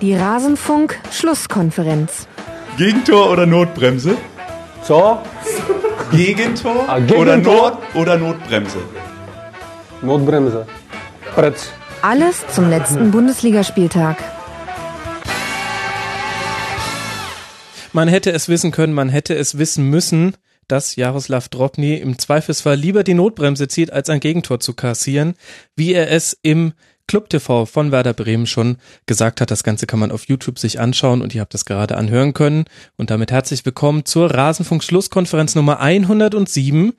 Die Rasenfunk-Schlusskonferenz. Gegentor oder Notbremse? Tor? Gegentor, Ah, Gegentor. Oder, Not oder Notbremse? Notbremse. Pretz. Alles zum letzten Bundesligaspieltag. Man hätte es wissen können, man hätte es wissen müssen, dass Jaroslav Drobny im Zweifelsfall lieber die Notbremse zieht, als ein Gegentor zu kassieren, wie er es im Club TV von Werder Bremen schon gesagt hat. Das Ganze kann man auf YouTube sich anschauen und ihr habt das gerade anhören können. Und damit herzlich willkommen zur Rasenfunk-Schlusskonferenz Nummer 107.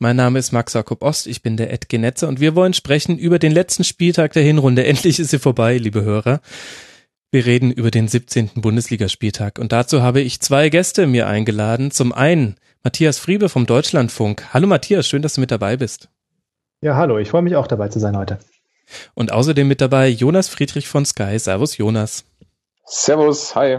Mein Name ist Max Jakob Ost, ich bin der Ed Genetzer und wir wollen sprechen über den letzten Spieltag der Hinrunde. Endlich ist sie vorbei, liebe Hörer. Wir reden über den 17. Bundesligaspieltag und dazu habe ich zwei Gäste mir eingeladen. Zum einen Matthias Friebe vom Deutschlandfunk. Hallo Matthias, schön, dass du mit dabei bist. Ja, hallo, ich freue mich auch dabei zu sein heute. Und außerdem mit dabei Jonas Friedrich von Sky. Servus Jonas. Servus, hi.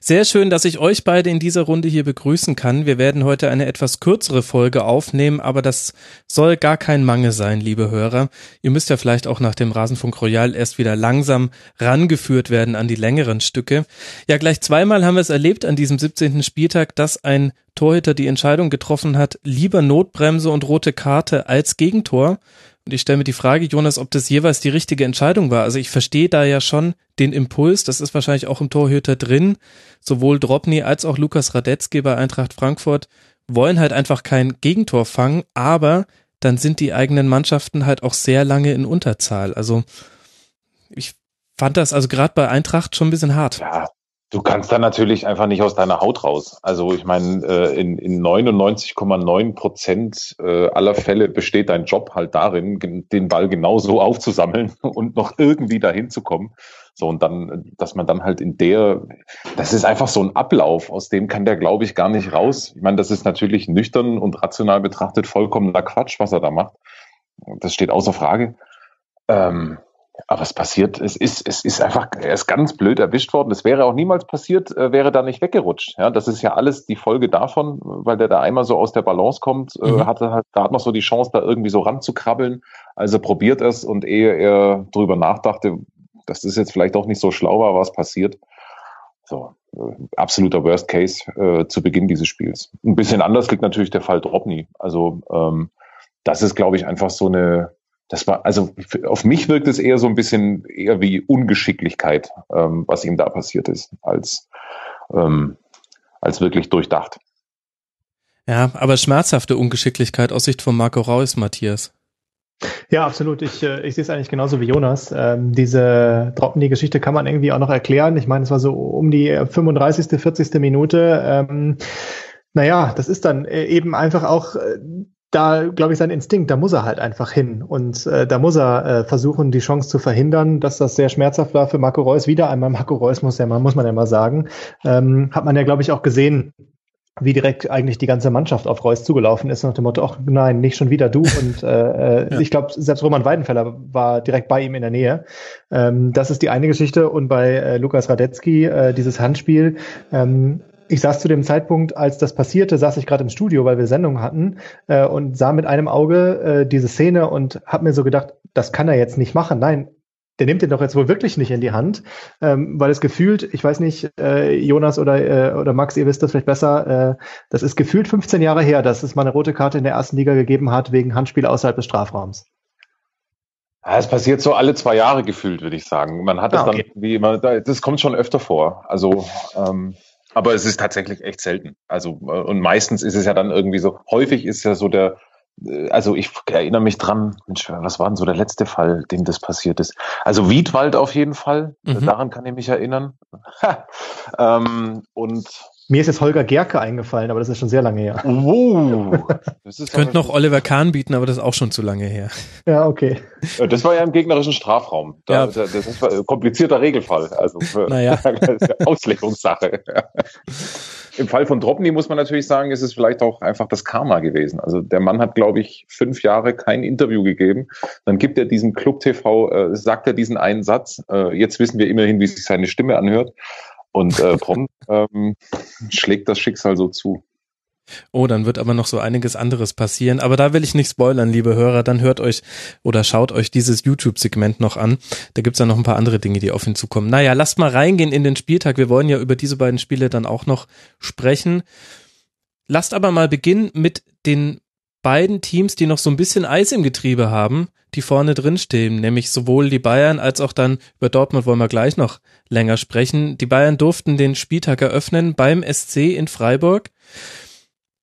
Sehr schön, dass ich euch beide in dieser Runde hier begrüßen kann. Wir werden heute eine etwas kürzere Folge aufnehmen, aber das soll gar kein Mangel sein, liebe Hörer. Ihr müsst ja vielleicht auch nach dem Rasenfunk Royal erst wieder langsam rangeführt werden an die längeren Stücke. Ja, gleich zweimal haben wir es erlebt an diesem 17. Spieltag, dass ein Torhüter die Entscheidung getroffen hat, lieber Notbremse und rote Karte als Gegentor. Und ich stelle mir die Frage, Jonas, ob das jeweils die richtige Entscheidung war. Also ich verstehe da ja schon den Impuls, das ist wahrscheinlich auch im Torhüter drin. Sowohl Drobny als auch Lukas Radetzky bei Eintracht Frankfurt wollen halt einfach kein Gegentor fangen, aber dann sind die eigenen Mannschaften halt auch sehr lange in Unterzahl. Also ich fand das also gerade bei Eintracht schon ein bisschen hart. Ja, du kannst da natürlich einfach nicht aus deiner Haut raus. Also ich meine, äh, in, in 99,9 Prozent äh, aller Fälle besteht dein Job halt darin, den Ball genau so aufzusammeln und noch irgendwie dahin zu kommen. So, und dann, dass man dann halt in der, das ist einfach so ein Ablauf, aus dem kann der, glaube ich, gar nicht raus. Ich meine, das ist natürlich nüchtern und rational betrachtet vollkommener Quatsch, was er da macht. Das steht außer Frage. Ähm, aber es passiert, es ist, es ist einfach, er ist ganz blöd erwischt worden. Es wäre auch niemals passiert, äh, wäre da nicht weggerutscht. Ja, das ist ja alles die Folge davon, weil der da einmal so aus der Balance kommt, äh, Mhm. hatte halt da hat noch so die Chance, da irgendwie so ranzukrabbeln. Also probiert es und ehe er drüber nachdachte, dass das jetzt vielleicht auch nicht so schlau war, was passiert. So, äh, absoluter Worst Case äh, zu Beginn dieses Spiels. Ein bisschen anders liegt natürlich der Fall Drobny. Also ähm, das ist, glaube ich, einfach so eine, das war, also auf mich wirkt es eher so ein bisschen eher wie Ungeschicklichkeit, ähm, was ihm da passiert ist, als, ähm, als wirklich durchdacht. Ja, aber schmerzhafte Ungeschicklichkeit aus Sicht von Marco Reus, Matthias. Ja, absolut. Ich, äh, ich sehe es eigentlich genauso wie Jonas. Ähm, diese Dropney-Geschichte kann man irgendwie auch noch erklären. Ich meine, es war so um die 35., 40. Minute. Ähm, naja, das ist dann äh, eben einfach auch äh, da, glaube ich, sein Instinkt. Da muss er halt einfach hin. Und äh, da muss er äh, versuchen, die Chance zu verhindern, dass das sehr schmerzhaft war für Marco Reus. Wieder einmal Marco Reus, muss, ja, mal- muss man ja mal sagen. Ähm, hat man ja, glaube ich, auch gesehen, wie direkt eigentlich die ganze Mannschaft auf Reus zugelaufen ist, nach dem Motto, ach nein, nicht schon wieder du. Und äh, äh, Ja. ich glaube, selbst Roman Weidenfeller war direkt bei ihm in der Nähe. Ähm, das ist die eine Geschichte. Und bei äh, Lukas Radetzky, äh, dieses Handspiel, ähm, ich saß zu dem Zeitpunkt, als das passierte, saß ich gerade im Studio, weil wir Sendung hatten äh, und sah mit einem Auge äh, diese Szene und habe mir so gedacht, das kann er jetzt nicht machen. Nein, der nimmt den doch jetzt wohl wirklich nicht in die Hand, ähm, weil es gefühlt, ich weiß nicht, äh, Jonas oder, äh, oder Max, ihr wisst das vielleicht besser, äh, das ist gefühlt 15 Jahre her, dass es mal eine rote Karte in der ersten Liga gegeben hat wegen Handspiel außerhalb des Strafraums. Ja, es passiert so alle zwei Jahre gefühlt, würde ich sagen. Man hat es Ah, okay. dann wie immer, da- das kommt schon öfter vor. Also, ähm, aber es ist tatsächlich echt selten. Also, äh, und meistens ist es ja dann irgendwie so, häufig ist ja so der, äh, also ich erinnere mich dran, Mensch, was war denn so der letzte Fall, dem das passiert ist? Also Wiedwald auf jeden Fall, Mhm. daran kann ich mich erinnern. Ähm, und Mir ist jetzt Holger Gerke eingefallen, aber das ist schon sehr lange her. das ist Könnte noch Oliver Kahn bieten, aber das ist auch schon zu lange her. Ja, okay. Äh, Das war ja im gegnerischen Strafraum. Da, Ja. da, das ist ein komplizierter Regelfall. Also für, Naja. das ist ja Auslegungssache. Im Fall von Dropny muss man natürlich sagen, ist es vielleicht auch einfach das Karma gewesen. Also der Mann hat, glaube ich, fünf Jahre kein Interview gegeben. Dann gibt er diesem Club TV, äh, sagt er diesen einen Satz. Äh, jetzt wissen wir immerhin, wie sich seine Stimme anhört. Und äh, prompt ähm, schlägt das Schicksal so zu. Oh, dann wird aber noch so einiges anderes passieren. Aber da will ich nicht spoilern, liebe Hörer. Dann hört euch oder schaut euch dieses YouTube-Segment noch an. Da gibt's ja noch ein paar andere Dinge, die auf ihn zukommen. Naja, lasst mal reingehen in den Spieltag. Wir wollen ja über diese beiden Spiele dann auch noch sprechen. Lasst aber mal beginnen mit den beiden Teams, die noch so ein bisschen Eis im Getriebe haben, die vorne drin stehen, nämlich sowohl die Bayern als auch dann über Dortmund wollen wir gleich noch länger sprechen. Die Bayern durften den Spieltag eröffnen beim SC in Freiburg.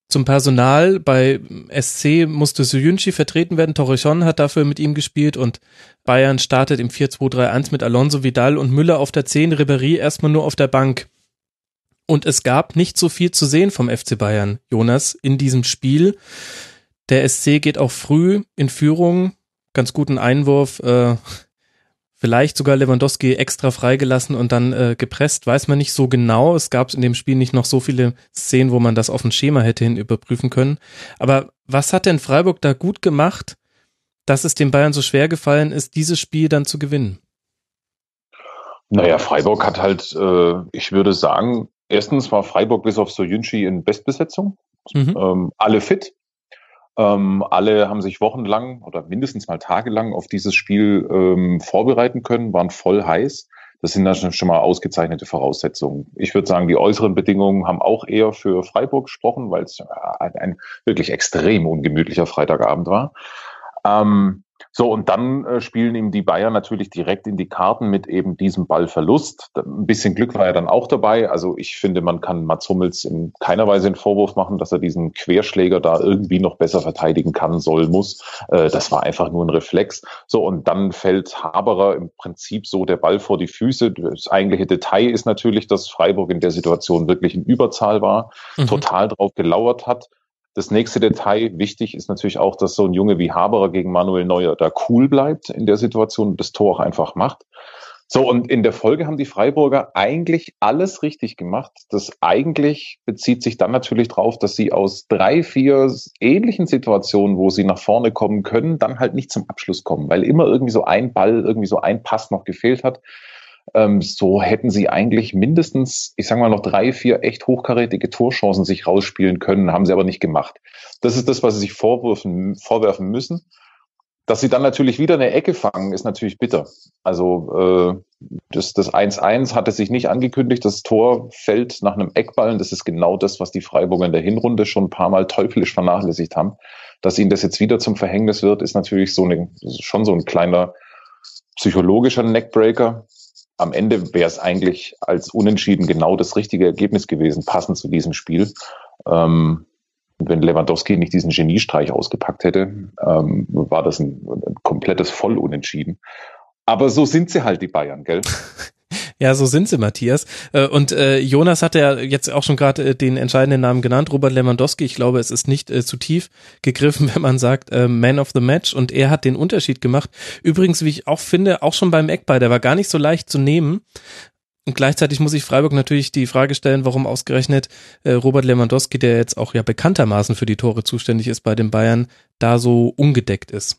Zum Personal bei SC musste Suyunchi vertreten werden. Torrejon hat dafür mit ihm gespielt und Bayern startet im 4-2-3-1 mit Alonso Vidal und Müller auf der 10, Ribéry erstmal nur auf der Bank. Und es gab nicht so viel zu sehen vom FC Bayern, Jonas, in diesem Spiel. Der SC geht auch früh in Führung, ganz guten Einwurf, äh, vielleicht sogar Lewandowski extra freigelassen und dann äh, gepresst, weiß man nicht so genau. Es gab in dem Spiel nicht noch so viele Szenen, wo man das auf ein Schema hätte hin überprüfen können. Aber was hat denn Freiburg da gut gemacht, dass es den Bayern so schwer gefallen ist, dieses Spiel dann zu gewinnen? Naja, Freiburg hat halt, äh, ich würde sagen, erstens war Freiburg bis auf Soyunchi in Bestbesetzung. Mhm. Ähm, alle fit. Ähm, alle haben sich wochenlang oder mindestens mal tagelang auf dieses Spiel ähm, vorbereiten können, waren voll heiß. Das sind dann schon mal ausgezeichnete Voraussetzungen. Ich würde sagen, die äußeren Bedingungen haben auch eher für Freiburg gesprochen, weil es ein, ein wirklich extrem ungemütlicher Freitagabend war. Ähm, so, und dann äh, spielen ihm die Bayern natürlich direkt in die Karten mit eben diesem Ballverlust. Ein bisschen Glück war ja dann auch dabei. Also ich finde, man kann Mats Hummels in keiner Weise einen Vorwurf machen, dass er diesen Querschläger da irgendwie noch besser verteidigen kann, soll, muss. Äh, das war einfach nur ein Reflex. So, und dann fällt Haberer im Prinzip so der Ball vor die Füße. Das eigentliche Detail ist natürlich, dass Freiburg in der Situation wirklich in Überzahl war, mhm. total drauf gelauert hat das nächste Detail, wichtig ist natürlich auch, dass so ein Junge wie Haberer gegen Manuel Neuer da cool bleibt in der Situation und das Tor auch einfach macht. So, und in der Folge haben die Freiburger eigentlich alles richtig gemacht. Das eigentlich bezieht sich dann natürlich drauf, dass sie aus drei, vier ähnlichen Situationen, wo sie nach vorne kommen können, dann halt nicht zum Abschluss kommen, weil immer irgendwie so ein Ball, irgendwie so ein Pass noch gefehlt hat. Ähm, so hätten sie eigentlich mindestens, ich sage mal, noch drei, vier echt hochkarätige Torchancen sich rausspielen können, haben sie aber nicht gemacht. Das ist das, was sie sich vorwerfen, vorwerfen müssen. Dass sie dann natürlich wieder eine Ecke fangen, ist natürlich bitter. Also äh, das, das 1-1 hatte sich nicht angekündigt. Das Tor fällt nach einem Eckballen. Das ist genau das, was die Freiburger in der Hinrunde schon ein paar Mal teuflisch vernachlässigt haben. Dass ihnen das jetzt wieder zum Verhängnis wird, ist natürlich so eine, schon so ein kleiner psychologischer Neckbreaker am Ende wäre es eigentlich als Unentschieden genau das richtige Ergebnis gewesen, passend zu diesem Spiel. Ähm, wenn Lewandowski nicht diesen Geniestreich ausgepackt hätte, ähm, war das ein, ein komplettes Vollunentschieden. Aber so sind sie halt, die Bayern, gell? Ja, so sind sie, Matthias. Äh, und äh, Jonas hat ja jetzt auch schon gerade äh, den entscheidenden Namen genannt, Robert Lewandowski. Ich glaube, es ist nicht zu tief gegriffen, wenn man sagt Man of the Match. Und er hat den Unterschied gemacht. Übrigens, wie ich auch finde, auch schon beim Eckball, der war gar nicht so leicht zu nehmen. Und gleichzeitig muss ich Freiburg natürlich die Frage stellen, warum ausgerechnet Robert Lewandowski, der jetzt auch ja bekanntermaßen für die Tore zuständig ist bei den Bayern, da so ungedeckt ist.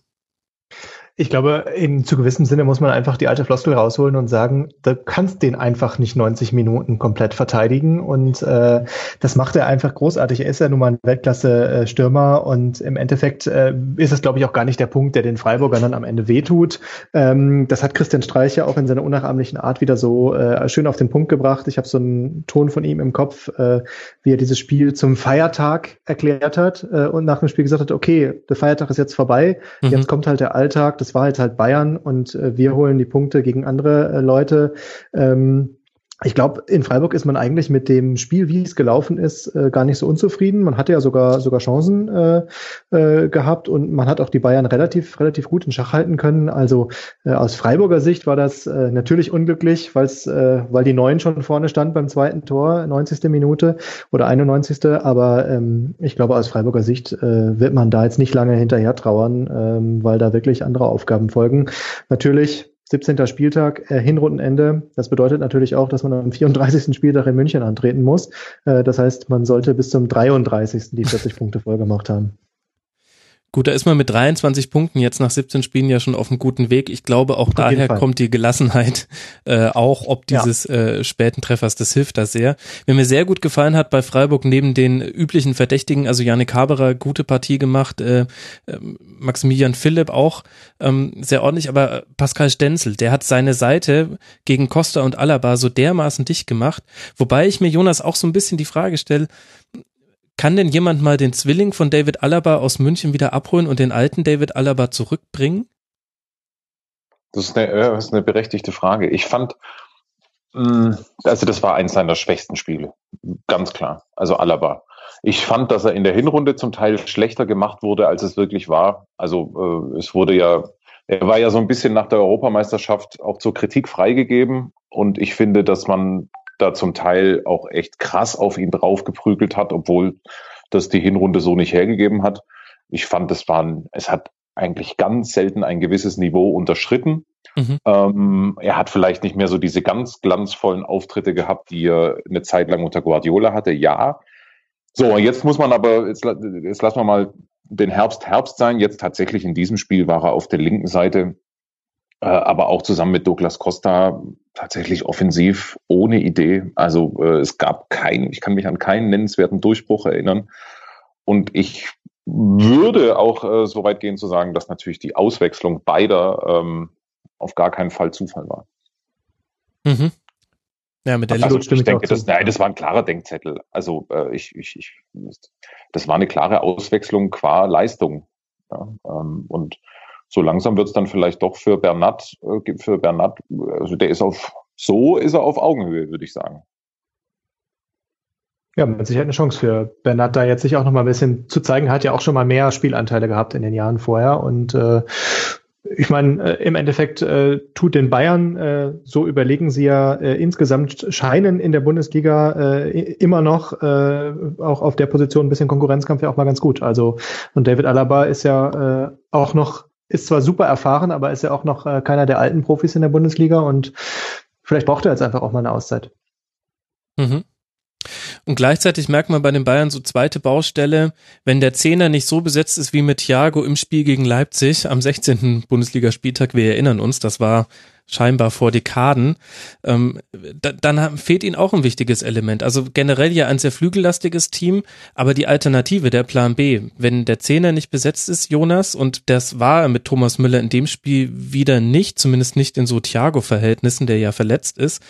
Ich glaube, in zu gewissem Sinne muss man einfach die alte Floskel rausholen und sagen, du kannst den einfach nicht 90 Minuten komplett verteidigen. Und äh, das macht er einfach großartig. Er ist ja nun mal ein Weltklasse-Stürmer und im Endeffekt äh, ist es, glaube ich, auch gar nicht der Punkt, der den Freiburgern dann am Ende wehtut. Ähm, das hat Christian Streich ja auch in seiner unnachahmlichen Art wieder so äh, schön auf den Punkt gebracht. Ich habe so einen Ton von ihm im Kopf, äh, wie er dieses Spiel zum Feiertag erklärt hat äh, und nach dem Spiel gesagt hat, okay, der Feiertag ist jetzt vorbei, mhm. jetzt kommt halt der Alltag, das war jetzt halt Bayern und äh, wir holen die Punkte gegen andere äh, Leute. Ähm, ich glaube, in Freiburg ist man eigentlich mit dem Spiel, wie es gelaufen ist, äh, gar nicht so unzufrieden. Man hatte ja sogar sogar Chancen äh, äh, gehabt und man hat auch die Bayern relativ relativ gut in Schach halten können. Also äh, aus Freiburger Sicht war das äh, natürlich unglücklich, weil's, äh, weil die Neuen schon vorne stand beim zweiten Tor, 90. Minute oder 91. Aber ähm, ich glaube, aus Freiburger Sicht äh, wird man da jetzt nicht lange hinterher trauern, ähm, weil da wirklich andere Aufgaben folgen. Natürlich 17. Spieltag, äh, Hinrundenende. Das bedeutet natürlich auch, dass man am 34. Spieltag in München antreten muss. Äh, das heißt, man sollte bis zum 33. die 40 Punkte voll gemacht haben. Gut, da ist man mit 23 Punkten jetzt nach 17 Spielen ja schon auf einem guten Weg. Ich glaube, auch daher kommt die Gelassenheit, äh, auch ob dieses ja. äh, späten Treffers, das hilft da sehr. Wer mir sehr gut gefallen hat bei Freiburg, neben den üblichen Verdächtigen, also Janik Haberer, gute Partie gemacht, äh, äh, Maximilian Philipp auch ähm, sehr ordentlich, aber Pascal Stenzel, der hat seine Seite gegen Costa und Alaba so dermaßen dicht gemacht, wobei ich mir Jonas auch so ein bisschen die Frage stelle, kann denn jemand mal den Zwilling von David Alaba aus München wieder abholen und den alten David Alaba zurückbringen? Das ist eine, das ist eine berechtigte Frage. Ich fand, mm, also das war eins seiner schwächsten Spiele. Ganz klar. Also Alaba. Ich fand, dass er in der Hinrunde zum Teil schlechter gemacht wurde, als es wirklich war. Also äh, es wurde ja, er war ja so ein bisschen nach der Europameisterschaft auch zur Kritik freigegeben. Und ich finde, dass man da zum Teil auch echt krass auf ihn draufgeprügelt hat, obwohl das die Hinrunde so nicht hergegeben hat. Ich fand, es waren, es hat eigentlich ganz selten ein gewisses Niveau unterschritten. Mhm. Ähm, er hat vielleicht nicht mehr so diese ganz glanzvollen Auftritte gehabt, die er eine Zeit lang unter Guardiola hatte, ja. So, jetzt muss man aber, jetzt, jetzt lassen wir mal den Herbst Herbst sein. Jetzt tatsächlich in diesem Spiel war er auf der linken Seite aber auch zusammen mit Douglas Costa tatsächlich offensiv ohne Idee. Also äh, es gab keinen, ich kann mich an keinen nennenswerten Durchbruch erinnern. Und ich würde auch äh, so weit gehen zu sagen, dass natürlich die Auswechslung beider ähm, auf gar keinen Fall Zufall war. Mhm. Ja, mit der also, ich denke, das, nein, das war ein klarer Denkzettel. Also äh, ich, ich, ich, das war eine klare Auswechslung qua Leistung. Ja, ähm, und so langsam wird es dann vielleicht doch für Bernat, äh, für Bernat, also der ist auf, so ist er auf Augenhöhe, würde ich sagen. Ja, mit Sicherheit eine Chance für Bernat, da jetzt sich auch noch mal ein bisschen zu zeigen, hat ja auch schon mal mehr Spielanteile gehabt in den Jahren vorher und äh, ich meine, äh, im Endeffekt äh, tut den Bayern, äh, so überlegen sie ja äh, insgesamt scheinen in der Bundesliga äh, immer noch äh, auch auf der Position ein bisschen Konkurrenzkampf ja auch mal ganz gut. Also und David Alaba ist ja äh, auch noch ist zwar super erfahren, aber ist ja auch noch äh, keiner der alten Profis in der Bundesliga und vielleicht braucht er jetzt einfach auch mal eine Auszeit. Mhm. Und gleichzeitig merkt man bei den Bayern so zweite Baustelle, wenn der Zehner nicht so besetzt ist wie mit Thiago im Spiel gegen Leipzig am 16. Bundesligaspieltag, wir erinnern uns, das war scheinbar vor Dekaden, ähm, da, dann fehlt ihnen auch ein wichtiges Element. Also generell ja ein sehr flügellastiges Team, aber die Alternative, der Plan B, wenn der Zehner nicht besetzt ist, Jonas, und das war mit Thomas Müller in dem Spiel wieder nicht, zumindest nicht in so Thiago-Verhältnissen, der ja verletzt ist,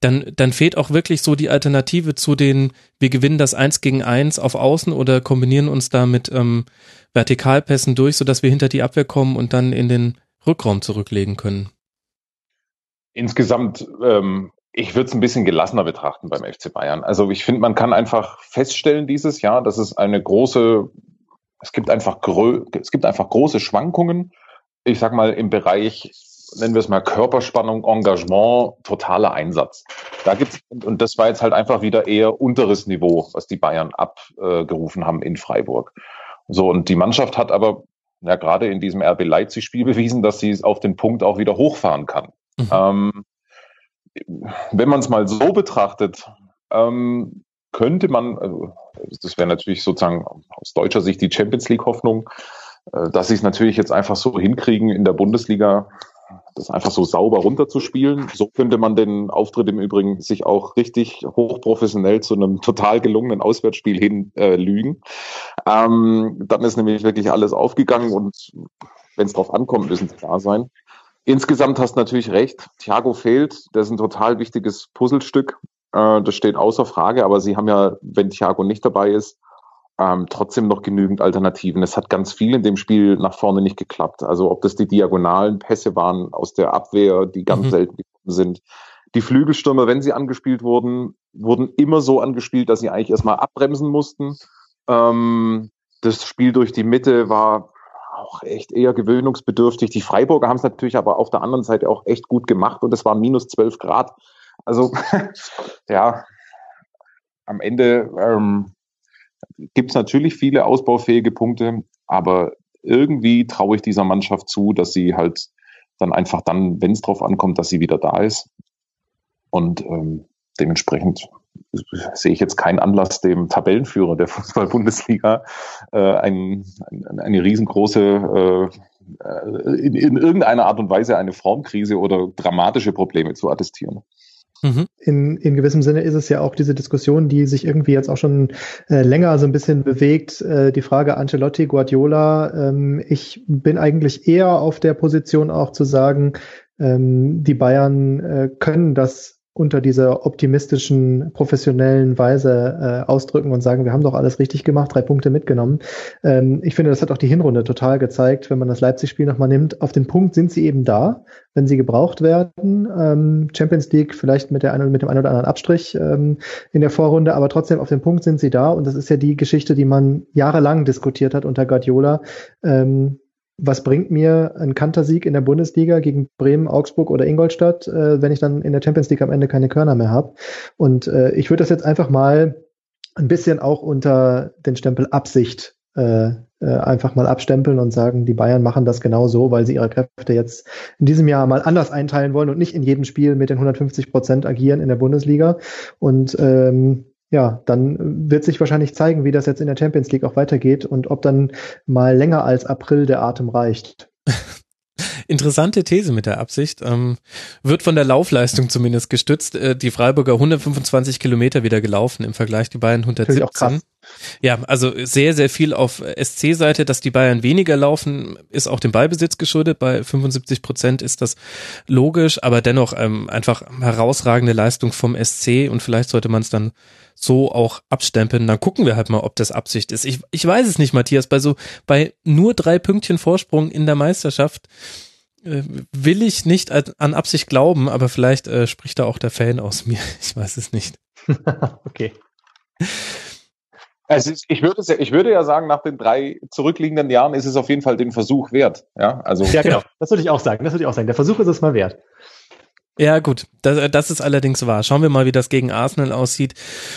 dann, dann fehlt auch wirklich so die Alternative zu den, wir gewinnen das Eins gegen Eins auf Außen oder kombinieren uns da mit ähm, Vertikalpässen durch, sodass wir hinter die Abwehr kommen und dann in den Rückraum zurücklegen können. Insgesamt, ähm, ich würde es ein bisschen gelassener betrachten beim FC Bayern. Also ich finde, man kann einfach feststellen dieses Jahr, dass es eine große, es gibt einfach, es gibt einfach große Schwankungen. Ich sag mal im Bereich nennen wir es mal Körperspannung, Engagement, totaler Einsatz. Da gibt's, und das war jetzt halt einfach wieder eher unteres Niveau, was die Bayern abgerufen haben in Freiburg. So, und die Mannschaft hat aber ja gerade in diesem RB Leipzig-Spiel bewiesen, dass sie es auf den Punkt auch wieder hochfahren kann. Mhm. Ähm, wenn man es mal so betrachtet, ähm, könnte man, also das wäre natürlich sozusagen aus deutscher Sicht die Champions League-Hoffnung, äh, dass sie es natürlich jetzt einfach so hinkriegen in der Bundesliga, das einfach so sauber runterzuspielen. So könnte man den Auftritt im Übrigen sich auch richtig hochprofessionell zu einem total gelungenen Auswärtsspiel hin äh. Ähm, dann ist nämlich wirklich alles aufgegangen und wenn es drauf ankommt, müssen es klar sein. Insgesamt hast du natürlich recht. Thiago fehlt. Das ist ein total wichtiges Puzzlestück. Äh, das steht außer Frage. Aber sie haben ja, wenn Thiago nicht dabei ist, ähm, trotzdem noch genügend Alternativen. Es hat ganz viel in dem Spiel nach vorne nicht geklappt. Also ob das die diagonalen Pässe waren aus der Abwehr, die ganz mhm. selten gekommen sind. Die Flügelstürmer, wenn sie angespielt wurden, wurden immer so angespielt, dass sie eigentlich erstmal abbremsen mussten. Ähm, das Spiel durch die Mitte war auch echt eher gewöhnungsbedürftig. Die Freiburger haben es natürlich aber auf der anderen Seite auch echt gut gemacht und es war minus 12 Grad. Also ja, am Ende ähm, gibt es natürlich viele ausbaufähige Punkte, aber irgendwie traue ich dieser Mannschaft zu, dass sie halt dann einfach dann, wenn es drauf ankommt, dass sie wieder da ist. Und ähm, dementsprechend sehe ich jetzt keinen Anlass, dem Tabellenführer der Fußball-Bundesliga äh, ein, ein, eine riesengroße äh, in, in irgendeiner Art und Weise eine Formkrise oder dramatische Probleme zu attestieren. Mhm. In, in gewissem Sinne ist es ja auch diese Diskussion, die sich irgendwie jetzt auch schon äh, länger so ein bisschen bewegt. Äh, die Frage Ancelotti, Guardiola. Ähm, ich bin eigentlich eher auf der Position auch zu sagen, ähm, die Bayern äh, können das unter dieser optimistischen, professionellen Weise äh, ausdrücken und sagen, wir haben doch alles richtig gemacht, drei Punkte mitgenommen. Ähm, ich finde, das hat auch die Hinrunde total gezeigt, wenn man das Leipzig-Spiel nochmal nimmt. Auf den Punkt sind sie eben da, wenn sie gebraucht werden. Ähm, Champions League vielleicht mit, der einen, mit dem einen oder anderen Abstrich ähm, in der Vorrunde, aber trotzdem auf den Punkt sind sie da. Und das ist ja die Geschichte, die man jahrelang diskutiert hat unter Guardiola. Ähm, was bringt mir ein Kantersieg in der Bundesliga gegen Bremen, Augsburg oder Ingolstadt, äh, wenn ich dann in der Champions League am Ende keine Körner mehr habe? Und äh, ich würde das jetzt einfach mal ein bisschen auch unter den Stempel Absicht äh, äh, einfach mal abstempeln und sagen, die Bayern machen das genau so, weil sie ihre Kräfte jetzt in diesem Jahr mal anders einteilen wollen und nicht in jedem Spiel mit den 150 Prozent agieren in der Bundesliga. Und ähm, ja, dann wird sich wahrscheinlich zeigen, wie das jetzt in der Champions League auch weitergeht und ob dann mal länger als April der Atem reicht. Interessante These mit der Absicht. Ähm, wird von der Laufleistung zumindest gestützt. Äh, die Freiburger 125 Kilometer wieder gelaufen im Vergleich, die Bayern 117. Ja, also sehr, sehr viel auf SC-Seite, dass die Bayern weniger laufen, ist auch dem Beibesitz geschuldet. Bei 75 Prozent ist das logisch, aber dennoch ähm, einfach herausragende Leistung vom SC und vielleicht sollte man es dann so auch abstempeln. Dann gucken wir halt mal, ob das Absicht ist. Ich, ich weiß es nicht, Matthias. Bei so, bei nur drei Pünktchen Vorsprung in der Meisterschaft äh, will ich nicht an Absicht glauben, aber vielleicht äh, spricht da auch der Fan aus mir. Ich weiß es nicht. okay. Also ich würde, ich würde ja sagen, nach den drei zurückliegenden Jahren ist es auf jeden Fall den Versuch wert. Ja, also. Ja, genau. Das würde ich auch sagen. Das würde ich auch sagen. Der Versuch ist es mal wert. Ja, gut, das, das ist allerdings wahr. Schauen wir mal, wie das gegen Arsenal aussieht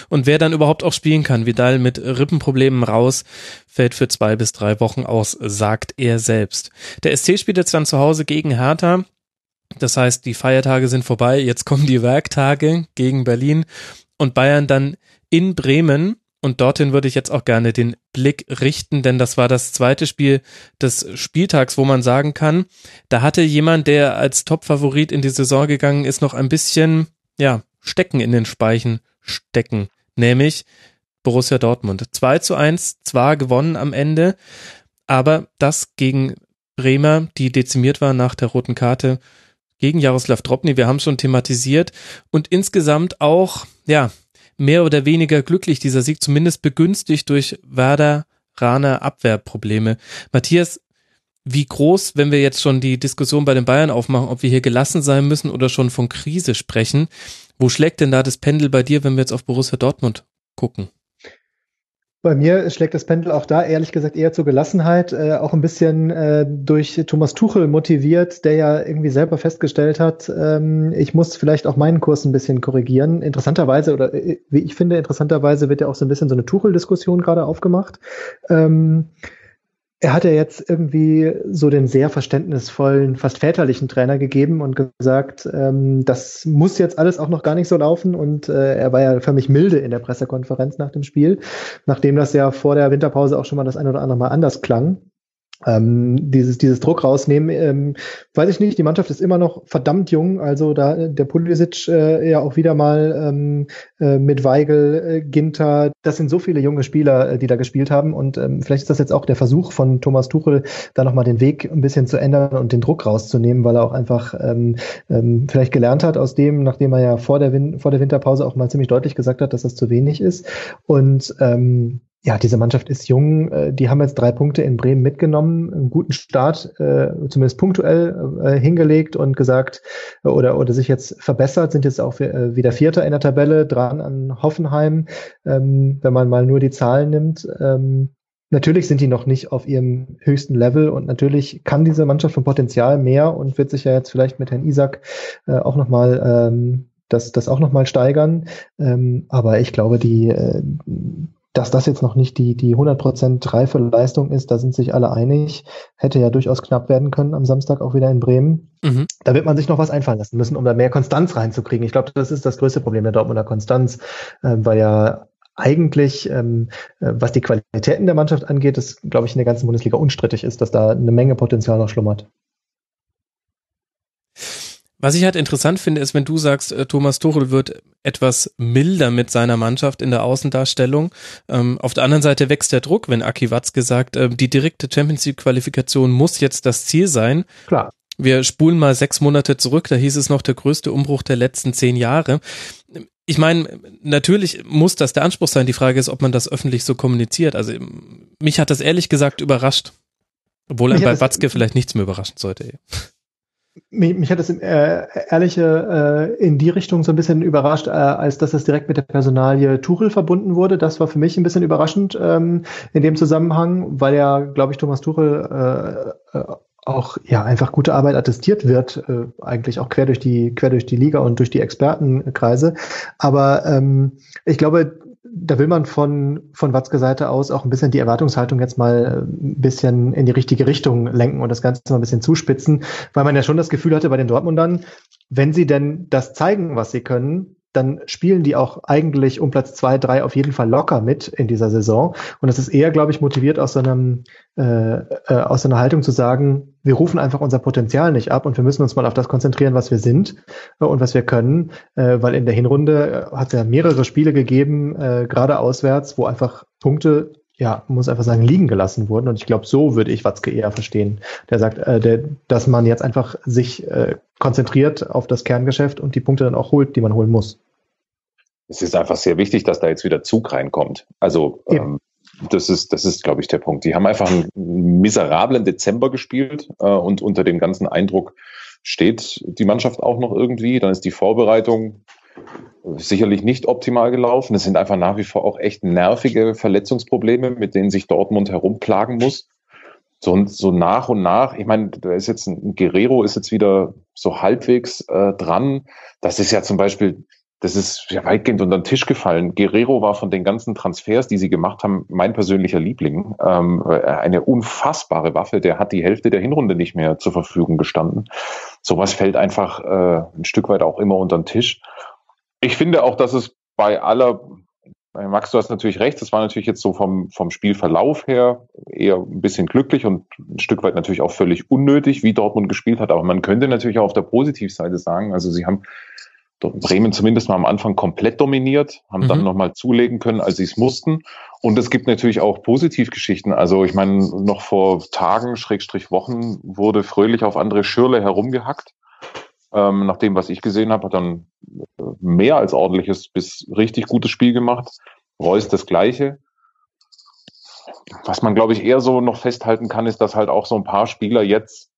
und wer dann überhaupt auch spielen kann. Vidal mit Rippenproblemen raus, fällt für zwei bis drei Wochen aus, sagt er selbst. Der SC spielt jetzt dann zu Hause gegen Hertha. Das heißt, die Feiertage sind vorbei, jetzt kommen die Werktage gegen Berlin und Bayern dann in Bremen. Und dorthin würde ich jetzt auch gerne den Blick richten, denn das war das zweite Spiel des Spieltags, wo man sagen kann, da hatte jemand, der als Topfavorit in die Saison gegangen ist, noch ein bisschen, ja, Stecken in den Speichen stecken. Nämlich Borussia Dortmund. 2 zu 1, zwar gewonnen am Ende, aber das gegen Bremer, die dezimiert war nach der roten Karte, gegen Jaroslav Dropny, wir haben schon thematisiert und insgesamt auch, ja, mehr oder weniger glücklich, dieser Sieg, zumindest begünstigt durch Werder Raner Abwehrprobleme. Matthias, wie groß, wenn wir jetzt schon die Diskussion bei den Bayern aufmachen, ob wir hier gelassen sein müssen oder schon von Krise sprechen, wo schlägt denn da das Pendel bei dir, wenn wir jetzt auf Borussia Dortmund gucken? Bei mir schlägt das Pendel auch da ehrlich gesagt eher zur Gelassenheit, äh, auch ein bisschen äh, durch Thomas Tuchel motiviert, der ja irgendwie selber festgestellt hat, ähm, ich muss vielleicht auch meinen Kurs ein bisschen korrigieren. Interessanterweise, oder äh, wie ich finde, interessanterweise wird ja auch so ein bisschen so eine Tuchel-Diskussion gerade aufgemacht. Ähm, er hat ja jetzt irgendwie so den sehr verständnisvollen, fast väterlichen Trainer gegeben und gesagt, ähm, das muss jetzt alles auch noch gar nicht so laufen. Und äh, er war ja für mich milde in der Pressekonferenz nach dem Spiel, nachdem das ja vor der Winterpause auch schon mal das ein oder andere Mal anders klang ähm, dieses, dieses Druck rausnehmen. Ähm, weiß ich nicht, die Mannschaft ist immer noch verdammt jung, also da der Pulisic äh, ja auch wieder mal ähm, äh, mit Weigel, äh, Ginter, das sind so viele junge Spieler, äh, die da gespielt haben. Und ähm, vielleicht ist das jetzt auch der Versuch von Thomas Tuchel, da nochmal den Weg ein bisschen zu ändern und den Druck rauszunehmen, weil er auch einfach ähm, ähm, vielleicht gelernt hat aus dem, nachdem er ja vor der, Win vor der Winterpause auch mal ziemlich deutlich gesagt hat, dass das zu wenig ist. Und ähm, ja, diese Mannschaft ist jung. Äh, die haben jetzt drei Punkte in Bremen mitgenommen, einen guten Start, äh, zumindest punktuell äh, hingelegt und gesagt oder oder sich jetzt verbessert, sind jetzt auch wieder Vierter in der Tabelle, dran an Hoffenheim, ähm, wenn man mal nur die Zahlen nimmt. Ähm, natürlich sind die noch nicht auf ihrem höchsten Level und natürlich kann diese Mannschaft vom Potenzial mehr und wird sich ja jetzt vielleicht mit Herrn Isaac auch nochmal ähm, das, das auch nochmal steigern. aber ich glaube, die, dass das jetzt noch nicht die, die 100% reife Leistung ist, da sind sich alle einig. Hätte ja durchaus knapp werden können am Samstag auch wieder in Bremen. Mhm. Da wird man sich noch was einfallen lassen müssen, um da mehr Konstanz reinzukriegen. Ich glaube, das ist das größte Problem der Dortmunder Konstanz, äh, weil ja eigentlich, ähm, äh, was die Qualitäten der Mannschaft angeht, ist, glaube ich, in der ganzen Bundesliga unstrittig ist, dass da eine Menge Potenzial noch schlummert. Was ich halt interessant finde, ist, wenn du sagst, äh, Thomas Tuchel wird etwas milder mit seiner Mannschaft in der Außendarstellung. Ähm, auf der anderen Seite wächst der Druck, wenn Aki Watzke sagt, äh, die direkte Champions League Qualifikation muss jetzt das Ziel sein. Klar. Wir spulen mal sechs Monate zurück, da hieß es noch der größte Umbruch der letzten zehn Jahre. Ich meine, natürlich muss das der Anspruch sein. Die Frage ist, ob man das öffentlich so kommuniziert. Also mich hat das ehrlich gesagt überrascht. Obwohl er bei Watzke vielleicht nichts mehr überraschen sollte mich, mich hat es äh, ehrliche äh, in die Richtung so ein bisschen überrascht, äh, als dass das direkt mit der Personalie Tuchel verbunden wurde. Das war für mich ein bisschen überraschend ähm, in dem Zusammenhang, weil ja, glaube ich, Thomas Tuchel äh, äh, auch ja einfach gute Arbeit attestiert wird, äh, eigentlich auch quer durch die quer durch die Liga und durch die Expertenkreise. Aber ähm, ich glaube, da will man von, von Watzke Seite aus auch ein bisschen die Erwartungshaltung jetzt mal ein bisschen in die richtige Richtung lenken und das Ganze mal ein bisschen zuspitzen, weil man ja schon das Gefühl hatte bei den Dortmundern, wenn sie denn das zeigen, was sie können, dann spielen die auch eigentlich um Platz zwei, drei auf jeden Fall locker mit in dieser Saison. Und das ist eher, glaube ich, motiviert aus so einem äh, äh, aus so einer Haltung zu sagen, wir rufen einfach unser Potenzial nicht ab und wir müssen uns mal auf das konzentrieren, was wir sind äh, und was wir können, äh, weil in der Hinrunde hat es ja mehrere Spiele gegeben, äh, gerade auswärts, wo einfach Punkte ja, muss einfach sagen, liegen gelassen wurden. Und ich glaube, so würde ich Watzke eher verstehen. Der sagt, äh, der, dass man jetzt einfach sich äh, konzentriert auf das Kerngeschäft und die Punkte dann auch holt, die man holen muss. Es ist einfach sehr wichtig, dass da jetzt wieder Zug reinkommt. Also ähm, das ist, das ist, glaube ich, der Punkt. Die haben einfach einen miserablen Dezember gespielt äh, und unter dem ganzen Eindruck steht die Mannschaft auch noch irgendwie. Dann ist die Vorbereitung sicherlich nicht optimal gelaufen. Es sind einfach nach wie vor auch echt nervige Verletzungsprobleme, mit denen sich Dortmund herumplagen muss. So, so nach und nach, ich meine, da ist jetzt ein Guerrero ist jetzt wieder so halbwegs äh, dran. Das ist ja zum Beispiel, das ist ja weitgehend unter den Tisch gefallen. Guerrero war von den ganzen Transfers, die sie gemacht haben, mein persönlicher Liebling. Ähm, eine unfassbare Waffe. Der hat die Hälfte der Hinrunde nicht mehr zur Verfügung gestanden. Sowas fällt einfach äh, ein Stück weit auch immer unter den Tisch ich finde auch, dass es bei aller, Max, du hast natürlich recht, das war natürlich jetzt so vom, vom Spielverlauf her eher ein bisschen glücklich und ein Stück weit natürlich auch völlig unnötig, wie Dortmund gespielt hat. Aber man könnte natürlich auch auf der Positivseite sagen, also sie haben Bremen zumindest mal am Anfang komplett dominiert, haben mhm. dann nochmal zulegen können, als sie es mussten. Und es gibt natürlich auch Positivgeschichten. Also ich meine, noch vor Tagen, Schrägstrich Wochen, wurde fröhlich auf andere Schürle herumgehackt. Ähm, nach dem, was ich gesehen habe, hat dann mehr als ordentliches bis richtig gutes Spiel gemacht. Reus das gleiche. Was man, glaube ich, eher so noch festhalten kann, ist, dass halt auch so ein paar Spieler jetzt,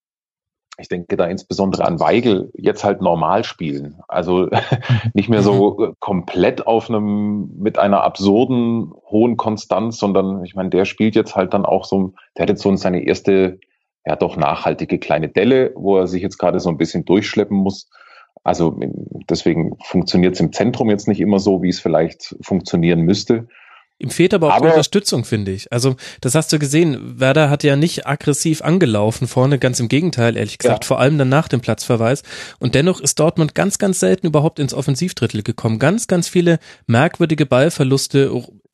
ich denke da insbesondere an Weigel, jetzt halt normal spielen. Also nicht mehr so mhm. komplett auf einem, mit einer absurden hohen Konstanz, sondern ich meine, der spielt jetzt halt dann auch so, der hat jetzt so seine erste ja doch nachhaltige kleine Delle, wo er sich jetzt gerade so ein bisschen durchschleppen muss. Also deswegen funktioniert es im Zentrum jetzt nicht immer so, wie es vielleicht funktionieren müsste. Ihm fehlt aber auch aber, Unterstützung, finde ich. Also, das hast du gesehen. Werder hat ja nicht aggressiv angelaufen vorne, ganz im Gegenteil, ehrlich gesagt, ja. vor allem dann nach dem Platzverweis. Und dennoch ist Dortmund ganz, ganz selten überhaupt ins Offensivdrittel gekommen. Ganz, ganz viele merkwürdige Ballverluste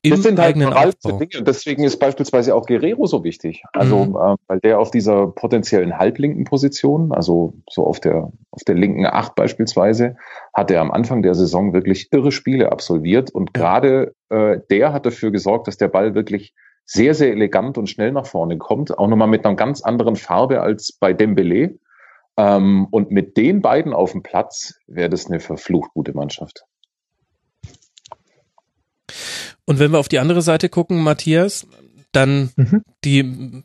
das sind halt veraltete Dinge. Und deswegen ist beispielsweise auch Guerrero so wichtig. Also, mhm. äh, weil der auf dieser potenziellen halblinken Position, also so auf der, auf der linken Acht beispielsweise, hat er am Anfang der Saison wirklich irre Spiele absolviert. Und gerade äh, der hat dafür gesorgt, dass der Ball wirklich sehr, sehr elegant und schnell nach vorne kommt. Auch nochmal mit einer ganz anderen Farbe als bei Dembele. Ähm, und mit den beiden auf dem Platz wäre das eine verflucht gute Mannschaft. Und wenn wir auf die andere Seite gucken, Matthias, dann mhm. die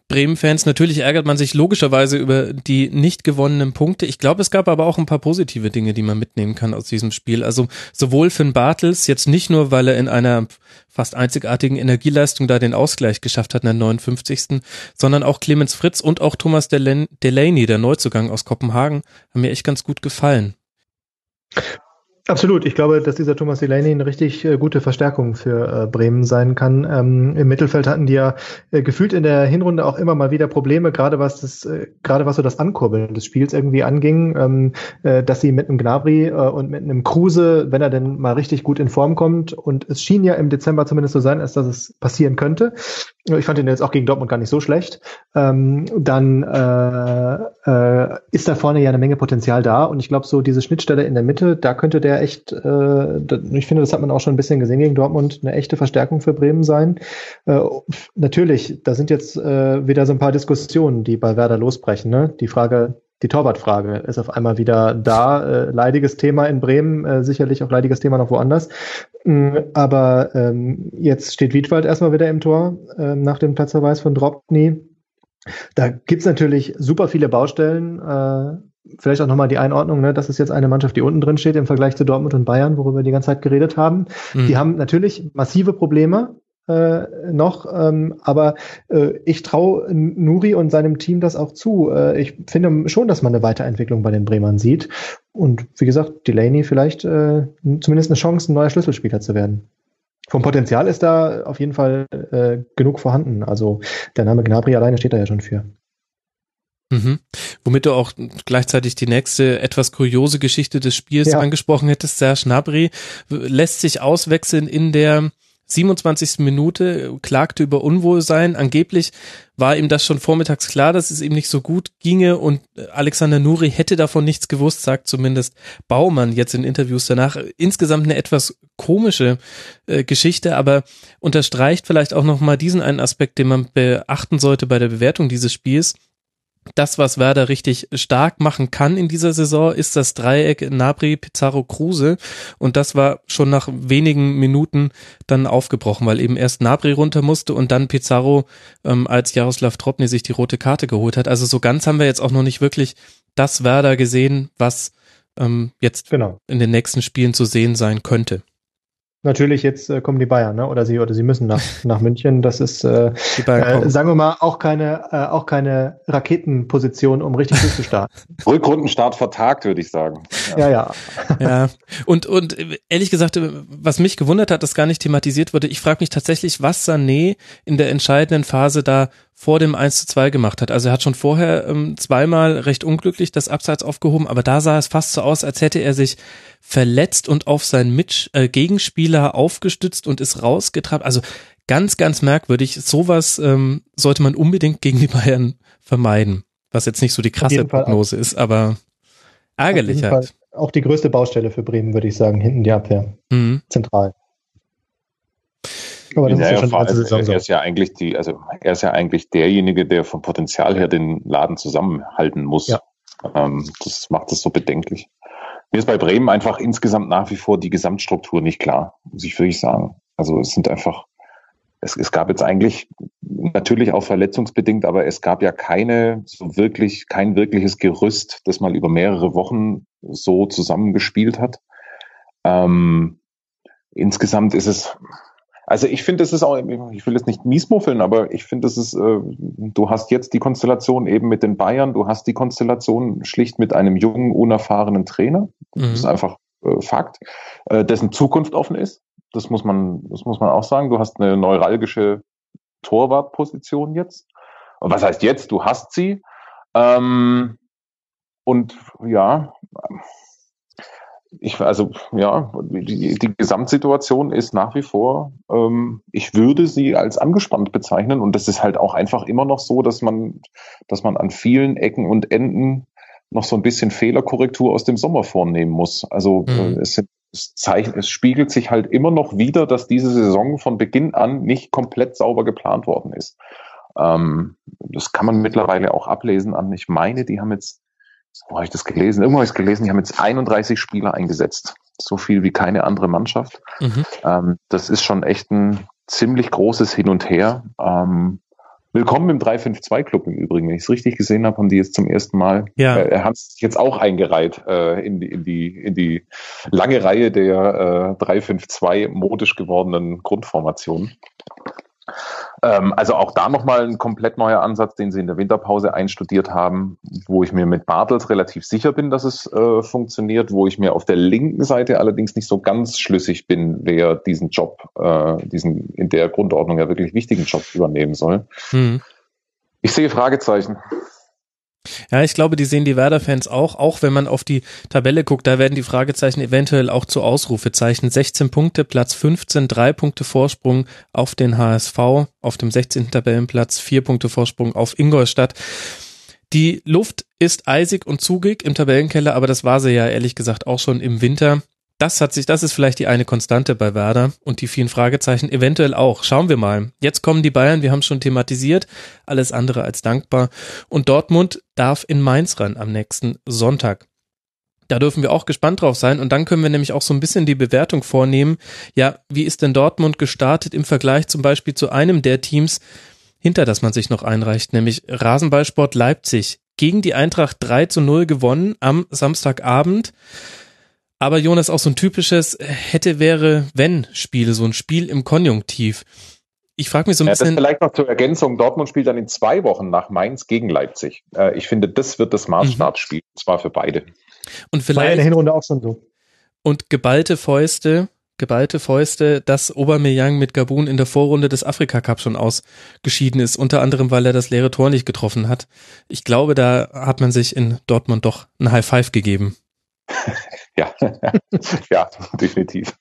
Bremen-Fans, natürlich ärgert man sich logischerweise über die nicht gewonnenen Punkte. Ich glaube, es gab aber auch ein paar positive Dinge, die man mitnehmen kann aus diesem Spiel. Also sowohl Finn Bartels, jetzt nicht nur, weil er in einer fast einzigartigen Energieleistung da den Ausgleich geschafft hat in der 59. sondern auch Clemens Fritz und auch Thomas Delaney, der Neuzugang aus Kopenhagen, haben mir echt ganz gut gefallen. Absolut. Ich glaube, dass dieser Thomas Delaney eine richtig äh, gute Verstärkung für äh, Bremen sein kann. Ähm, Im Mittelfeld hatten die ja äh, gefühlt in der Hinrunde auch immer mal wieder Probleme, gerade was das, äh, gerade was so das Ankurbeln des Spiels irgendwie anging, ähm, äh, dass sie mit einem Gnabry äh, und mit einem Kruse, wenn er denn mal richtig gut in Form kommt, und es schien ja im Dezember zumindest so sein, als dass es passieren könnte. Ich fand ihn jetzt auch gegen Dortmund gar nicht so schlecht. Ähm, dann ist da vorne ja eine Menge Potenzial da und ich glaube, so diese Schnittstelle in der Mitte, da könnte der echt, äh, ich finde, das hat man auch schon ein bisschen gesehen gegen Dortmund, eine echte Verstärkung für Bremen sein. Äh, natürlich, da sind jetzt äh, wieder so ein paar Diskussionen, die bei Werder losbrechen. Ne? Die Frage, die Torwartfrage ist auf einmal wieder da. Äh, leidiges Thema in Bremen, äh, sicherlich auch leidiges Thema noch woanders. Mm, aber ähm, jetzt steht Wiedwald erstmal wieder im Tor äh, nach dem Platzverweis von Dropny. Da gibt's natürlich super viele Baustellen. Äh, vielleicht auch nochmal die Einordnung, ne? das ist jetzt eine Mannschaft, die unten drin steht im Vergleich zu Dortmund und Bayern, worüber wir die ganze Zeit geredet haben. Mhm. Die haben natürlich massive Probleme äh, noch, ähm, aber äh, ich traue Nuri und seinem Team das auch zu. Äh, ich finde schon, dass man eine Weiterentwicklung bei den Bremern sieht. Und wie gesagt, Delaney vielleicht äh, zumindest eine Chance, ein neuer Schlüsselspieler zu werden. Vom Potenzial ist da auf jeden Fall äh, genug vorhanden. Also der Name Gnabry alleine steht da ja schon für. Mhm. Womit du auch gleichzeitig die nächste etwas kuriose Geschichte des Spiels ja. angesprochen hättest. Serge Gnabry lässt sich auswechseln in der 27. Minute, klagte über Unwohlsein. Angeblich war ihm das schon vormittags klar, dass es ihm nicht so gut ginge und Alexander Nuri hätte davon nichts gewusst, sagt zumindest Baumann jetzt in Interviews danach. Insgesamt eine etwas komische äh, Geschichte, aber unterstreicht vielleicht auch nochmal diesen einen Aspekt, den man beachten sollte bei der Bewertung dieses Spiels das, was Werder richtig stark machen kann in dieser Saison, ist das Dreieck Nabri, Pizarro, Kruse. Und das war schon nach wenigen Minuten dann aufgebrochen, weil eben erst Nabri runter musste und dann Pizarro, ähm, als Jaroslav Tropny sich die rote Karte geholt hat. Also so ganz haben wir jetzt auch noch nicht wirklich das Werder gesehen, was ähm, jetzt genau. in den nächsten Spielen zu sehen sein könnte. Natürlich, jetzt äh, kommen die Bayern, ne? oder sie oder sie müssen nach, nach München. Das ist, äh, äh, sagen wir mal, auch keine, äh, auch keine Raketenposition, um richtig durchzustarten. Rückrundenstart vertagt, würde ich sagen. Ja, ja. Ja, ja. und, und ehrlich gesagt, was mich gewundert hat, dass gar nicht thematisiert wurde, ich frage mich tatsächlich, was Sané in der entscheidenden Phase da vor dem 1 zu 2 gemacht hat. Also er hat schon vorher ähm, zweimal recht unglücklich das Abseits aufgehoben, aber da sah es fast so aus, als hätte er sich verletzt und auf seinen Mitch äh, Gegenspieler aufgestützt und ist rausgetrabt. Also ganz, ganz merkwürdig. Sowas ähm, sollte man unbedingt gegen die Bayern vermeiden. Was jetzt nicht so die krasse Prognose ist, aber ärgerlich halt. Fall auch die größte Baustelle für Bremen, würde ich sagen, hinten die Abwehr. Mhm. Zentral. Aber das ja, ist ja schon die Saison so. Er ist ja eigentlich die, also er ist ja eigentlich derjenige, der vom Potenzial her den Laden zusammenhalten muss. Ja. Ähm, das macht es so bedenklich. Mir ist bei Bremen einfach insgesamt nach wie vor die Gesamtstruktur nicht klar, muss ich wirklich sagen. Also es sind einfach, es, es gab jetzt eigentlich natürlich auch verletzungsbedingt, aber es gab ja keine so wirklich, kein wirkliches Gerüst, das mal über mehrere Wochen so zusammengespielt hat. Ähm, insgesamt ist es, also ich finde, es ist auch, ich will jetzt nicht miesmuffeln, aber ich finde, es ist, äh, du hast jetzt die Konstellation eben mit den Bayern, du hast die Konstellation schlicht mit einem jungen, unerfahrenen Trainer. Das mhm. ist einfach äh, Fakt, äh, dessen Zukunft offen ist. Das muss man, das muss man auch sagen. Du hast eine neuralgische Torwartposition jetzt. Und was heißt jetzt? Du hast sie. Ähm, und ja, ich, also ja, die, die Gesamtsituation ist nach wie vor, ähm, ich würde sie als angespannt bezeichnen und das ist halt auch einfach immer noch so, dass man, dass man an vielen Ecken und Enden noch so ein bisschen Fehlerkorrektur aus dem Sommer vornehmen muss. Also mhm. äh, es, sind, es, zeichnet, es spiegelt sich halt immer noch wieder, dass diese Saison von Beginn an nicht komplett sauber geplant worden ist. Ähm, das kann man mittlerweile auch ablesen an, ich meine, die haben jetzt wo habe ich das gelesen? Irgendwo habe ich es gelesen, die haben jetzt 31 Spieler eingesetzt. So viel wie keine andere Mannschaft. Mhm. Ähm, das ist schon echt ein ziemlich großes Hin und Her. Ähm, willkommen im 352-Club im Übrigen. Wenn ich es richtig gesehen habe, haben die jetzt zum ersten Mal, ja. äh, hat sich jetzt auch eingereiht äh, in, die, in, die, in die lange Reihe der äh, 352 modisch gewordenen Grundformationen. Ähm, also auch da nochmal ein komplett neuer Ansatz, den sie in der Winterpause einstudiert haben, wo ich mir mit Bartels relativ sicher bin, dass es äh, funktioniert, wo ich mir auf der linken Seite allerdings nicht so ganz schlüssig bin, wer diesen Job, äh, diesen in der Grundordnung ja wirklich wichtigen Job übernehmen soll. Mhm. Ich sehe Fragezeichen. Ja, ich glaube, die sehen die Werder-Fans auch, auch wenn man auf die Tabelle guckt, da werden die Fragezeichen eventuell auch zu Ausrufezeichen. 16 Punkte, Platz 15, drei Punkte Vorsprung auf den HSV, auf dem 16. Tabellenplatz, vier Punkte Vorsprung auf Ingolstadt. Die Luft ist eisig und zugig im Tabellenkeller, aber das war sie ja ehrlich gesagt auch schon im Winter. Das hat sich, das ist vielleicht die eine Konstante bei Werder und die vielen Fragezeichen eventuell auch. Schauen wir mal. Jetzt kommen die Bayern, wir haben schon thematisiert, alles andere als dankbar. Und Dortmund darf in Mainz ran am nächsten Sonntag. Da dürfen wir auch gespannt drauf sein und dann können wir nämlich auch so ein bisschen die Bewertung vornehmen. Ja, wie ist denn Dortmund gestartet im Vergleich zum Beispiel zu einem der Teams, hinter das man sich noch einreicht, nämlich Rasenballsport Leipzig. Gegen die Eintracht 3 zu 0 gewonnen am Samstagabend. Aber Jonas, auch so ein typisches hätte, wäre, wenn Spiel, so ein Spiel im Konjunktiv. Ich frage mich so ein ja, bisschen. Das vielleicht noch zur Ergänzung. Dortmund spielt dann in zwei Wochen nach Mainz gegen Leipzig. Äh, ich finde, das wird das Maßstabsspiel, mhm. zwar für beide. Und vielleicht. War ja in der Hinrunde auch schon so. Und geballte Fäuste, geballte Fäuste, dass Aubameyang mit Gabun in der Vorrunde des Afrika Cup schon ausgeschieden ist, unter anderem, weil er das leere Tor nicht getroffen hat. Ich glaube, da hat man sich in Dortmund doch ein High Five gegeben. ja, ja, definitiv.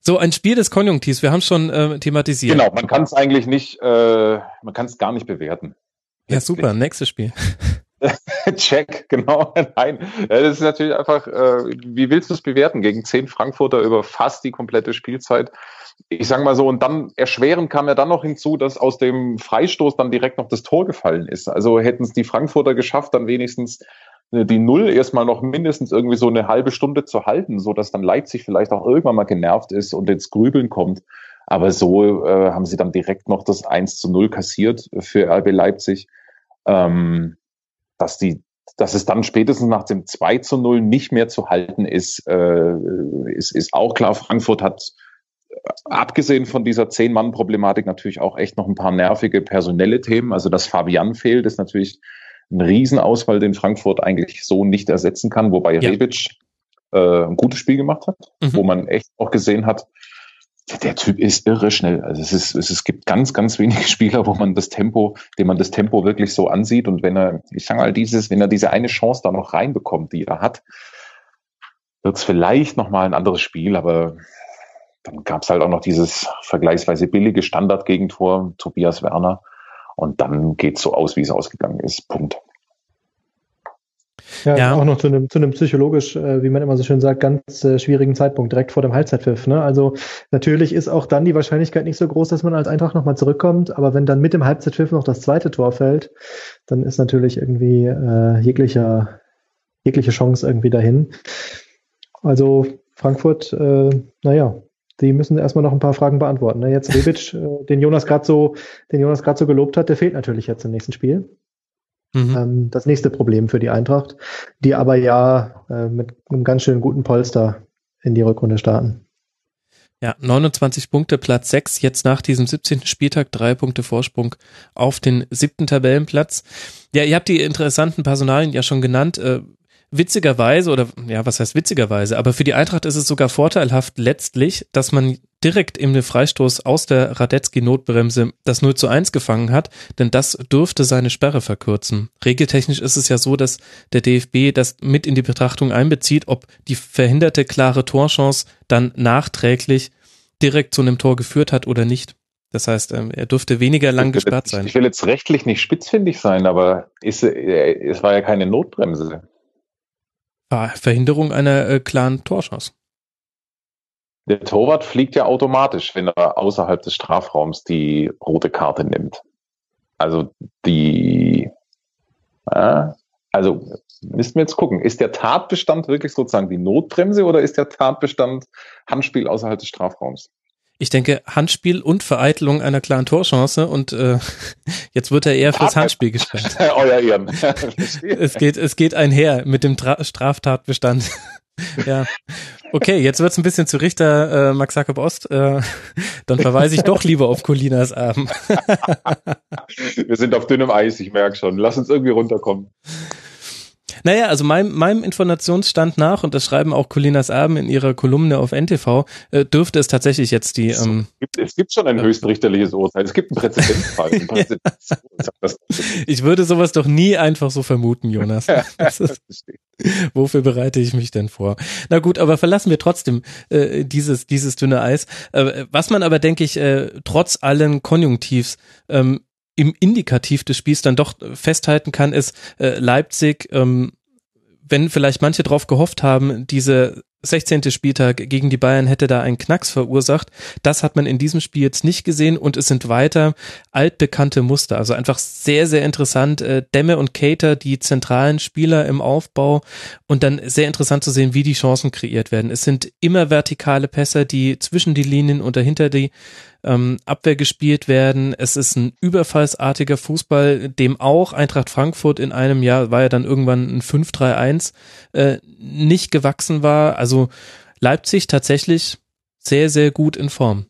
So, ein Spiel des Konjunktivs, wir haben es schon äh, thematisiert. Genau, man kann es eigentlich nicht, äh, man kann es gar nicht bewerten. Ja, super, nächstes Spiel. Check, genau. Nein, das ist natürlich einfach, äh, wie willst du es bewerten? Gegen zehn Frankfurter über fast die komplette Spielzeit. Ich sage mal so, und dann erschwerend kam ja dann noch hinzu, dass aus dem Freistoß dann direkt noch das Tor gefallen ist. Also hätten es die Frankfurter geschafft, dann wenigstens die Null erstmal noch mindestens irgendwie so eine halbe Stunde zu halten, so dass dann Leipzig vielleicht auch irgendwann mal genervt ist und ins Grübeln kommt. Aber so äh, haben sie dann direkt noch das 1 zu 0 kassiert für RB Leipzig. Ähm, dass die, dass es dann spätestens nach dem 2 zu 0 nicht mehr zu halten ist, äh, ist, ist auch klar. Frankfurt hat äh, abgesehen von dieser Zehn-Mann-Problematik natürlich auch echt noch ein paar nervige personelle Themen. Also dass Fabian fehlt, ist natürlich ein Riesenausfall, den Frankfurt eigentlich so nicht ersetzen kann, wobei ja. Rebic äh, ein gutes Spiel gemacht hat, mhm. wo man echt auch gesehen hat, der Typ ist irre schnell. Also es ist, es, es gibt ganz, ganz wenige Spieler, wo man das Tempo, dem man das Tempo wirklich so ansieht. Und wenn er, ich sage mal, dieses, wenn er diese eine Chance da noch reinbekommt, die er hat, wird es vielleicht nochmal ein anderes Spiel, aber dann gab es halt auch noch dieses vergleichsweise billige Standardgegentor, Tobias Werner. Und dann geht es so aus, wie es ausgegangen ist. Punkt. Ja, ja. auch noch zu einem, zu einem psychologisch, äh, wie man immer so schön sagt, ganz äh, schwierigen Zeitpunkt, direkt vor dem Halbzeitpfiff. Ne? Also natürlich ist auch dann die Wahrscheinlichkeit nicht so groß, dass man als Eintracht nochmal zurückkommt, aber wenn dann mit dem Halbzeitpfiff noch das zweite Tor fällt, dann ist natürlich irgendwie äh, jeglicher, jegliche Chance irgendwie dahin. Also Frankfurt, äh, naja, die müssen erstmal noch ein paar Fragen beantworten. Ne? Jetzt Rebic, äh, den Jonas gerade so, den Jonas gerade so gelobt hat, der fehlt natürlich jetzt im nächsten Spiel. Mhm. Ähm, das nächste Problem für die Eintracht, die aber ja äh, mit einem ganz schön guten Polster in die Rückrunde starten. Ja, 29 Punkte, Platz 6, jetzt nach diesem 17. Spieltag, drei Punkte Vorsprung auf den siebten Tabellenplatz. Ja, ihr habt die interessanten Personalien ja schon genannt. Äh, witzigerweise, oder ja, was heißt witzigerweise, aber für die Eintracht ist es sogar vorteilhaft letztlich, dass man direkt im Freistoß aus der Radetzky-Notbremse das 0 zu 1 gefangen hat, denn das dürfte seine Sperre verkürzen. Regeltechnisch ist es ja so, dass der DFB das mit in die Betrachtung einbezieht, ob die verhinderte klare Torchance dann nachträglich direkt zu einem Tor geführt hat oder nicht. Das heißt, ähm, er dürfte weniger lang gesperrt sein. Ich will jetzt rechtlich nicht spitzfindig sein, aber ist, äh, es war ja keine Notbremse. Verhinderung einer äh, klaren Torchance. Der Torwart fliegt ja automatisch, wenn er außerhalb des Strafraums die rote Karte nimmt. Also die, äh, also müssten wir jetzt gucken, ist der Tatbestand wirklich sozusagen die Notbremse oder ist der Tatbestand Handspiel außerhalb des Strafraums? Ich denke, Handspiel und Vereitelung einer klaren Torchance und äh, jetzt wird er eher fürs Handspiel gesperrt. Euer Ehren. es, geht, es geht einher mit dem Tra Straftatbestand. Ja. Okay, jetzt wird's ein bisschen zu Richter äh, Max Jakob Ost. Äh, dann verweise ich doch lieber auf Colinas Erben. Wir sind auf dünnem Eis, ich merke schon. Lass uns irgendwie runterkommen. Naja, also meinem, meinem Informationsstand nach, und das schreiben auch Colinas Erben in ihrer Kolumne auf NTV, äh, dürfte es tatsächlich jetzt die. Ähm, es, gibt, es gibt schon ein höchstrichterliches Urteil. Es gibt einen Präzedenzfall. Ein Präzedenzfall. ich würde sowas doch nie einfach so vermuten, Jonas. Ist, wofür bereite ich mich denn vor? Na gut, aber verlassen wir trotzdem äh, dieses, dieses dünne Eis. Äh, was man aber, denke ich, äh, trotz allen Konjunktivs ähm, im Indikativ des Spiels dann doch festhalten kann, ist äh, Leipzig, ähm, wenn vielleicht manche drauf gehofft haben, diese 16. Spieltag gegen die Bayern hätte da einen Knacks verursacht. Das hat man in diesem Spiel jetzt nicht gesehen und es sind weiter altbekannte Muster. Also einfach sehr, sehr interessant. Äh, Demme und Cater, die zentralen Spieler im Aufbau und dann sehr interessant zu sehen, wie die Chancen kreiert werden. Es sind immer vertikale Pässe, die zwischen die Linien und dahinter die ähm, Abwehr gespielt werden. Es ist ein überfallsartiger Fußball, dem auch Eintracht Frankfurt in einem Jahr, war ja dann irgendwann ein 5-3-1, äh, nicht gewachsen war. Also Leipzig tatsächlich sehr, sehr gut in Form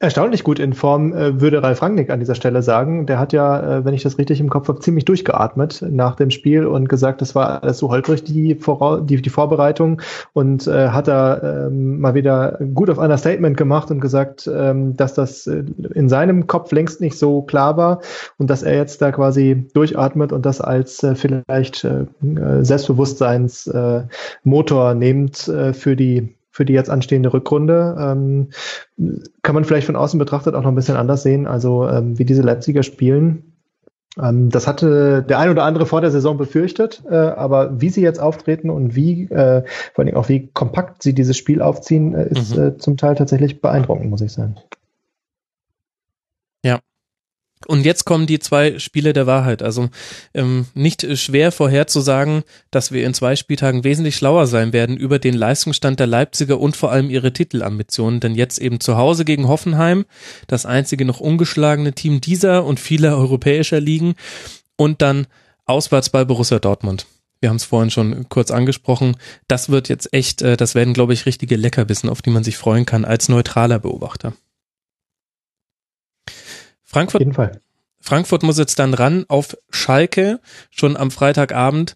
erstaunlich gut in Form, äh, würde Ralf Rangnick an dieser Stelle sagen. Der hat ja, äh, wenn ich das richtig im Kopf habe, ziemlich durchgeatmet nach dem Spiel und gesagt, das war alles so holprig, die, Vora die, die Vorbereitung und äh, hat da ähm, mal wieder gut auf einer Statement gemacht und gesagt, ähm, dass das äh, in seinem Kopf längst nicht so klar war und dass er jetzt da quasi durchatmet und das als äh, vielleicht äh, Selbstbewusstseinsmotor äh, nimmt für die für die jetzt anstehende Rückrunde. Ähm, kann man vielleicht von außen betrachtet auch noch ein bisschen anders sehen, also ähm, wie diese Leipziger spielen. Ähm, das hatte der ein oder andere vor der Saison befürchtet, äh, aber wie sie jetzt auftreten und wie, äh, vor allem auch wie kompakt sie dieses Spiel aufziehen, äh, ist mhm. Äh, zum Teil tatsächlich beeindruckend, muss ich sagen. Und jetzt kommen die zwei Spiele der Wahrheit. Also ähm, nicht schwer vorherzusagen, dass wir in zwei Spieltagen wesentlich schlauer sein werden über den Leistungsstand der Leipziger und vor allem ihre Titelambitionen. Denn jetzt eben zu Hause gegen Hoffenheim, das einzige noch ungeschlagene Team dieser und vieler europäischer Ligen. Und dann auswärts bei Borussia Dortmund. Wir haben es vorhin schon kurz angesprochen. Das wird jetzt echt, äh, das werden, glaube ich, richtige Leckerbissen, auf die man sich freuen kann als neutraler Beobachter. Frankfurt. Frankfurt muss jetzt dann ran auf Schalke, schon am Freitagabend.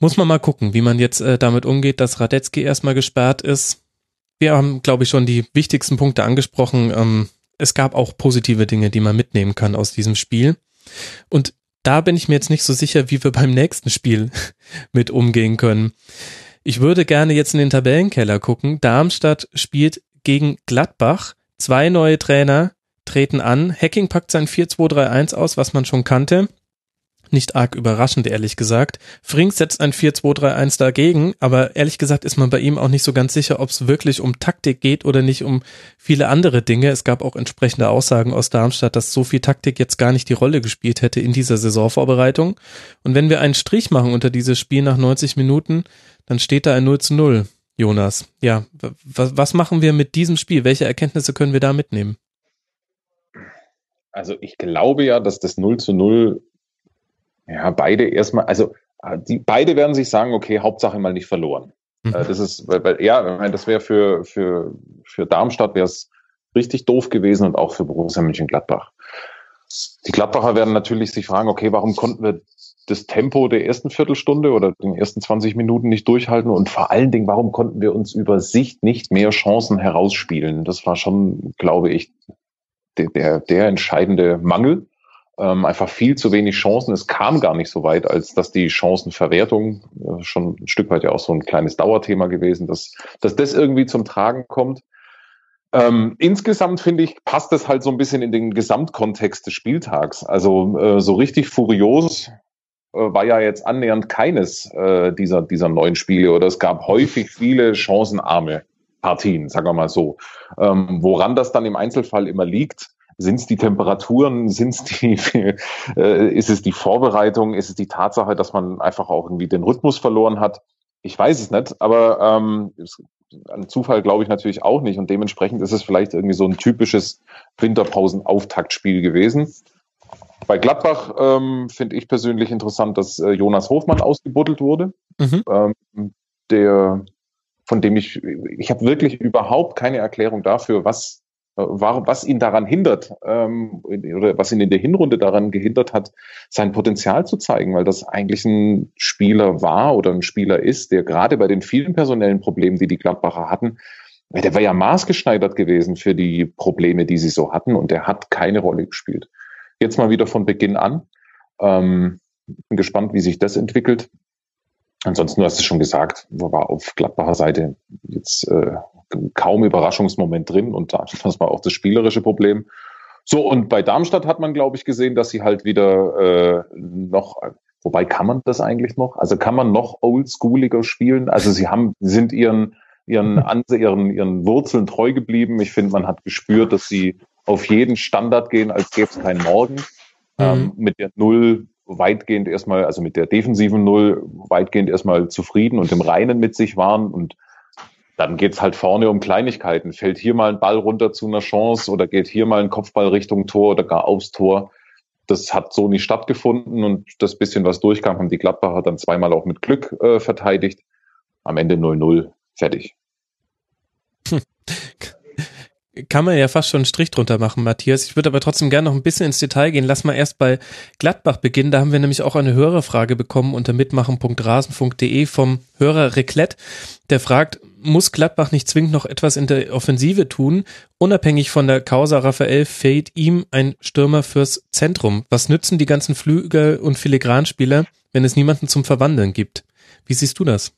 Muss man mal gucken, wie man jetzt äh, damit umgeht, dass Radetzky erstmal gesperrt ist. Wir haben, glaube ich, schon die wichtigsten Punkte angesprochen. Ähm, es gab auch positive Dinge, die man mitnehmen kann aus diesem Spiel. Und da bin ich mir jetzt nicht so sicher, wie wir beim nächsten Spiel mit umgehen können. Ich würde gerne jetzt in den Tabellenkeller gucken. Darmstadt spielt gegen Gladbach. Zwei neue Trainer, treten an. Hacking packt sein 4-2-3-1 aus, was man schon kannte. Nicht arg überraschend, ehrlich gesagt. Frings setzt ein 4-2-3-1 dagegen, aber ehrlich gesagt ist man bei ihm auch nicht so ganz sicher, ob es wirklich um Taktik geht oder nicht um viele andere Dinge. Es gab auch entsprechende Aussagen aus Darmstadt, dass so viel Taktik jetzt gar nicht die Rolle gespielt hätte in dieser Saisonvorbereitung. Und wenn wir einen Strich machen unter dieses Spiel nach 90 Minuten, dann steht da ein 0 zu 0. Jonas, ja, was machen wir mit diesem Spiel? Welche Erkenntnisse können wir da mitnehmen? Also ich glaube ja, dass das 0 zu 0, ja, beide erstmal, also äh, die beide werden sich sagen, okay, Hauptsache mal nicht verloren. Mhm. Äh, das ist, weil, weil ja, das wäre für, für, für Darmstadt wäre es richtig doof gewesen und auch für Borussia Mönchengladbach. Die Gladbacher werden natürlich sich fragen, okay, warum konnten wir das Tempo der ersten Viertelstunde oder den ersten 20 Minuten nicht durchhalten und vor allen Dingen, warum konnten wir uns über Sicht nicht mehr Chancen herausspielen? Das war schon, glaube ich, der, der, der entscheidende Mangel. Ähm, einfach viel zu wenig Chancen. Es kam gar nicht so weit, als dass die Chancenverwertung äh, schon ein Stück weit ja auch so ein kleines Dauerthema gewesen, dass, dass das irgendwie zum Tragen kommt. Ähm, insgesamt finde ich, passt das halt so ein bisschen in den Gesamtkontext des Spieltags. Also äh, so richtig furios äh, war ja jetzt annähernd keines äh, dieser, dieser neuen Spiele oder es gab häufig viele chancenarme Partien, sagen wir mal so. Ähm, woran das dann im Einzelfall immer liegt, sind es die Temperaturen, sind es die, äh, ist es die Vorbereitung, ist es die Tatsache, dass man einfach auch irgendwie den Rhythmus verloren hat? Ich weiß es nicht, aber ähm, ein Zufall glaube ich natürlich auch nicht und dementsprechend ist es vielleicht irgendwie so ein typisches Winterpausen-Auftaktspiel gewesen. Bei Gladbach ähm, finde ich persönlich interessant, dass äh, Jonas Hofmann ausgebuddelt wurde. Mhm. Ähm, der, von dem ich, ich habe wirklich überhaupt keine Erklärung dafür, was, äh, war, was ihn daran hindert, ähm, oder was ihn in der Hinrunde daran gehindert hat, sein Potenzial zu zeigen, weil das eigentlich ein Spieler war oder ein Spieler ist, der gerade bei den vielen personellen Problemen, die die Gladbacher hatten, der war ja maßgeschneidert gewesen für die Probleme, die sie so hatten und der hat keine Rolle gespielt. Jetzt mal wieder von Beginn an. Ähm, bin gespannt, wie sich das entwickelt. Ansonsten, du hast es schon gesagt, war auf Gladbacher Seite jetzt äh, kaum Überraschungsmoment drin und das war auch das spielerische Problem. So, und bei Darmstadt hat man, glaube ich, gesehen, dass sie halt wieder äh, noch, wobei kann man das eigentlich noch? Also kann man noch oldschooliger spielen? Also sie haben, sind ihren, ihren, ihren, ihren Wurzeln treu geblieben. Ich finde, man hat gespürt, dass sie auf jeden Standard gehen, als gäbe es keinen Morgen. Mhm. Ähm, mit der Null weitgehend erstmal, also mit der defensiven Null weitgehend erstmal zufrieden und im Reinen mit sich waren und dann geht's halt vorne um Kleinigkeiten. Fällt hier mal ein Ball runter zu einer Chance oder geht hier mal ein Kopfball Richtung Tor oder gar aufs Tor. Das hat so nicht stattgefunden und das bisschen, was durchkam, haben die Gladbacher dann zweimal auch mit Glück äh, verteidigt. Am Ende 0-0, fertig. kann man ja fast schon einen Strich drunter machen, Matthias. Ich würde aber trotzdem gerne noch ein bisschen ins Detail gehen. Lass mal erst bei Gladbach beginnen. Da haben wir nämlich auch eine Hörerfrage bekommen unter mitmachen.rasen.de vom Hörer Reclett. Der fragt, muss Gladbach nicht zwingend noch etwas in der Offensive tun? Unabhängig von der Causa Raphael fehlt ihm ein Stürmer fürs Zentrum. Was nützen die ganzen Flügel und Filigranspieler, wenn es niemanden zum Verwandeln gibt? Wie siehst du das?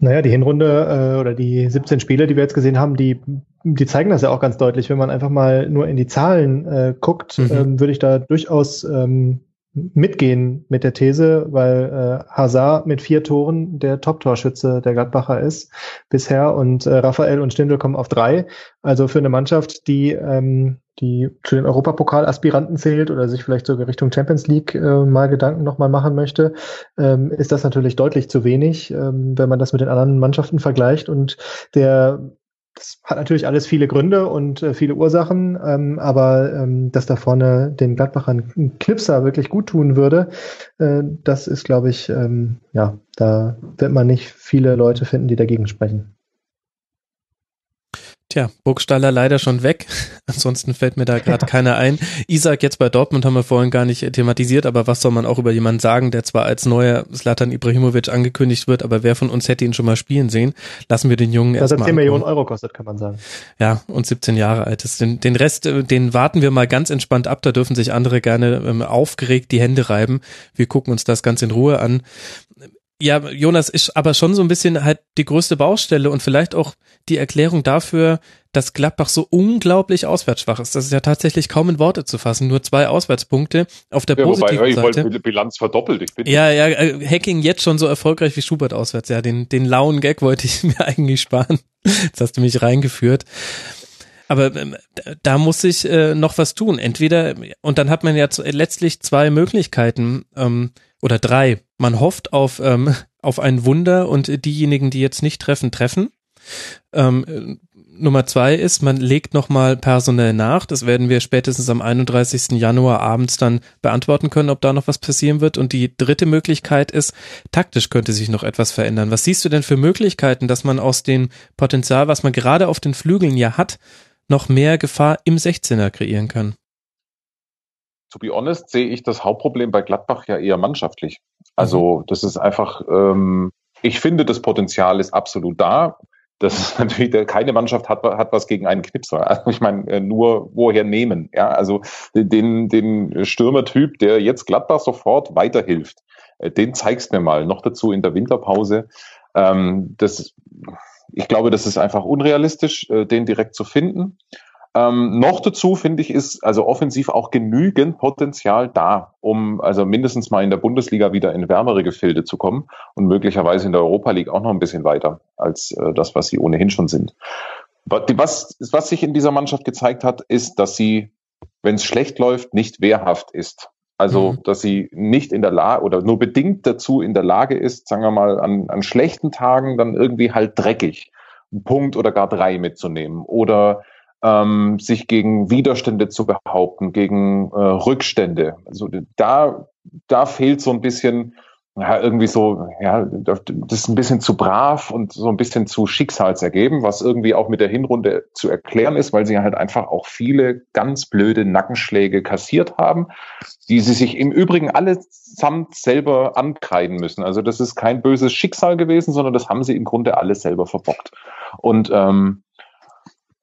Naja, die Hinrunde äh, oder die 17 Spiele, die wir jetzt gesehen haben, die, die zeigen das ja auch ganz deutlich. Wenn man einfach mal nur in die Zahlen äh, guckt, mhm. ähm, würde ich da durchaus ähm, mitgehen mit der These, weil äh, Hazard mit vier Toren der Top-Torschütze der Gladbacher ist bisher und äh, Raphael und Stindl kommen auf drei. Also für eine Mannschaft, die ähm, die zu den Europapokal-Aspiranten zählt oder sich vielleicht sogar Richtung Champions League äh, mal Gedanken nochmal machen möchte, ähm, ist das natürlich deutlich zu wenig, ähm, wenn man das mit den anderen Mannschaften vergleicht. Und der das hat natürlich alles viele Gründe und äh, viele Ursachen, ähm, aber ähm, dass da vorne den Gladbachern ein Knipser wirklich gut tun würde, äh, das ist, glaube ich, ähm, ja, da wird man nicht viele Leute finden, die dagegen sprechen. Tja, Burgstaller leider schon weg. Ansonsten fällt mir da gerade keiner ein. Isaac jetzt bei Dortmund haben wir vorhin gar nicht thematisiert, aber was soll man auch über jemanden sagen, der zwar als neuer Slatan Ibrahimovic angekündigt wird, aber wer von uns hätte ihn schon mal spielen sehen? Lassen wir den Jungen erstmal. Dass er 10 Millionen Euro kostet, kann man sagen. Ja, und 17 Jahre alt ist. Den, den Rest, äh, den warten wir mal ganz entspannt ab. Da dürfen sich andere gerne ähm, aufgeregt die Hände reiben. Wir gucken uns das ganz in Ruhe an. Ja, Jonas ist aber schon so ein bisschen halt die größte Baustelle und vielleicht auch die Erklärung dafür, dass Gladbach so unglaublich auswärtsschwach ist. Das ist ja tatsächlich kaum in Worte zu fassen. Nur zwei Auswärtspunkte auf der ja, positiven wobei, ich Seite. Wollte Bilanz verdoppelt. Ich bin ja, ja, äh, Hacking jetzt schon so erfolgreich wie Schubert auswärts. Ja, den, den lauen Gag wollte ich mir eigentlich sparen. Jetzt hast du mich reingeführt. Aber ähm, da muss ich äh, noch was tun. Entweder, und dann hat man ja letztlich zwei Möglichkeiten. Ähm, oder drei. Man hofft auf, ähm, auf ein Wunder und diejenigen, die jetzt nicht treffen, treffen. Ähm, Nummer zwei ist, man legt nochmal personell nach. Das werden wir spätestens am 31. Januar abends dann beantworten können, ob da noch was passieren wird. Und die dritte Möglichkeit ist, taktisch könnte sich noch etwas verändern. Was siehst du denn für Möglichkeiten, dass man aus dem Potenzial, was man gerade auf den Flügeln ja hat, noch mehr Gefahr im 16er kreieren kann? to be honest, sehe ich das Hauptproblem bei Gladbach ja eher mannschaftlich. Also mhm. das ist einfach, ähm, ich finde, das Potenzial ist absolut da. Das ist natürlich, keine Mannschaft hat, hat was gegen einen Knipser. Also ich meine, äh, nur woher nehmen. Ja, also den, den Stürmertyp, der jetzt Gladbach sofort weiterhilft, äh, den zeigst mir mal. Noch dazu in der Winterpause. Ähm, das, ich glaube, das ist einfach unrealistisch, äh, den direkt zu finden. Ähm, noch dazu finde ich, ist also offensiv auch genügend Potenzial da, um also mindestens mal in der Bundesliga wieder in wärmere Gefilde zu kommen und möglicherweise in der Europa League auch noch ein bisschen weiter als äh, das, was sie ohnehin schon sind. Was, was sich in dieser Mannschaft gezeigt hat, ist, dass sie, wenn es schlecht läuft, nicht wehrhaft ist. Also, mhm. dass sie nicht in der Lage oder nur bedingt dazu in der Lage ist, sagen wir mal, an, an schlechten Tagen dann irgendwie halt dreckig einen Punkt oder gar drei mitzunehmen oder ähm, sich gegen Widerstände zu behaupten, gegen äh, Rückstände. Also da, da fehlt so ein bisschen ja, irgendwie so, ja, das ist ein bisschen zu brav und so ein bisschen zu schicksalsergeben, was irgendwie auch mit der Hinrunde zu erklären ist, weil sie halt einfach auch viele ganz blöde Nackenschläge kassiert haben, die sie sich im Übrigen allesamt selber ankreiden müssen. Also das ist kein böses Schicksal gewesen, sondern das haben sie im Grunde alles selber verbockt. Und ähm,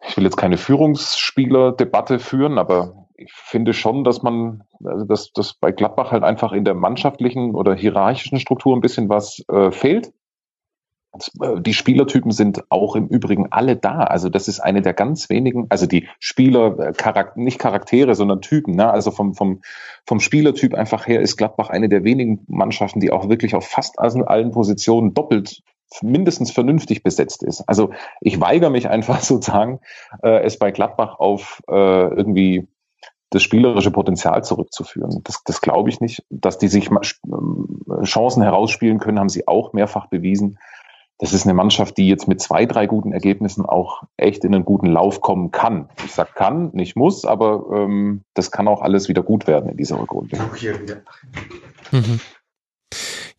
ich will jetzt keine Führungsspieler-Debatte führen, aber ich finde schon, dass man, also dass, dass bei Gladbach halt einfach in der mannschaftlichen oder hierarchischen Struktur ein bisschen was äh, fehlt. Äh, die Spielertypen sind auch im Übrigen alle da. Also das ist eine der ganz wenigen, also die Spieler, äh, Charakter, nicht Charaktere, sondern Typen. Ne? Also vom, vom, vom Spielertyp einfach her ist Gladbach eine der wenigen Mannschaften, die auch wirklich auf fast allen Positionen doppelt mindestens vernünftig besetzt ist. Also ich weigere mich einfach sozusagen, äh, es bei Gladbach auf äh, irgendwie das spielerische Potenzial zurückzuführen. Das, das glaube ich nicht. Dass die sich ähm, Chancen herausspielen können, haben sie auch mehrfach bewiesen. Das ist eine Mannschaft, die jetzt mit zwei, drei guten Ergebnissen auch echt in einen guten Lauf kommen kann. Ich sag kann, nicht muss, aber ähm, das kann auch alles wieder gut werden in dieser Rückrunde. Mhm.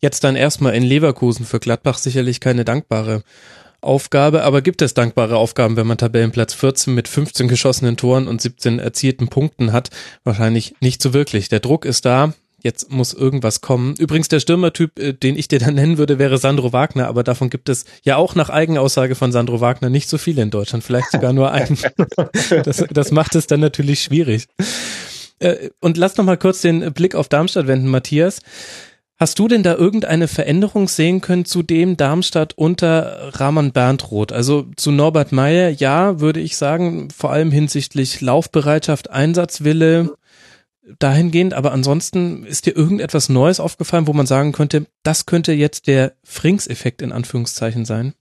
Jetzt dann erstmal in Leverkusen für Gladbach sicherlich keine dankbare Aufgabe, aber gibt es dankbare Aufgaben, wenn man Tabellenplatz 14 mit 15 geschossenen Toren und 17 erzielten Punkten hat? Wahrscheinlich nicht so wirklich. Der Druck ist da. Jetzt muss irgendwas kommen. Übrigens, der Stürmertyp, äh, den ich dir dann nennen würde, wäre Sandro Wagner, aber davon gibt es ja auch nach Eigenaussage von Sandro Wagner nicht so viele in Deutschland, vielleicht sogar nur einen. Das, das macht es dann natürlich schwierig. Äh, und lass noch mal kurz den Blick auf Darmstadt wenden, Matthias. Hast du denn da irgendeine Veränderung sehen können zu dem Darmstadt unter Rahman Berntroth? Also zu Norbert Meyer, ja, würde ich sagen, vor allem hinsichtlich Laufbereitschaft, Einsatzwille, dahingehend, aber ansonsten ist dir irgendetwas Neues aufgefallen, wo man sagen könnte, das könnte jetzt der Frings-Effekt in Anführungszeichen sein?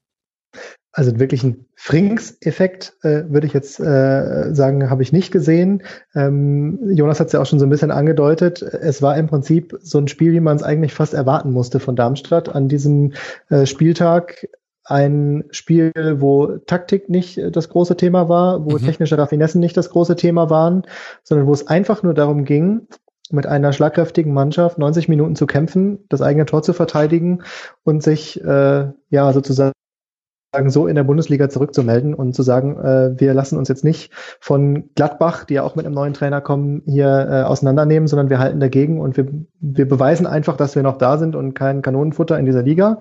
Also wirklich ein Frings-Effekt äh, würde ich jetzt äh, sagen, habe ich nicht gesehen. Ähm, Jonas hat es ja auch schon so ein bisschen angedeutet. Es war im Prinzip so ein Spiel, wie man es eigentlich fast erwarten musste von Darmstadt an diesem äh, Spieltag. Ein Spiel, wo Taktik nicht das große Thema war, wo mhm. technische Raffinessen nicht das große Thema waren, sondern wo es einfach nur darum ging, mit einer schlagkräftigen Mannschaft 90 Minuten zu kämpfen, das eigene Tor zu verteidigen und sich äh, ja sozusagen so in der Bundesliga zurückzumelden und zu sagen, äh, wir lassen uns jetzt nicht von Gladbach, die ja auch mit einem neuen Trainer kommen, hier äh, auseinandernehmen, sondern wir halten dagegen und wir, wir beweisen einfach, dass wir noch da sind und kein Kanonenfutter in dieser Liga.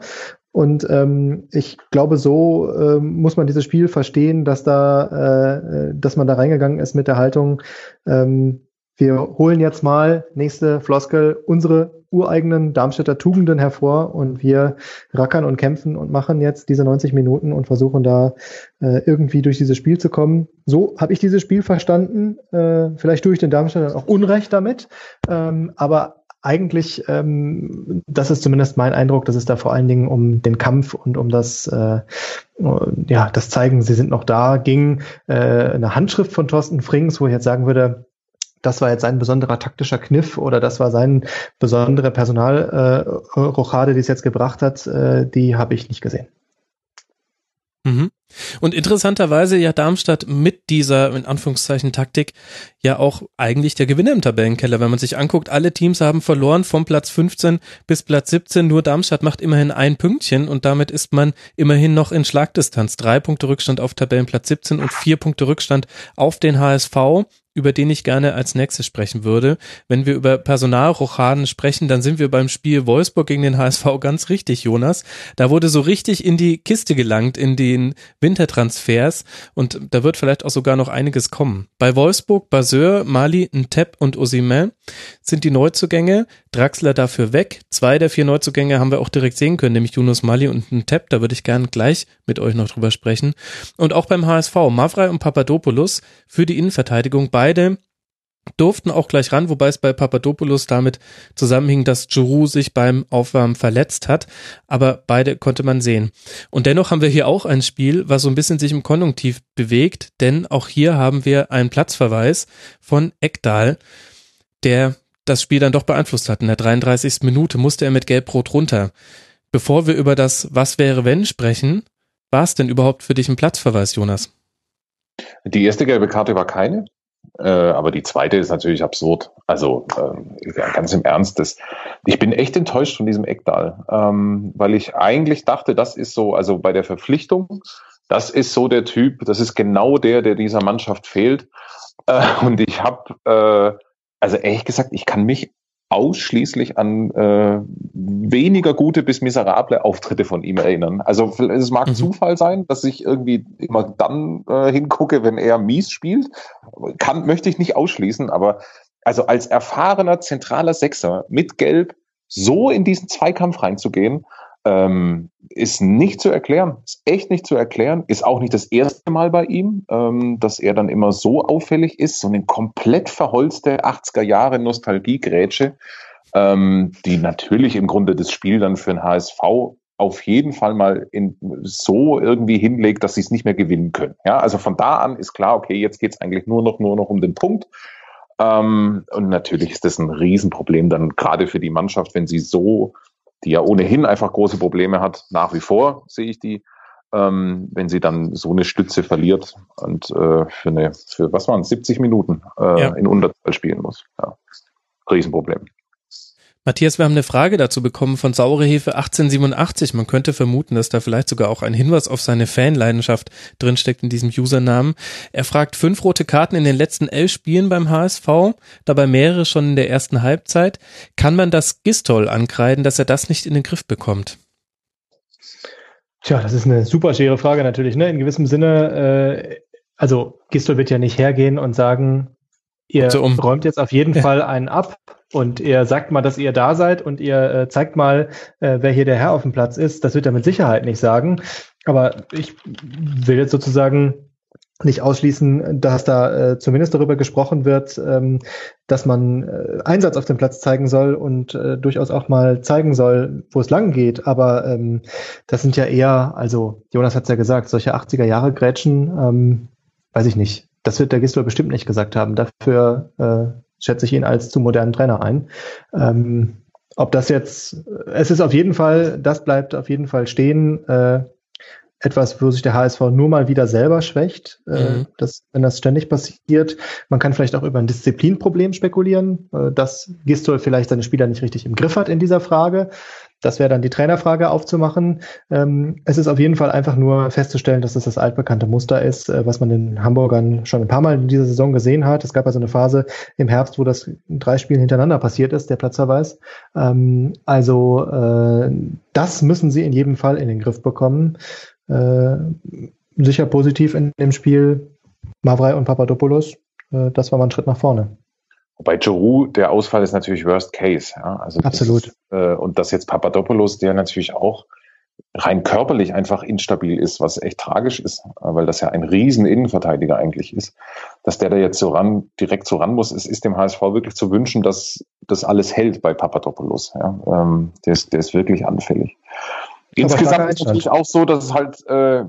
Und ähm, ich glaube, so äh, muss man dieses Spiel verstehen, dass da, äh, dass man da reingegangen ist mit der Haltung, ähm, wir holen jetzt mal nächste Floskel unsere ureigenen Darmstädter Tugenden hervor und wir rackern und kämpfen und machen jetzt diese 90 Minuten und versuchen da äh, irgendwie durch dieses Spiel zu kommen. So habe ich dieses Spiel verstanden. Äh, vielleicht tue ich den Darmstädtern auch Unrecht damit, ähm, aber eigentlich, ähm, das ist zumindest mein Eindruck, dass es da vor allen Dingen um den Kampf und um das, äh, ja, das Zeigen, sie sind noch da, ging. Äh, eine Handschrift von Thorsten Frings, wo ich jetzt sagen würde, das war jetzt ein besonderer taktischer Kniff oder das war sein besondere Personalrochade, äh, die es jetzt gebracht hat, äh, die habe ich nicht gesehen. Mhm. Und interessanterweise ja Darmstadt mit dieser, in Anführungszeichen, Taktik ja auch eigentlich der Gewinner im Tabellenkeller. Wenn man sich anguckt, alle Teams haben verloren vom Platz 15 bis Platz 17. Nur Darmstadt macht immerhin ein Pünktchen und damit ist man immerhin noch in Schlagdistanz. Drei Punkte Rückstand auf Tabellenplatz 17 und vier Punkte Rückstand auf den HSV über den ich gerne als nächstes sprechen würde. Wenn wir über Personalrochaden sprechen, dann sind wir beim Spiel Wolfsburg gegen den HSV ganz richtig, Jonas. Da wurde so richtig in die Kiste gelangt, in den Wintertransfers und da wird vielleicht auch sogar noch einiges kommen. Bei Wolfsburg, Baseur, Mali, Ntep und Osimen sind die Neuzugänge. Draxler dafür weg. Zwei der vier Neuzugänge haben wir auch direkt sehen können, nämlich Yunus Mali und Ntep. Da würde ich gern gleich mit euch noch drüber sprechen. Und auch beim HSV, Mavrei und Papadopoulos für die Innenverteidigung. Beide durften auch gleich ran, wobei es bei Papadopoulos damit zusammenhing, dass Giroud sich beim Aufwärmen verletzt hat, aber beide konnte man sehen. Und dennoch haben wir hier auch ein Spiel, was so ein bisschen sich im Konjunktiv bewegt, denn auch hier haben wir einen Platzverweis von Ekdal, der das Spiel dann doch beeinflusst hat. In der 33. Minute musste er mit Gelb-Rot runter. Bevor wir über das Was wäre wenn sprechen, war es denn überhaupt für dich ein Platzverweis, Jonas? Die erste gelbe Karte war keine, äh, aber die zweite ist natürlich absurd. Also äh, ganz im Ernst, das, ich bin echt enttäuscht von diesem Eckdal, ähm, weil ich eigentlich dachte, das ist so, also bei der Verpflichtung, das ist so der Typ, das ist genau der, der dieser Mannschaft fehlt. Äh, und ich habe, äh, also ehrlich gesagt, ich kann mich ausschließlich an äh, weniger gute bis miserable Auftritte von ihm erinnern. Also es mag mhm. Zufall sein, dass ich irgendwie immer dann äh, hingucke, wenn er mies spielt. Kann, möchte ich nicht ausschließen, aber also als erfahrener zentraler Sechser mit Gelb so in diesen Zweikampf reinzugehen, ähm, ist nicht zu erklären, ist echt nicht zu erklären, ist auch nicht das erste Mal bei ihm, ähm, dass er dann immer so auffällig ist, so eine komplett verholzte 80er Jahre Nostalgie-Grätsche, ähm, die natürlich im Grunde das Spiel dann für den HSV auf jeden Fall mal in, so irgendwie hinlegt, dass sie es nicht mehr gewinnen können. Ja, also von da an ist klar, okay, jetzt geht es eigentlich nur noch, nur noch um den Punkt. Ähm, und natürlich ist das ein Riesenproblem dann gerade für die Mannschaft, wenn sie so die ja ohnehin einfach große Probleme hat, nach wie vor sehe ich die, ähm, wenn sie dann so eine Stütze verliert und äh, für eine, für was waren 70 Minuten äh, ja. in Unterzahl spielen muss. Ja. Riesenproblem. Matthias, wir haben eine Frage dazu bekommen von Saurehefe 1887. Man könnte vermuten, dass da vielleicht sogar auch ein Hinweis auf seine Fanleidenschaft drinsteckt in diesem Usernamen. Er fragt fünf rote Karten in den letzten elf Spielen beim HSV, dabei mehrere schon in der ersten Halbzeit. Kann man das Gistol ankreiden, dass er das nicht in den Griff bekommt? Tja, das ist eine super schwere Frage natürlich. Ne? In gewissem Sinne, äh, also Gistol wird ja nicht hergehen und sagen, ihr um. räumt jetzt auf jeden Fall einen ab und ihr sagt mal, dass ihr da seid und ihr äh, zeigt mal, äh, wer hier der Herr auf dem Platz ist. Das wird er mit Sicherheit nicht sagen. Aber ich will jetzt sozusagen nicht ausschließen, dass da äh, zumindest darüber gesprochen wird, ähm, dass man äh, Einsatz auf dem Platz zeigen soll und äh, durchaus auch mal zeigen soll, wo es lang geht. Aber ähm, das sind ja eher, also Jonas hat es ja gesagt, solche 80er Jahre Grätschen, ähm, weiß ich nicht. Das wird der Gisdol bestimmt nicht gesagt haben. Dafür äh, schätze ich ihn als zu modernen Trainer ein. Ähm, ob das jetzt, es ist auf jeden Fall, das bleibt auf jeden Fall stehen. Äh, etwas, wo sich der HSV nur mal wieder selber schwächt, äh, mhm. dass, wenn das ständig passiert. Man kann vielleicht auch über ein Disziplinproblem spekulieren, äh, dass Gistol vielleicht seine Spieler nicht richtig im Griff hat in dieser Frage. Das wäre dann die Trainerfrage aufzumachen. Ähm, es ist auf jeden Fall einfach nur festzustellen, dass es das altbekannte Muster ist, äh, was man den Hamburgern schon ein paar Mal in dieser Saison gesehen hat. Es gab also eine Phase im Herbst, wo das in drei Spielen hintereinander passiert ist, der Platzverweis. Ähm, also äh, das müssen sie in jedem Fall in den Griff bekommen. Äh, sicher positiv in dem Spiel Mavrei und Papadopoulos. Äh, das war mal ein Schritt nach vorne. Bei Giroud, der Ausfall ist natürlich Worst Case. Ja? Also Absolut. Das, äh, und dass jetzt Papadopoulos, der natürlich auch rein körperlich einfach instabil ist, was echt tragisch ist, weil das ja ein riesen Innenverteidiger eigentlich ist, dass der da jetzt so ran, direkt so ran muss, es ist dem HSV wirklich zu wünschen, dass das alles hält bei Papadopoulos. Ja? Ähm, der, ist, der ist wirklich anfällig. Insgesamt ist es natürlich auch so, dass es halt äh,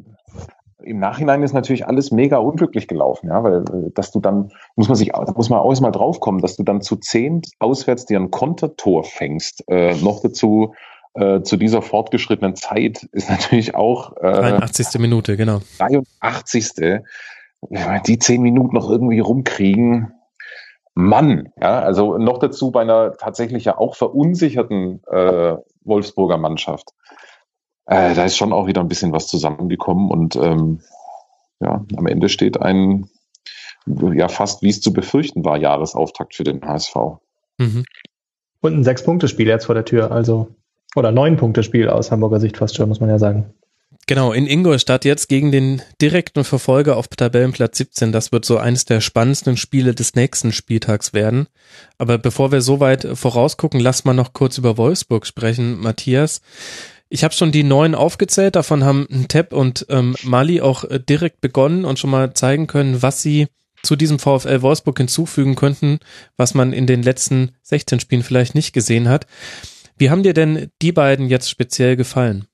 im Nachhinein ist natürlich alles mega unglücklich gelaufen, ja, weil äh, dass du dann, muss man sich, da muss man auch erstmal draufkommen, dass du dann zu zehn auswärts dir ein Kontertor fängst, äh, noch dazu äh, zu dieser fortgeschrittenen Zeit ist natürlich auch äh, 83. Minute, genau. 83. Die zehn Minuten noch irgendwie rumkriegen, Mann, ja, also noch dazu bei einer tatsächlich ja auch verunsicherten äh, Wolfsburger Mannschaft äh, da ist schon auch wieder ein bisschen was zusammengekommen und ähm, ja, am Ende steht ein ja fast wie es zu befürchten war Jahresauftakt für den HSV. Mhm. Und ein Sechs-Punkte-Spiel jetzt vor der Tür, also oder Neun-Punkte-Spiel aus Hamburger Sicht fast schon, muss man ja sagen. Genau, in Ingolstadt jetzt gegen den direkten Verfolger auf Tabellenplatz 17. Das wird so eines der spannendsten Spiele des nächsten Spieltags werden. Aber bevor wir so weit vorausgucken, lass mal noch kurz über Wolfsburg sprechen, Matthias. Ich habe schon die neun aufgezählt, davon haben Tepp und ähm, Mali auch äh, direkt begonnen und schon mal zeigen können, was sie zu diesem VfL Wolfsburg hinzufügen könnten, was man in den letzten 16 Spielen vielleicht nicht gesehen hat. Wie haben dir denn die beiden jetzt speziell gefallen?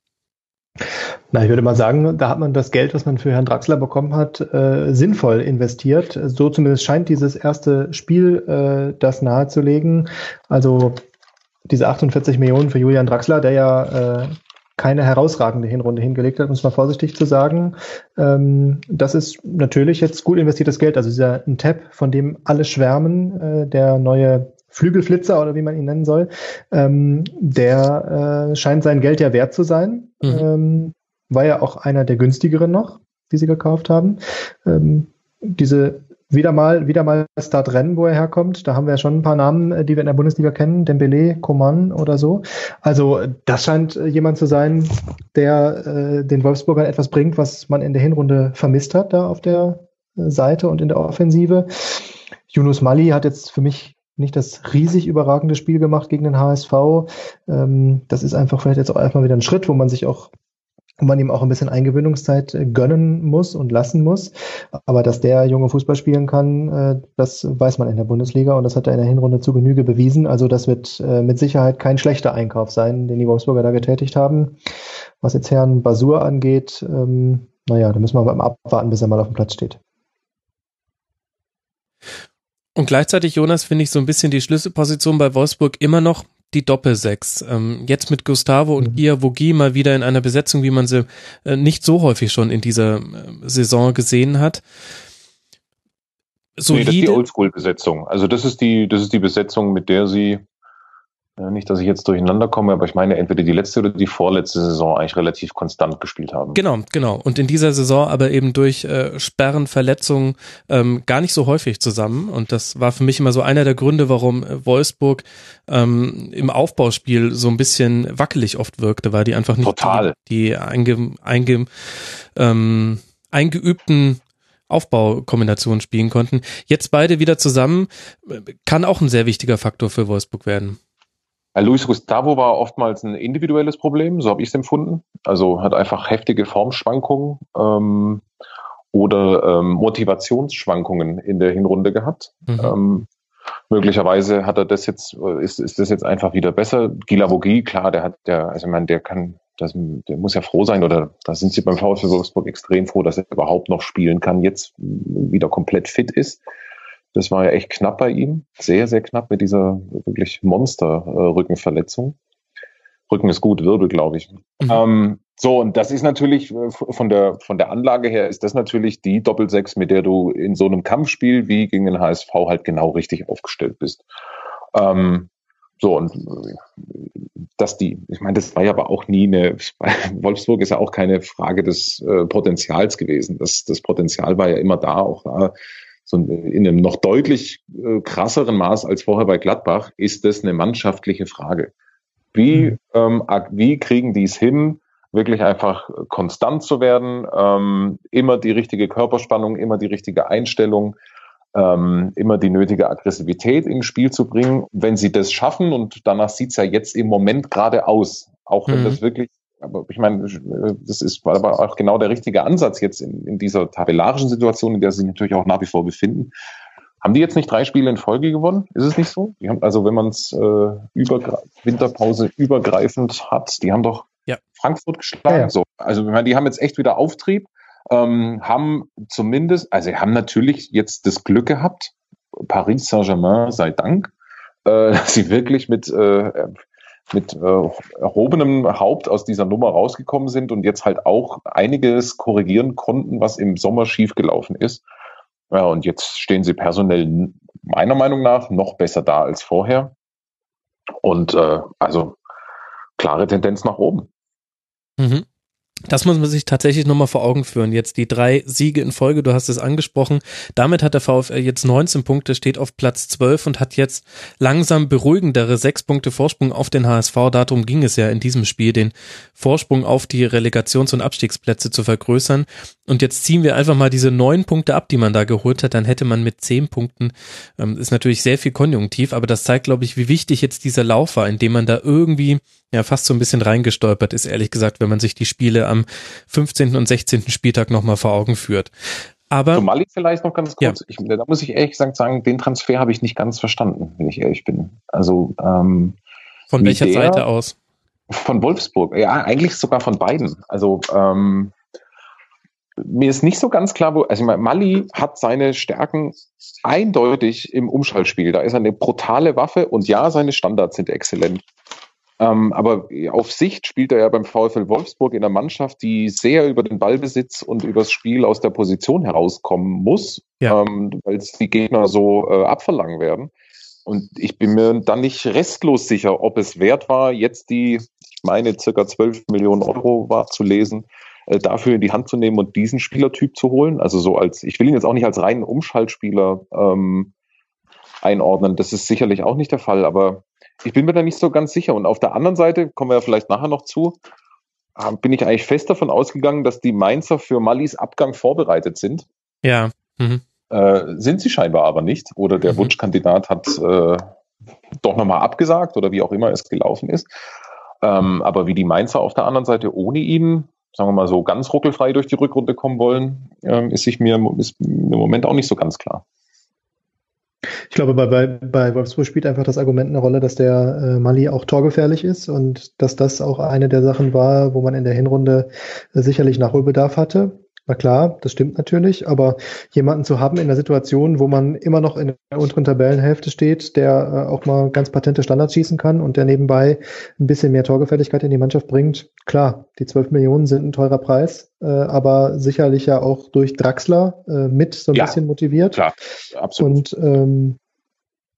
Na, ich würde mal sagen, da hat man das Geld, was man für Herrn Draxler bekommen hat, äh, sinnvoll investiert. So zumindest scheint dieses erste Spiel äh, das nahezulegen. Also diese 48 Millionen für Julian Draxler, der ja äh, keine herausragende Hinrunde hingelegt hat, um es mal vorsichtig zu sagen. Ähm, das ist natürlich jetzt gut investiertes Geld. Also dieser ein Tab, von dem alle schwärmen, äh, der neue Flügelflitzer oder wie man ihn nennen soll, ähm, der äh, scheint sein Geld ja wert zu sein. Mhm. Ähm, war ja auch einer der günstigeren noch, die sie gekauft haben. Ähm, diese wieder mal, wieder mal Start-Rennen, wo er herkommt. Da haben wir ja schon ein paar Namen, äh, die wir in der Bundesliga kennen. Dembele, Coman oder so. Also das scheint äh, jemand zu sein, der äh, den Wolfsburgern etwas bringt, was man in der Hinrunde vermisst hat, da auf der äh, Seite und in der Offensive. Yunus Mali hat jetzt für mich nicht das riesig überragende Spiel gemacht gegen den HSV. Ähm, das ist einfach vielleicht jetzt auch erstmal wieder ein Schritt, wo man sich auch und man ihm auch ein bisschen Eingewöhnungszeit äh, gönnen muss und lassen muss. Aber dass der junge Fußball spielen kann, äh, das weiß man in der Bundesliga und das hat er in der Hinrunde zu Genüge bewiesen. Also das wird äh, mit Sicherheit kein schlechter Einkauf sein, den die Wolfsburger da getätigt haben. Was jetzt Herrn Basur angeht, ähm, naja, da müssen wir mal abwarten, bis er mal auf dem Platz steht. Und gleichzeitig, Jonas, finde ich so ein bisschen die Schlüsselposition bei Wolfsburg immer noch die Doppelsechs. Ähm, jetzt mit Gustavo und mhm. Gia Vogie mal wieder in einer Besetzung, wie man sie äh, nicht so häufig schon in dieser äh, Saison gesehen hat. Solide. Nee, das ist die Oldschool-Besetzung. Also das ist die, das ist die Besetzung, mit der sie nicht, dass ich jetzt durcheinander komme, aber ich meine, entweder die letzte oder die vorletzte Saison eigentlich relativ konstant gespielt haben. Genau, genau. Und in dieser Saison aber eben durch äh, Sperren, Verletzungen ähm, gar nicht so häufig zusammen. Und das war für mich immer so einer der Gründe, warum äh, Wolfsburg ähm, im Aufbauspiel so ein bisschen wackelig oft wirkte, weil die einfach nicht Total. die, die einge, einge, ähm, eingeübten Aufbaukombinationen spielen konnten. Jetzt beide wieder zusammen äh, kann auch ein sehr wichtiger Faktor für Wolfsburg werden. Luis Gustavo war oftmals ein individuelles Problem, so habe ich es empfunden. Also hat einfach heftige Formschwankungen ähm, oder ähm, Motivationsschwankungen in der Hinrunde gehabt. Mhm. Ähm, möglicherweise hat er das jetzt, ist, ist das jetzt einfach wieder besser. Gila Vogie, klar, der hat, der, also ich meine, der kann, das, der muss ja froh sein oder da sind sie beim VfL Wolfsburg extrem froh, dass er überhaupt noch spielen kann, jetzt wieder komplett fit ist. Das war ja echt knapp bei ihm. Sehr, sehr knapp mit dieser wirklich Monster-Rückenverletzung. Rücken ist gut, Wirbel, glaube ich. Mhm. Ähm, so, und das ist natürlich äh, von der, von der Anlage her ist das natürlich die Doppelsechs, mit der du in so einem Kampfspiel wie gegen den HSV halt genau richtig aufgestellt bist. Ähm, so, und äh, dass die, ich meine, das war ja aber auch nie eine, Wolfsburg ist ja auch keine Frage des äh, Potenzials gewesen. Das, das Potenzial war ja immer da, auch da so in einem noch deutlich äh, krasseren Maß als vorher bei Gladbach, ist das eine mannschaftliche Frage. Wie, mhm. ähm, wie kriegen die es hin, wirklich einfach konstant zu werden, ähm, immer die richtige Körperspannung, immer die richtige Einstellung, ähm, immer die nötige Aggressivität ins Spiel zu bringen. Wenn sie das schaffen, und danach sieht's ja jetzt im Moment gerade aus, auch wenn mhm. das wirklich aber ich meine, das ist aber auch genau der richtige Ansatz jetzt in, in dieser tabellarischen Situation, in der sie sich natürlich auch nach wie vor befinden. Haben die jetzt nicht drei Spiele in Folge gewonnen? Ist es nicht so? Die haben, also wenn man es äh, über Winterpause übergreifend hat, die haben doch ja. Frankfurt geschlagen. Ja, ja. So. Also ich meine, die haben jetzt echt wieder Auftrieb, ähm, haben zumindest, also sie haben natürlich jetzt das Glück gehabt, Paris Saint-Germain sei Dank, äh, dass sie wirklich mit äh, mit äh, erhobenem Haupt aus dieser Nummer rausgekommen sind und jetzt halt auch einiges korrigieren konnten, was im Sommer schiefgelaufen ist. Ja, und jetzt stehen sie personell meiner Meinung nach noch besser da als vorher. Und äh, also klare Tendenz nach oben. Mhm. Das muss man sich tatsächlich nochmal vor Augen führen. Jetzt die drei Siege in Folge, du hast es angesprochen. Damit hat der VfL jetzt 19 Punkte, steht auf Platz 12 und hat jetzt langsam beruhigendere sechs Punkte Vorsprung auf den HSV. Darum ging es ja in diesem Spiel, den Vorsprung auf die Relegations- und Abstiegsplätze zu vergrößern. Und jetzt ziehen wir einfach mal diese neun Punkte ab, die man da geholt hat. Dann hätte man mit zehn Punkten, ähm, ist natürlich sehr viel konjunktiv, aber das zeigt, glaube ich, wie wichtig jetzt dieser Lauf war, indem man da irgendwie ja fast so ein bisschen reingestolpert ist, ehrlich gesagt, wenn man sich die Spiele am 15. und 16. Spieltag nochmal vor Augen führt. Aber. Somali vielleicht noch ganz kurz. Ja. Ich, da muss ich ehrlich gesagt sagen, den Transfer habe ich nicht ganz verstanden, wenn ich ehrlich bin. Also, ähm, Von welcher der, Seite aus? Von Wolfsburg. Ja, eigentlich sogar von beiden. Also, ähm, mir ist nicht so ganz klar, wo, also ich meine, Mali hat seine Stärken eindeutig im Umschaltspiel. Da ist er eine brutale Waffe und ja, seine Standards sind exzellent. Ähm, aber auf Sicht spielt er ja beim VfL Wolfsburg in einer Mannschaft, die sehr über den Ballbesitz und übers Spiel aus der Position herauskommen muss, Ja. ähm, weil es die Gegner so äh, abverlangen werden. Und ich bin mir dann nicht restlos sicher, ob es wert war, jetzt die, ich meine, circa 12 Millionen Euro war zu lesen, äh, dafür in die Hand zu nehmen und diesen Spielertyp zu holen. Also so als, ich will ihn jetzt auch nicht als reinen Umschaltspieler ähm, einordnen. Das ist sicherlich auch nicht der Fall, aber ich bin mir da nicht so ganz sicher. Und auf der anderen Seite, kommen wir ja vielleicht nachher noch zu, äh, bin ich eigentlich fest davon ausgegangen, dass die Mainzer für Mallis Abgang vorbereitet sind. Ja. Mhm. Äh, sind sie scheinbar aber nicht. Oder der Mhm. Wunschkandidat hat äh, doch nochmal abgesagt oder wie auch immer es gelaufen ist. Ähm, aber wie die Mainzer auf der anderen Seite ohne ihn, sagen wir mal so, ganz ruckelfrei durch die Rückrunde kommen wollen, ähm, ist sich mir ist mir im Moment auch nicht so ganz klar. Ich glaube, bei, bei, bei Wolfsburg spielt einfach das Argument eine Rolle, dass der äh, Mali auch torgefährlich ist und dass das auch eine der Sachen war, wo man in der Hinrunde äh, sicherlich Nachholbedarf hatte. Na klar, das stimmt natürlich, aber jemanden zu haben in der Situation, wo man immer noch in der unteren Tabellenhälfte steht, der äh, auch mal ganz patente Standards schießen kann und der nebenbei ein bisschen mehr Torgefälligkeit in die Mannschaft bringt, klar, die 12 Millionen sind ein teurer Preis, äh, aber sicherlich ja auch durch Draxler äh, mit so ein Ja, bisschen motiviert. Klar, absolut. Und ähm,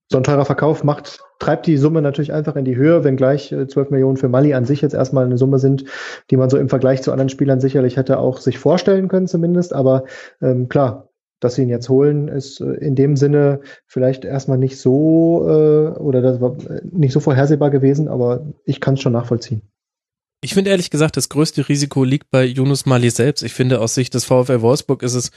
so ein teurer Verkauf macht, treibt die Summe natürlich einfach in die Höhe, wenngleich äh, 12 Millionen für Mali an sich jetzt erstmal eine Summe sind, die man so im Vergleich zu anderen Spielern sicherlich hätte auch sich vorstellen können zumindest. Aber ähm, klar, dass sie ihn jetzt holen, ist äh, in dem Sinne vielleicht erstmal nicht so äh, oder das war äh, nicht so vorhersehbar gewesen, aber ich kann es schon nachvollziehen. Ich finde ehrlich gesagt, das größte Risiko liegt bei Yunus Mali selbst. Ich finde, aus Sicht des VfL Wolfsburg ist es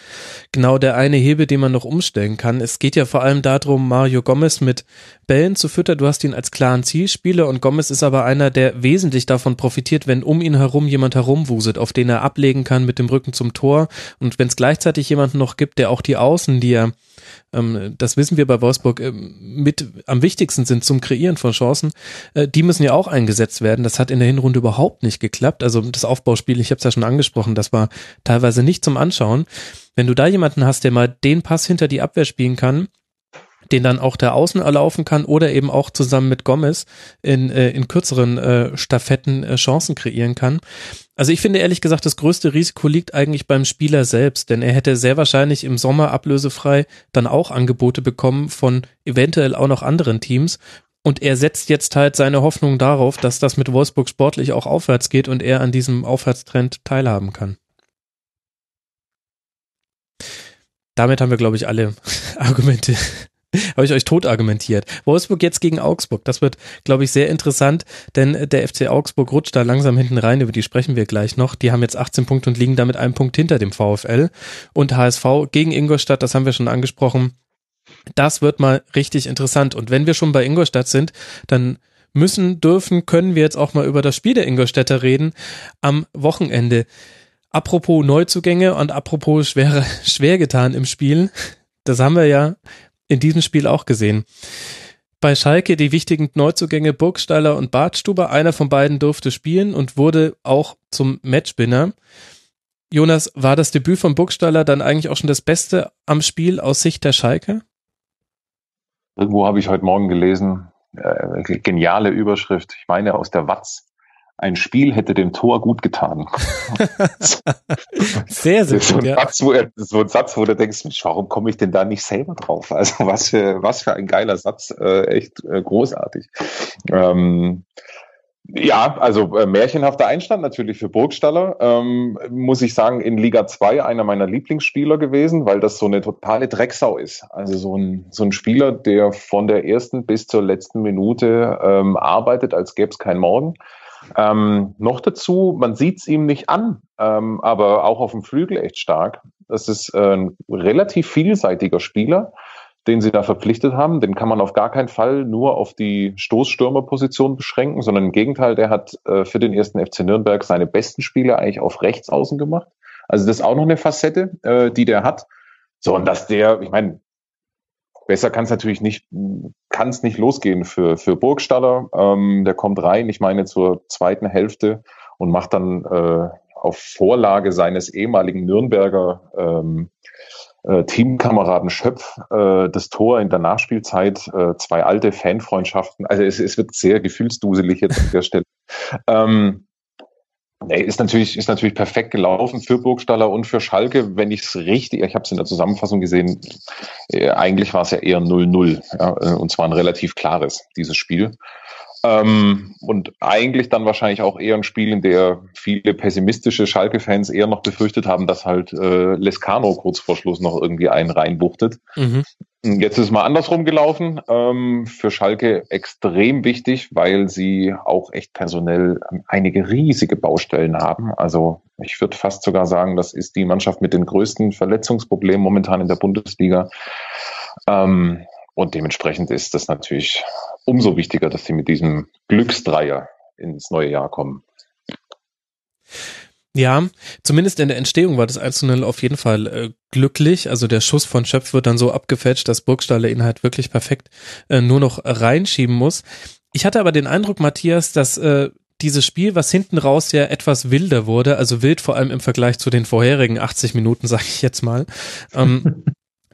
genau der eine Hebel, den man noch umstellen kann. Es geht ja vor allem darum, Mario Gomez mit Bällen zu füttern. Du hast ihn als klaren Zielspieler und Gomez ist aber einer, der wesentlich davon profitiert, wenn um ihn herum jemand herumwuselt, auf den er ablegen kann mit dem Rücken zum Tor. Und wenn es gleichzeitig jemanden noch gibt, der auch die Außen, die er ähm, das wissen wir bei Wolfsburg, ähm, mit am wichtigsten sind zum Kreieren von Chancen, äh, die müssen ja auch eingesetzt werden. Das hat in der Hinrunde überhaupt nicht geklappt. Also das Aufbauspiel, ich habe es ja schon angesprochen, das war teilweise nicht zum Anschauen. Wenn du da jemanden hast, der mal den Pass hinter die Abwehr spielen kann, den dann auch der Außen erlaufen kann oder eben auch zusammen mit Gomez in, äh, in kürzeren äh, Staffetten äh, Chancen kreieren kann. Also ich finde ehrlich gesagt, das größte Risiko liegt eigentlich beim Spieler selbst, denn er hätte sehr wahrscheinlich im Sommer ablösefrei dann auch Angebote bekommen von eventuell auch noch anderen Teams. Und er setzt jetzt halt seine Hoffnung darauf, dass das mit Wolfsburg sportlich auch aufwärts geht und er an diesem Aufwärtstrend teilhaben kann. Damit haben wir, glaube ich, alle Argumente habe ich euch tot argumentiert. Wolfsburg jetzt gegen Augsburg. Das wird, glaube ich, sehr interessant, denn der FC Augsburg rutscht da langsam hinten rein. Über die sprechen wir gleich noch. Die haben jetzt 18 Punkte und liegen damit einen Punkt hinter dem VfL. Und HSV gegen Ingolstadt, das haben wir schon angesprochen. Das wird mal richtig interessant. Und wenn wir schon bei Ingolstadt sind, dann müssen, dürfen, können wir jetzt auch mal über das Spiel der Ingolstädter reden am Wochenende. Apropos Neuzugänge und apropos schwer, schwer getan im Spiel. Das haben wir ja in diesem Spiel auch gesehen. Bei Schalke die wichtigen Neuzugänge Burgstaller und Bartstuber. Einer von beiden durfte spielen und wurde auch zum Matchwinner. Jonas, war das Debüt von Burgstaller dann eigentlich auch schon das Beste am Spiel aus Sicht der Schalke? Irgendwo habe ich heute Morgen gelesen, äh, geniale Überschrift, ich meine aus der Watz. Ein Spiel hätte dem Tor gut getan. sehr, sehr so gut, ein, ja. Satz, wo, so ein Satz, wo du denkst, Mensch, warum komme ich denn da nicht selber drauf? Also was für, was für ein geiler Satz, äh, echt äh, großartig. Ähm, ja, also äh, märchenhafter Einstand natürlich für Burgstaller. Ähm, muss ich sagen, in Liga 2 einer meiner Lieblingsspieler gewesen, weil das so eine totale Drecksau ist. Also so ein, so ein Spieler, der von der ersten bis zur letzten Minute ähm, arbeitet, als gäbe es kein Morgen. Ähm, noch dazu, man sieht es ihm nicht an, ähm, aber auch auf dem Flügel echt stark. Das ist äh, ein relativ vielseitiger Spieler, den sie da verpflichtet haben. Den kann man auf gar keinen Fall nur auf die Stoßstürmerposition beschränken, sondern im Gegenteil, der hat äh, für den ersten FC Nürnberg seine besten Spiele eigentlich auf rechts außen gemacht. Also das ist auch noch eine Facette, äh, die der hat. So, und dass der, ich meine, besser kann es natürlich nicht, kann es nicht losgehen für, für Burgstaller. Ähm, der kommt rein, ich meine, zur zweiten Hälfte und macht dann äh, auf Vorlage seines ehemaligen Nürnberger ähm, äh, Teamkameraden Schöpf äh, das Tor in der Nachspielzeit, äh, zwei alte Fanfreundschaften. Also es, es wird sehr gefühlsduselig jetzt an der Stelle. Ähm, Nee, ist natürlich, ist natürlich perfekt gelaufen für Burgstaller und für Schalke. Wenn ich es richtig, ich habe es in der Zusammenfassung gesehen, äh, eigentlich war es ja eher 0-0. Ja, äh, und zwar ein relativ klares, dieses Spiel. Ähm, und eigentlich dann wahrscheinlich auch eher ein Spiel, in der viele pessimistische Schalke-Fans eher noch befürchtet haben, dass halt äh, Lescano kurz vor Schluss noch irgendwie einen reinbuchtet. Mhm. Jetzt ist es mal andersrum gelaufen. Ähm, für Schalke extrem wichtig, weil sie auch echt personell einige riesige Baustellen haben. Also ich würde fast sogar sagen, das ist die Mannschaft mit den größten Verletzungsproblemen momentan in der Bundesliga. Ähm, und dementsprechend ist das natürlich umso wichtiger, dass sie mit diesem Glücksdreier ins neue Jahr kommen. Ja, zumindest in der Entstehung war das 1 auf jeden Fall äh, glücklich. Also der Schuss von Schöpf wird dann so abgefälscht, dass Burgstaller ihn halt wirklich perfekt äh, nur noch reinschieben muss. Ich hatte aber den Eindruck, Matthias, dass äh, dieses Spiel, was hinten raus ja etwas wilder wurde, also wild vor allem im Vergleich zu den vorherigen 80 Minuten, sage ich jetzt mal, ähm,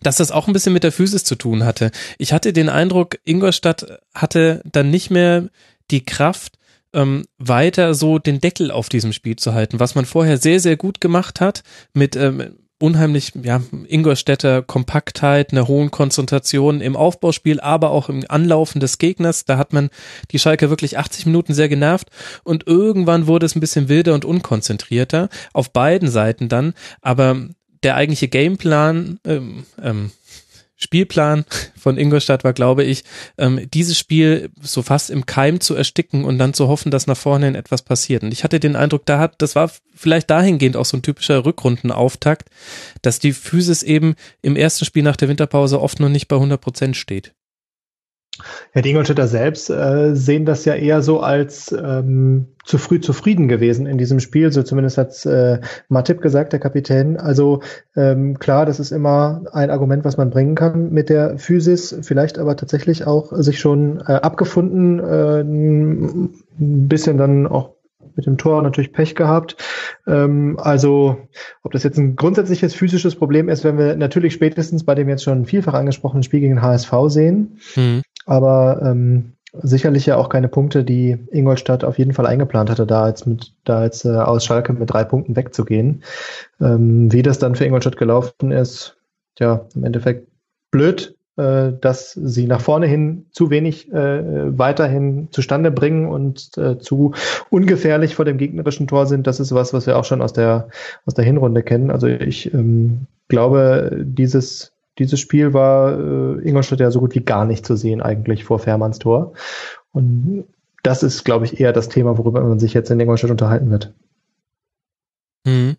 dass das auch ein bisschen mit der Physis zu tun hatte. Ich hatte den Eindruck, Ingolstadt hatte dann nicht mehr die Kraft, ähm, weiter so den Deckel auf diesem Spiel zu halten, was man vorher sehr, sehr gut gemacht hat, mit ähm, unheimlich, ja, Ingolstädter Kompaktheit, einer hohen Konzentration im Aufbauspiel, aber auch im Anlaufen des Gegners. Da hat man die Schalke wirklich 80 Minuten sehr genervt und irgendwann wurde es ein bisschen wilder und unkonzentrierter auf beiden Seiten dann, aber der eigentliche Gameplan, ähm, ähm, Spielplan von Ingolstadt war, glaube ich, ähm, dieses Spiel so fast im Keim zu ersticken und dann zu hoffen, dass nach vorne hin etwas passiert. Und ich hatte den Eindruck, da hat, das war vielleicht dahingehend auch so ein typischer Rückrundenauftakt, dass die Physis eben im ersten Spiel nach der Winterpause oft noch nicht bei 100 Prozent steht. Ja, die Ingolstädter selbst äh, sehen das ja eher so als ähm, zu früh zufrieden gewesen in diesem Spiel. So zumindest hat äh, Matip gesagt, der Kapitän. Also ähm, klar, das ist immer ein Argument, was man bringen kann mit der Physis. Vielleicht aber tatsächlich auch sich schon äh, abgefunden, äh, ein bisschen dann auch mit dem Tor natürlich Pech gehabt. Ähm, also, ob das jetzt ein grundsätzliches physisches Problem ist, werden wir natürlich spätestens bei dem jetzt schon vielfach angesprochenen Spiel gegen HSV sehen. Mhm. Aber ähm, sicherlich ja auch keine Punkte, die Ingolstadt auf jeden Fall eingeplant hatte, da jetzt mit, da jetzt äh, aus Schalke mit drei Punkten wegzugehen. Ähm, wie das dann für Ingolstadt gelaufen ist, ja, im Endeffekt blöd, äh, dass sie nach vorne hin zu wenig äh, weiterhin zustande bringen und äh, zu ungefährlich vor dem gegnerischen Tor sind. Das ist was, was wir auch schon aus der aus der Hinrunde kennen. Also ich ähm, glaube, dieses dieses Spiel war äh, Ingolstadt ja so gut wie gar nicht zu sehen eigentlich vor Fährmanns Tor. Und das ist, glaube ich, eher das Thema, worüber man sich jetzt in Ingolstadt unterhalten wird. Mhm.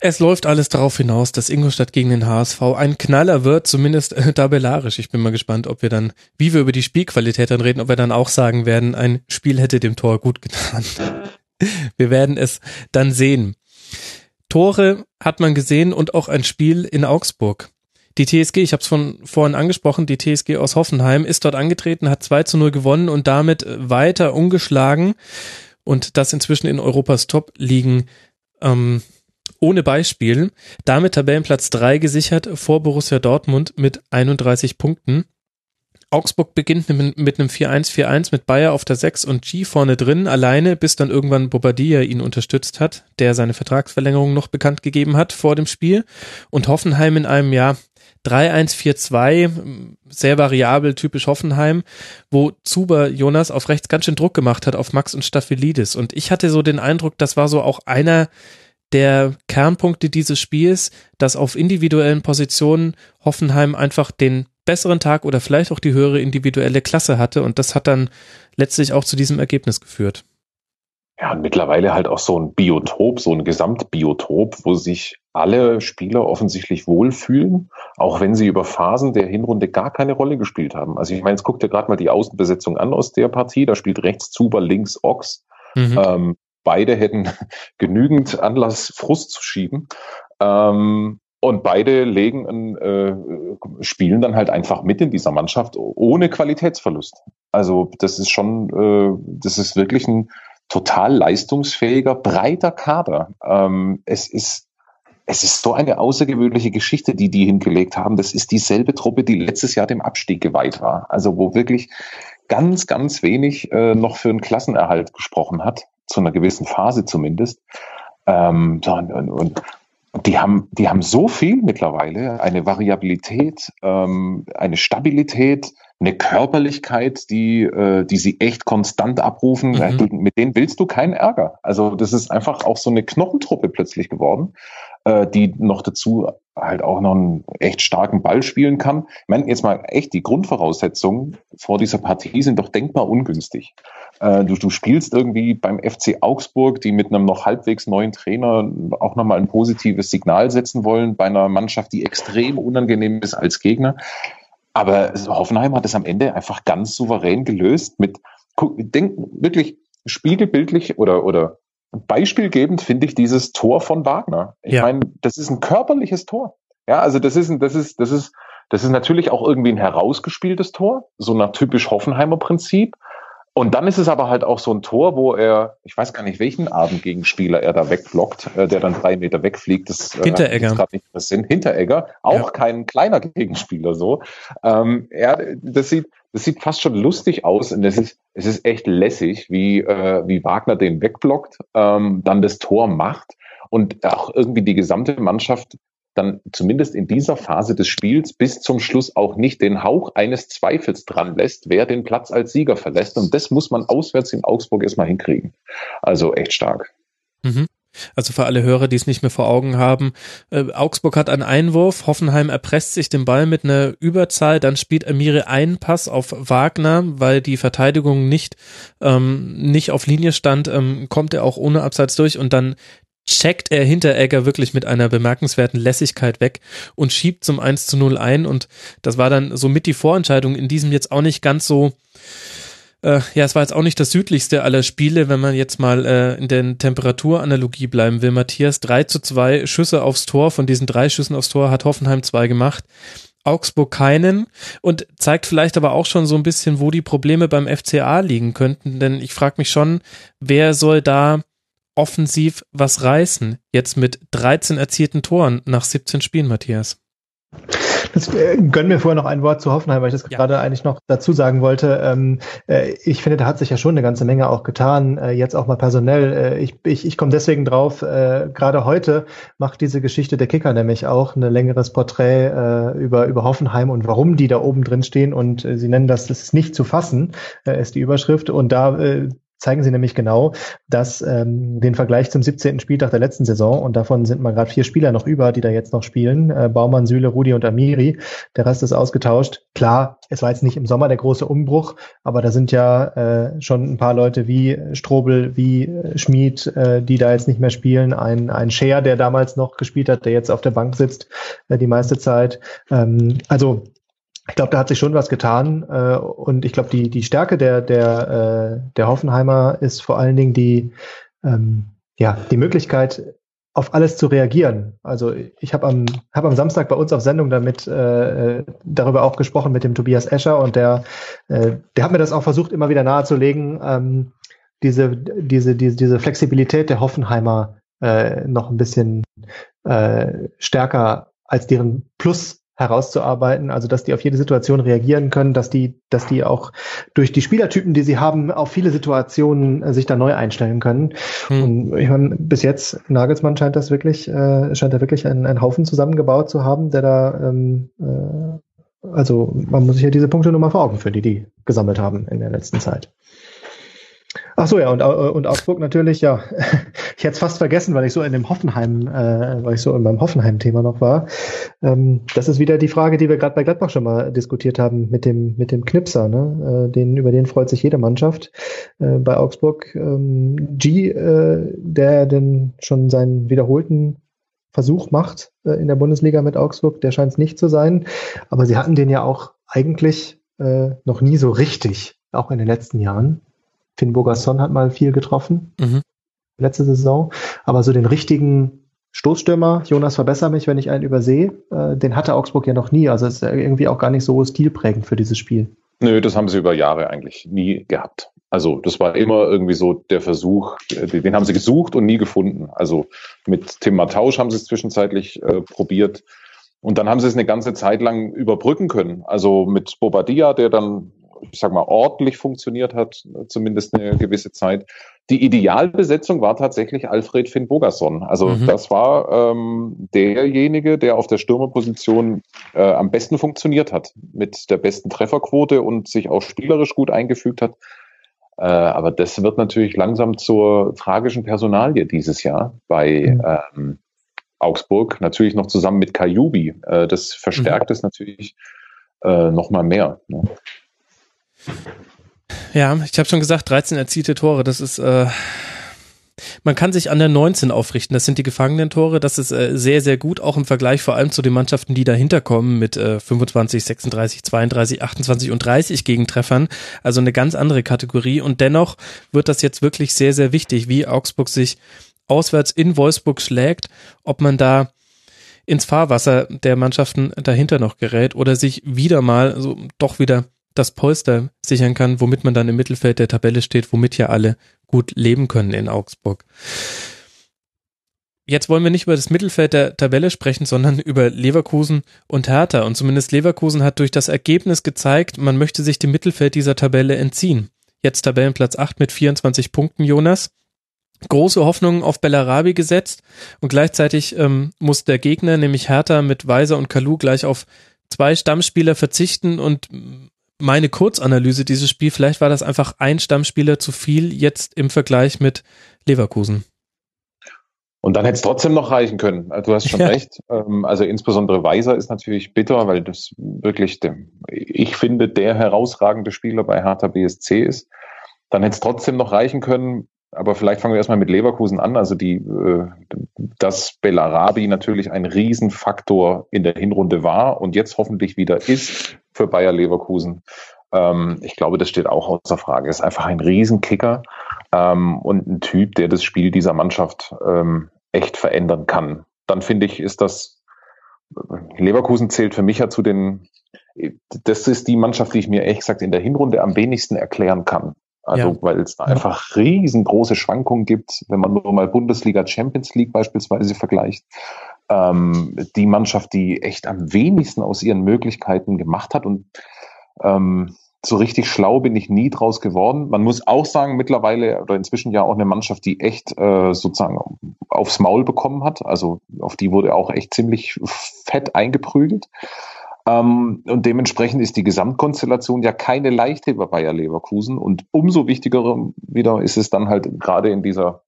Es läuft alles darauf hinaus, dass Ingolstadt gegen den HSV ein Knaller wird, zumindest äh, tabellarisch. Ich bin mal gespannt, ob wir dann, wie wir über die Spielqualität dann reden, ob wir dann auch sagen werden, ein Spiel hätte dem Tor gut getan. Wir werden es dann sehen. Tore hat man gesehen und auch ein Spiel in Augsburg. Die TSG, ich habe es von vorhin angesprochen, die TSG aus Hoffenheim ist dort angetreten, hat 2 zu 0 gewonnen und damit weiter ungeschlagen und das inzwischen in Europas Top liegen ähm, ohne Beispiel. Damit Tabellenplatz 3 gesichert vor Borussia Dortmund mit 31 Punkten. Augsburg beginnt mit einem 4-1-4-1 mit Bayer auf der 6 und G vorne drin, alleine, bis dann irgendwann Bobadilla ihn unterstützt hat, der seine Vertragsverlängerung noch bekannt gegeben hat vor dem Spiel. Und Hoffenheim in einem, ja, 3-1-4-2, sehr variabel, typisch Hoffenheim, wo Zuber Jonas auf rechts ganz schön Druck gemacht hat auf Max und Staphylidis. Und ich hatte so den Eindruck, das war so auch einer der Kernpunkte dieses Spiels, dass auf individuellen Positionen Hoffenheim einfach den besseren Tag oder vielleicht auch die höhere individuelle Klasse hatte und das hat dann letztlich auch zu diesem Ergebnis geführt. Ja, und mittlerweile halt auch so ein Biotop, so ein Gesamtbiotop, wo sich alle Spieler offensichtlich wohlfühlen, auch wenn sie über Phasen der Hinrunde gar keine Rolle gespielt haben. Also ich meine, jetzt guckt ihr gerade mal die Außenbesetzung an aus der Partie. Da spielt rechts Zuber, links Ochs. Mhm. Ähm, beide hätten genügend Anlass, Frust zu schieben. Ähm, und beide legen äh, spielen dann halt einfach mit in dieser Mannschaft ohne Qualitätsverlust. Also das ist schon, äh, das ist wirklich ein total leistungsfähiger, breiter Kader. Ähm, es ist es ist so eine außergewöhnliche Geschichte, die die hingelegt haben. Das ist dieselbe Truppe, die letztes Jahr dem Abstieg geweiht war. Also wo wirklich ganz, ganz wenig äh, noch für einen Klassenerhalt gesprochen hat, zu einer gewissen Phase zumindest. Ähm, und, und die haben, die haben so viel mittlerweile, eine Variabilität, ähm, eine Stabilität, eine Körperlichkeit, die, äh, die sie echt konstant abrufen. Mhm. Mit denen willst du keinen Ärger. Also das ist einfach auch so eine Knochentruppe plötzlich geworden, äh, die noch dazu halt auch noch einen echt starken Ball spielen kann. Ich meine, jetzt mal echt, die Grundvoraussetzungen vor dieser Partie sind doch denkbar ungünstig. Äh, du, du spielst irgendwie beim FC Augsburg, die mit einem noch halbwegs neuen Trainer auch nochmal ein positives Signal setzen wollen, bei einer Mannschaft, die extrem unangenehm ist als Gegner. Aber Hoffenheim hat es am Ende einfach ganz souverän gelöst mit, denk wirklich spiegelbildlich oder, oder beispielgebend finde ich dieses Tor von Wagner. Ich ja. meine, das ist ein körperliches Tor. Ja, also das ist, ein, das ist, das ist, das ist natürlich auch irgendwie ein herausgespieltes Tor, so nach typisch Hoffenheimer Prinzip. Und dann ist es aber halt auch so ein Tor, wo er, ich weiß gar nicht, welchen Abendgegenspieler er da wegblockt, äh, der dann drei Meter wegfliegt. Das äh, Hinteregger. gerade nicht mehr Sinn. Hinteregger, auch ja. kein kleiner Gegenspieler so. Ähm, er, das sieht, das sieht fast schon lustig aus und es ist, es ist echt lässig, wie, äh, wie Wagner den wegblockt, ähm, dann das Tor macht und auch irgendwie die gesamte Mannschaft dann zumindest in dieser Phase des Spiels bis zum Schluss auch nicht den Hauch eines Zweifels dran lässt, wer den Platz als Sieger verlässt. Und das muss man auswärts in Augsburg erstmal hinkriegen. Also echt stark. Mhm. Also für alle Hörer, die es nicht mehr vor Augen haben, äh, Augsburg hat einen Einwurf, Hoffenheim erpresst sich den Ball mit einer Überzahl, dann spielt Amire einen Pass auf Wagner, weil die Verteidigung nicht, ähm, nicht auf Linie stand, ähm, kommt er auch ohne Abseits durch und dann checkt er Hinteregger wirklich mit einer bemerkenswerten Lässigkeit weg und schiebt zum 1 zu 0 ein und das war dann somit die Vorentscheidung in diesem jetzt auch nicht ganz so äh, ja, es war jetzt auch nicht das südlichste aller Spiele, wenn man jetzt mal äh, in der Temperaturanalogie bleiben will. Matthias, 3 zu 2 Schüsse aufs Tor, von diesen drei Schüssen aufs Tor hat Hoffenheim zwei gemacht. Augsburg keinen und zeigt vielleicht aber auch schon so ein bisschen, wo die Probleme beim FCA liegen könnten, denn ich frage mich schon, wer soll da offensiv was reißen. Jetzt mit 13 erzielten Toren nach 17 Spielen, Matthias. Das, äh, gönn mir vorher noch ein Wort zu Hoffenheim, weil ich das ja. gerade eigentlich noch dazu sagen wollte. Ähm, äh, ich finde, da hat sich ja schon eine ganze Menge auch getan, äh, jetzt auch mal personell. Äh, ich ich, ich komme deswegen drauf, äh, gerade heute macht diese Geschichte der Kicker nämlich auch ein längeres Porträt äh, über, über Hoffenheim und warum die da oben drin stehen und sie nennen das, das ist nicht zu fassen, ist die Überschrift. Und da zeigen sie nämlich genau, dass ähm, den Vergleich zum 17. Spieltag der letzten Saison, und davon sind mal gerade vier Spieler noch über, die da jetzt noch spielen, äh, Baumann, Süle, Rudi und Amiri, der Rest ist ausgetauscht. Klar, es war jetzt nicht im Sommer der große Umbruch, aber da sind ja äh, schon ein paar Leute wie Strobel, wie äh, Schmid, äh, die da jetzt nicht mehr spielen, ein, ein Scher, der damals noch gespielt hat, der jetzt auf der Bank sitzt äh, die meiste Zeit. Ähm, also ich glaube, da hat sich schon was getan. Äh, und ich glaube, die, die Stärke der, der, äh, der Hoffenheimer ist vor allen Dingen die, ähm, ja, die Möglichkeit, auf alles zu reagieren. Also ich habe am, hab am Samstag bei uns auf Sendung damit äh, darüber auch gesprochen mit dem Tobias Escher und der, äh, der hat mir das auch versucht, immer wieder nahezulegen, ähm, diese, diese, diese, diese Flexibilität der Hoffenheimer äh, noch ein bisschen äh, stärker als deren Plus herauszuarbeiten, also dass die auf jede Situation reagieren können, dass die, dass die auch durch die Spielertypen, die sie haben, auf viele Situationen äh, sich da neu einstellen können. Hm. Und ich meine, bis jetzt Nagelsmann scheint das wirklich, äh, scheint er wirklich einen, einen Haufen zusammengebaut zu haben, der da, ähm, äh, also man muss sich ja diese Punkte nur mal vor Augen führen, die die gesammelt haben in der letzten Zeit. Ach so, ja, und, äh, und Augsburg natürlich, ja. Ich hätte es fast vergessen, weil ich so in dem Hoffenheim, äh, weil ich so in meinem Hoffenheim-Thema noch war. Ähm, das ist wieder die Frage, die wir gerade bei Gladbach schon mal diskutiert haben mit dem, mit dem Knipser, ne? Äh, den, über den freut sich jede Mannschaft. Äh, bei Augsburg ähm, G, äh, der denn schon seinen wiederholten Versuch macht äh, in der Bundesliga mit Augsburg, der scheint es nicht zu sein. Aber sie hatten den ja auch eigentlich äh, noch nie so richtig, auch in den letzten Jahren. Finn Bogasson hat mal viel getroffen. Mhm. Letzte Saison. Aber so den richtigen Stoßstürmer, Jonas, verbessere mich, wenn ich einen übersehe, äh, den hatte Augsburg ja noch nie. Also ist irgendwie auch gar nicht so stilprägend für dieses Spiel. Nö, das haben sie über Jahre eigentlich nie gehabt. Also das war immer irgendwie so der Versuch, äh, den haben sie gesucht und nie gefunden. Also mit Tim Matausch haben sie es zwischenzeitlich äh, probiert. Und dann haben sie es eine ganze Zeit lang überbrücken können. Also mit Bobadilla, der dann, ich sag mal, ordentlich funktioniert hat, zumindest eine gewisse Zeit. Die Idealbesetzung war tatsächlich Alfred Finn Bogerson. Also mhm. das war ähm, derjenige, der auf der Stürmerposition äh, am besten funktioniert hat, mit der besten Trefferquote und sich auch spielerisch gut eingefügt hat. Äh, aber das wird natürlich langsam zur tragischen Personalie dieses Jahr bei mhm. ähm, Augsburg. Natürlich noch zusammen mit Kajubi. Äh, das verstärkt mhm. es natürlich äh, noch mal mehr. Ne? Ja, ich habe schon gesagt, 13 erzielte Tore, das ist äh, man kann sich an der 19 aufrichten. Das sind die gefangenen Tore. Das ist äh, sehr, sehr gut, auch im Vergleich vor allem zu den Mannschaften, die dahinter kommen mit äh, 25, 36, 32, 28 und 30 Gegentreffern. Also eine ganz andere Kategorie. Und dennoch wird das jetzt wirklich sehr, sehr wichtig, wie Augsburg sich auswärts in Wolfsburg schlägt, ob man da ins Fahrwasser der Mannschaften dahinter noch gerät oder sich wieder mal so doch wieder das Polster sichern kann, womit man dann im Mittelfeld der Tabelle steht, womit ja alle gut leben können in Augsburg. Jetzt wollen wir nicht über das Mittelfeld der Tabelle sprechen, sondern über Leverkusen und Hertha. Und zumindest Leverkusen hat durch das Ergebnis gezeigt, man möchte sich dem Mittelfeld dieser Tabelle entziehen. Jetzt Tabellenplatz 8 mit 24 Punkten, Jonas. Große Hoffnungen auf Bellarabi gesetzt und gleichzeitig ähm, muss der Gegner, nämlich Hertha mit Weiser und Kalu, gleich auf zwei Stammspieler verzichten und meine Kurzanalyse dieses Spiel, vielleicht war das einfach ein Stammspieler zu viel jetzt im Vergleich mit Leverkusen. Und dann hätte es trotzdem noch reichen können. Also du hast schon ja. recht. Ähm, also insbesondere Weiser ist natürlich bitter, weil das wirklich, ich finde, der herausragende Spieler bei Hertha BSC ist. Dann hätte es trotzdem noch reichen können. Aber vielleicht fangen wir erstmal mit Leverkusen an. Also die, äh, dass Bellarabi natürlich ein Riesenfaktor in der Hinrunde war und jetzt hoffentlich wieder ist für Bayer Leverkusen. Ähm, ich glaube, das steht auch außer Frage. Er ist einfach ein Riesenkicker ähm, und ein Typ, der das Spiel dieser Mannschaft ähm, echt verändern kann. Dann finde ich, ist das Leverkusen zählt für mich ja zu den, das ist die Mannschaft, die ich mir ehrlich gesagt in der Hinrunde am wenigsten erklären kann. Also ja. weil es da einfach riesengroße Schwankungen gibt, wenn man nur mal Bundesliga Champions League beispielsweise vergleicht. Ähm, die Mannschaft, die echt am wenigsten aus ihren Möglichkeiten gemacht hat und ähm, so richtig schlau bin ich nie draus geworden. Man muss auch sagen, mittlerweile oder inzwischen ja auch eine Mannschaft, die echt äh, sozusagen aufs Maul bekommen hat. Also auf die wurde auch echt ziemlich fett eingeprügelt. Ähm, und dementsprechend ist die Gesamtkonstellation ja keine leichte bei Bayer Leverkusen. Und umso wichtiger wieder ist es dann halt gerade in dieser,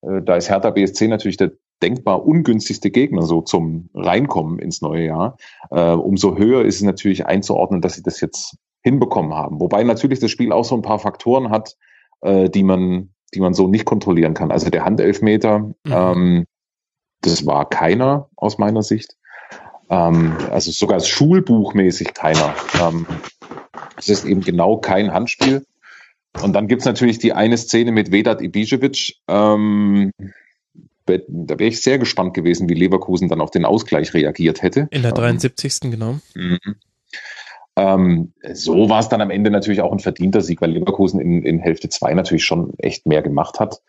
äh, da ist Hertha BSC natürlich der denkbar ungünstigste Gegner so zum Reinkommen ins neue Jahr. Äh, umso höher ist es natürlich einzuordnen, dass sie das jetzt hinbekommen haben. Wobei natürlich das Spiel auch so ein paar Faktoren hat, äh, die man, die man so nicht kontrollieren kann. Also der Handelfmeter, mhm. ähm, das war keiner aus meiner Sicht. Ähm, also sogar schulbuchmäßig keiner. Ähm, es ist eben genau kein Handspiel. Und dann gibt's natürlich die eine Szene mit Vedat Ibišević. Ähm, da wäre ich sehr gespannt gewesen, wie Leverkusen dann auf den Ausgleich reagiert hätte. In der 73. Ähm, genau. Mhm. Ähm, so war es dann am Ende natürlich auch ein verdienter Sieg, weil Leverkusen in, in Hälfte zwei natürlich schon echt mehr gemacht hat.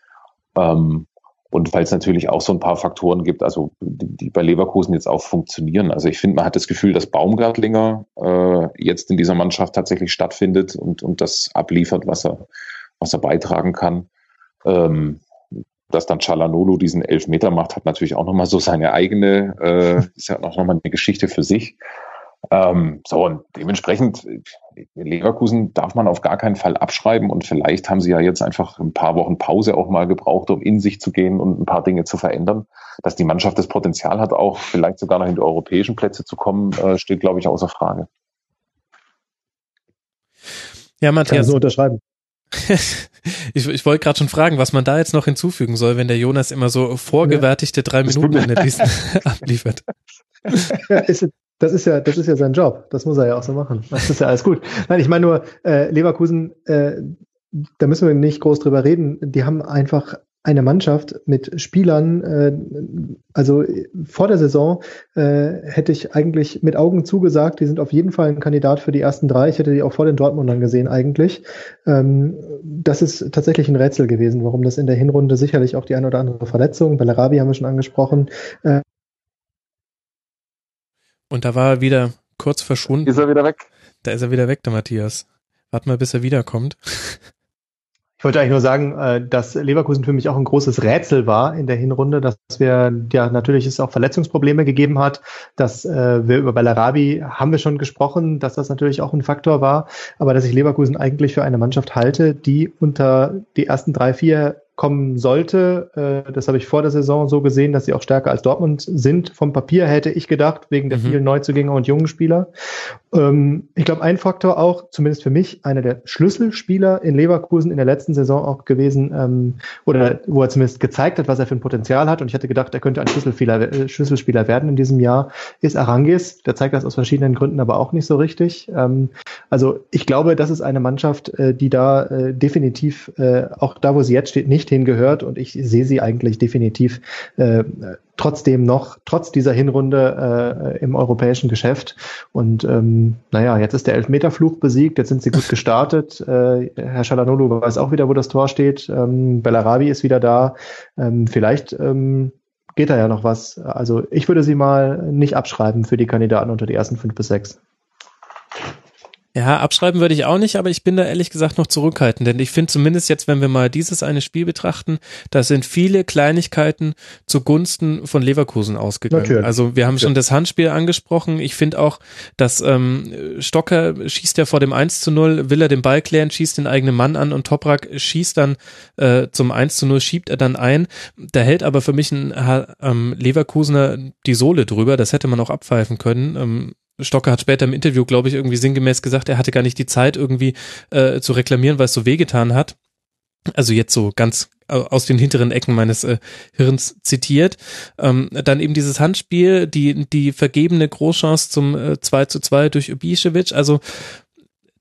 Ähm, und weil es natürlich auch so ein paar Faktoren gibt, also die, die bei Leverkusen jetzt auch funktionieren. Also ich finde, man hat das Gefühl, dass Baumgartlinger äh, jetzt in dieser Mannschaft tatsächlich stattfindet und, und das abliefert, was er, was er beitragen kann. Ähm, dass dann Chalanolo diesen Elfmeter macht, hat natürlich auch nochmal so seine eigene, äh, ist ja auch nochmal eine Geschichte für sich. Ähm, so, und dementsprechend, Leverkusen darf man auf gar keinen Fall abschreiben und vielleicht haben sie ja jetzt einfach ein paar Wochen Pause auch mal gebraucht, um in sich zu gehen und ein paar Dinge zu verändern. Dass die Mannschaft das Potenzial hat, auch vielleicht sogar noch in die europäischen Plätze zu kommen, äh, steht, glaube ich, außer Frage. Ja, Matthias. so unterschreiben. Ich, ich wollte gerade schon fragen, was man da jetzt noch hinzufügen soll, wenn der Jonas immer so vorgewertigte drei Minuten in der Liste abliefert. Das ist ja, das ist ja sein Job. Das muss er ja auch so machen. Das ist ja alles gut. Nein, ich meine nur, äh, Leverkusen, äh, da müssen wir nicht groß drüber reden. Die haben einfach eine Mannschaft mit Spielern, äh, also vor der Saison äh, hätte ich eigentlich mit Augen zugesagt, die sind auf jeden Fall ein Kandidat für die ersten drei. Ich hätte die auch vor den Dortmundern gesehen eigentlich. Ähm, das ist tatsächlich ein Rätsel gewesen, warum das in der Hinrunde sicherlich auch die eine oder andere Verletzung, Bellarabi haben wir schon angesprochen. Äh, Und da war er wieder kurz verschwunden. Ist er wieder weg? Da ist er wieder weg, der Matthias. Warte mal, bis er wiederkommt. Ich wollte eigentlich nur sagen, äh, dass Leverkusen für mich auch ein großes Rätsel war in der Hinrunde, dass wir ja natürlich es auch Verletzungsprobleme gegeben hat, dass äh, wir über Bellarabi haben wir schon gesprochen, dass das natürlich auch ein Faktor war, aber dass ich Leverkusen eigentlich für eine Mannschaft halte, die unter die ersten drei, vier kommen sollte. Äh, das habe ich vor der Saison so gesehen, dass sie auch stärker als Dortmund sind. Vom Papier hätte ich gedacht, wegen der mhm. vielen Neuzugänge und jungen Spieler. Ähm, ich glaube, ein Faktor auch, zumindest für mich, einer der Schlüsselspieler in Leverkusen in der letzten Saison auch gewesen, ähm, oder wo er zumindest gezeigt hat, was er für ein Potenzial hat. Und ich hatte gedacht, er könnte ein Schlüsselspieler, äh, Schlüsselspieler werden in diesem Jahr, ist Arangis. Der zeigt das aus verschiedenen Gründen aber auch nicht so richtig. Ähm, also ich glaube, das ist eine Mannschaft, äh, die da äh, definitiv, äh, auch da, wo sie jetzt steht, nicht hingehört. Und ich sehe sie eigentlich definitiv äh, trotzdem noch, trotz dieser Hinrunde äh, im europäischen Geschäft. Und ähm, naja, jetzt ist der Elfmeterfluch besiegt, jetzt sind sie gut gestartet. Äh, Herr Shalanolu weiß auch wieder, wo das Tor steht. Ähm, Bellarabi ist wieder da. Ähm, vielleicht ähm, geht da ja noch was. Also ich würde sie mal nicht abschreiben für die Kandidaten unter die ersten fünf bis sechs. Ja, abschreiben würde ich auch nicht, aber ich bin da ehrlich gesagt noch zurückhaltend, denn ich finde zumindest jetzt, wenn wir mal dieses eine Spiel betrachten, da sind viele Kleinigkeiten zugunsten von Leverkusen ausgegangen. Natürlich. Also wir haben schon das Handspiel angesprochen. Ich finde auch, dass ähm, Stocker schießt ja vor dem 1 zu 0, will er den Ball klären, schießt den eigenen Mann an und Toprak schießt dann äh, zum 1 zu 0, schiebt er dann ein. Da hält aber für mich ein ähm, Leverkusener die Sohle drüber, das hätte man auch abpfeifen können. Ähm, Stocker hat später im Interview, glaube ich, irgendwie sinngemäß gesagt, er hatte gar nicht die Zeit, irgendwie äh, zu reklamieren, weil es so wehgetan hat. Also jetzt so ganz aus den hinteren Ecken meines äh, Hirns zitiert. Ähm, dann eben dieses Handspiel, die, die vergebene Großchance zum äh, 2 zu 2 durch Ibišević. Also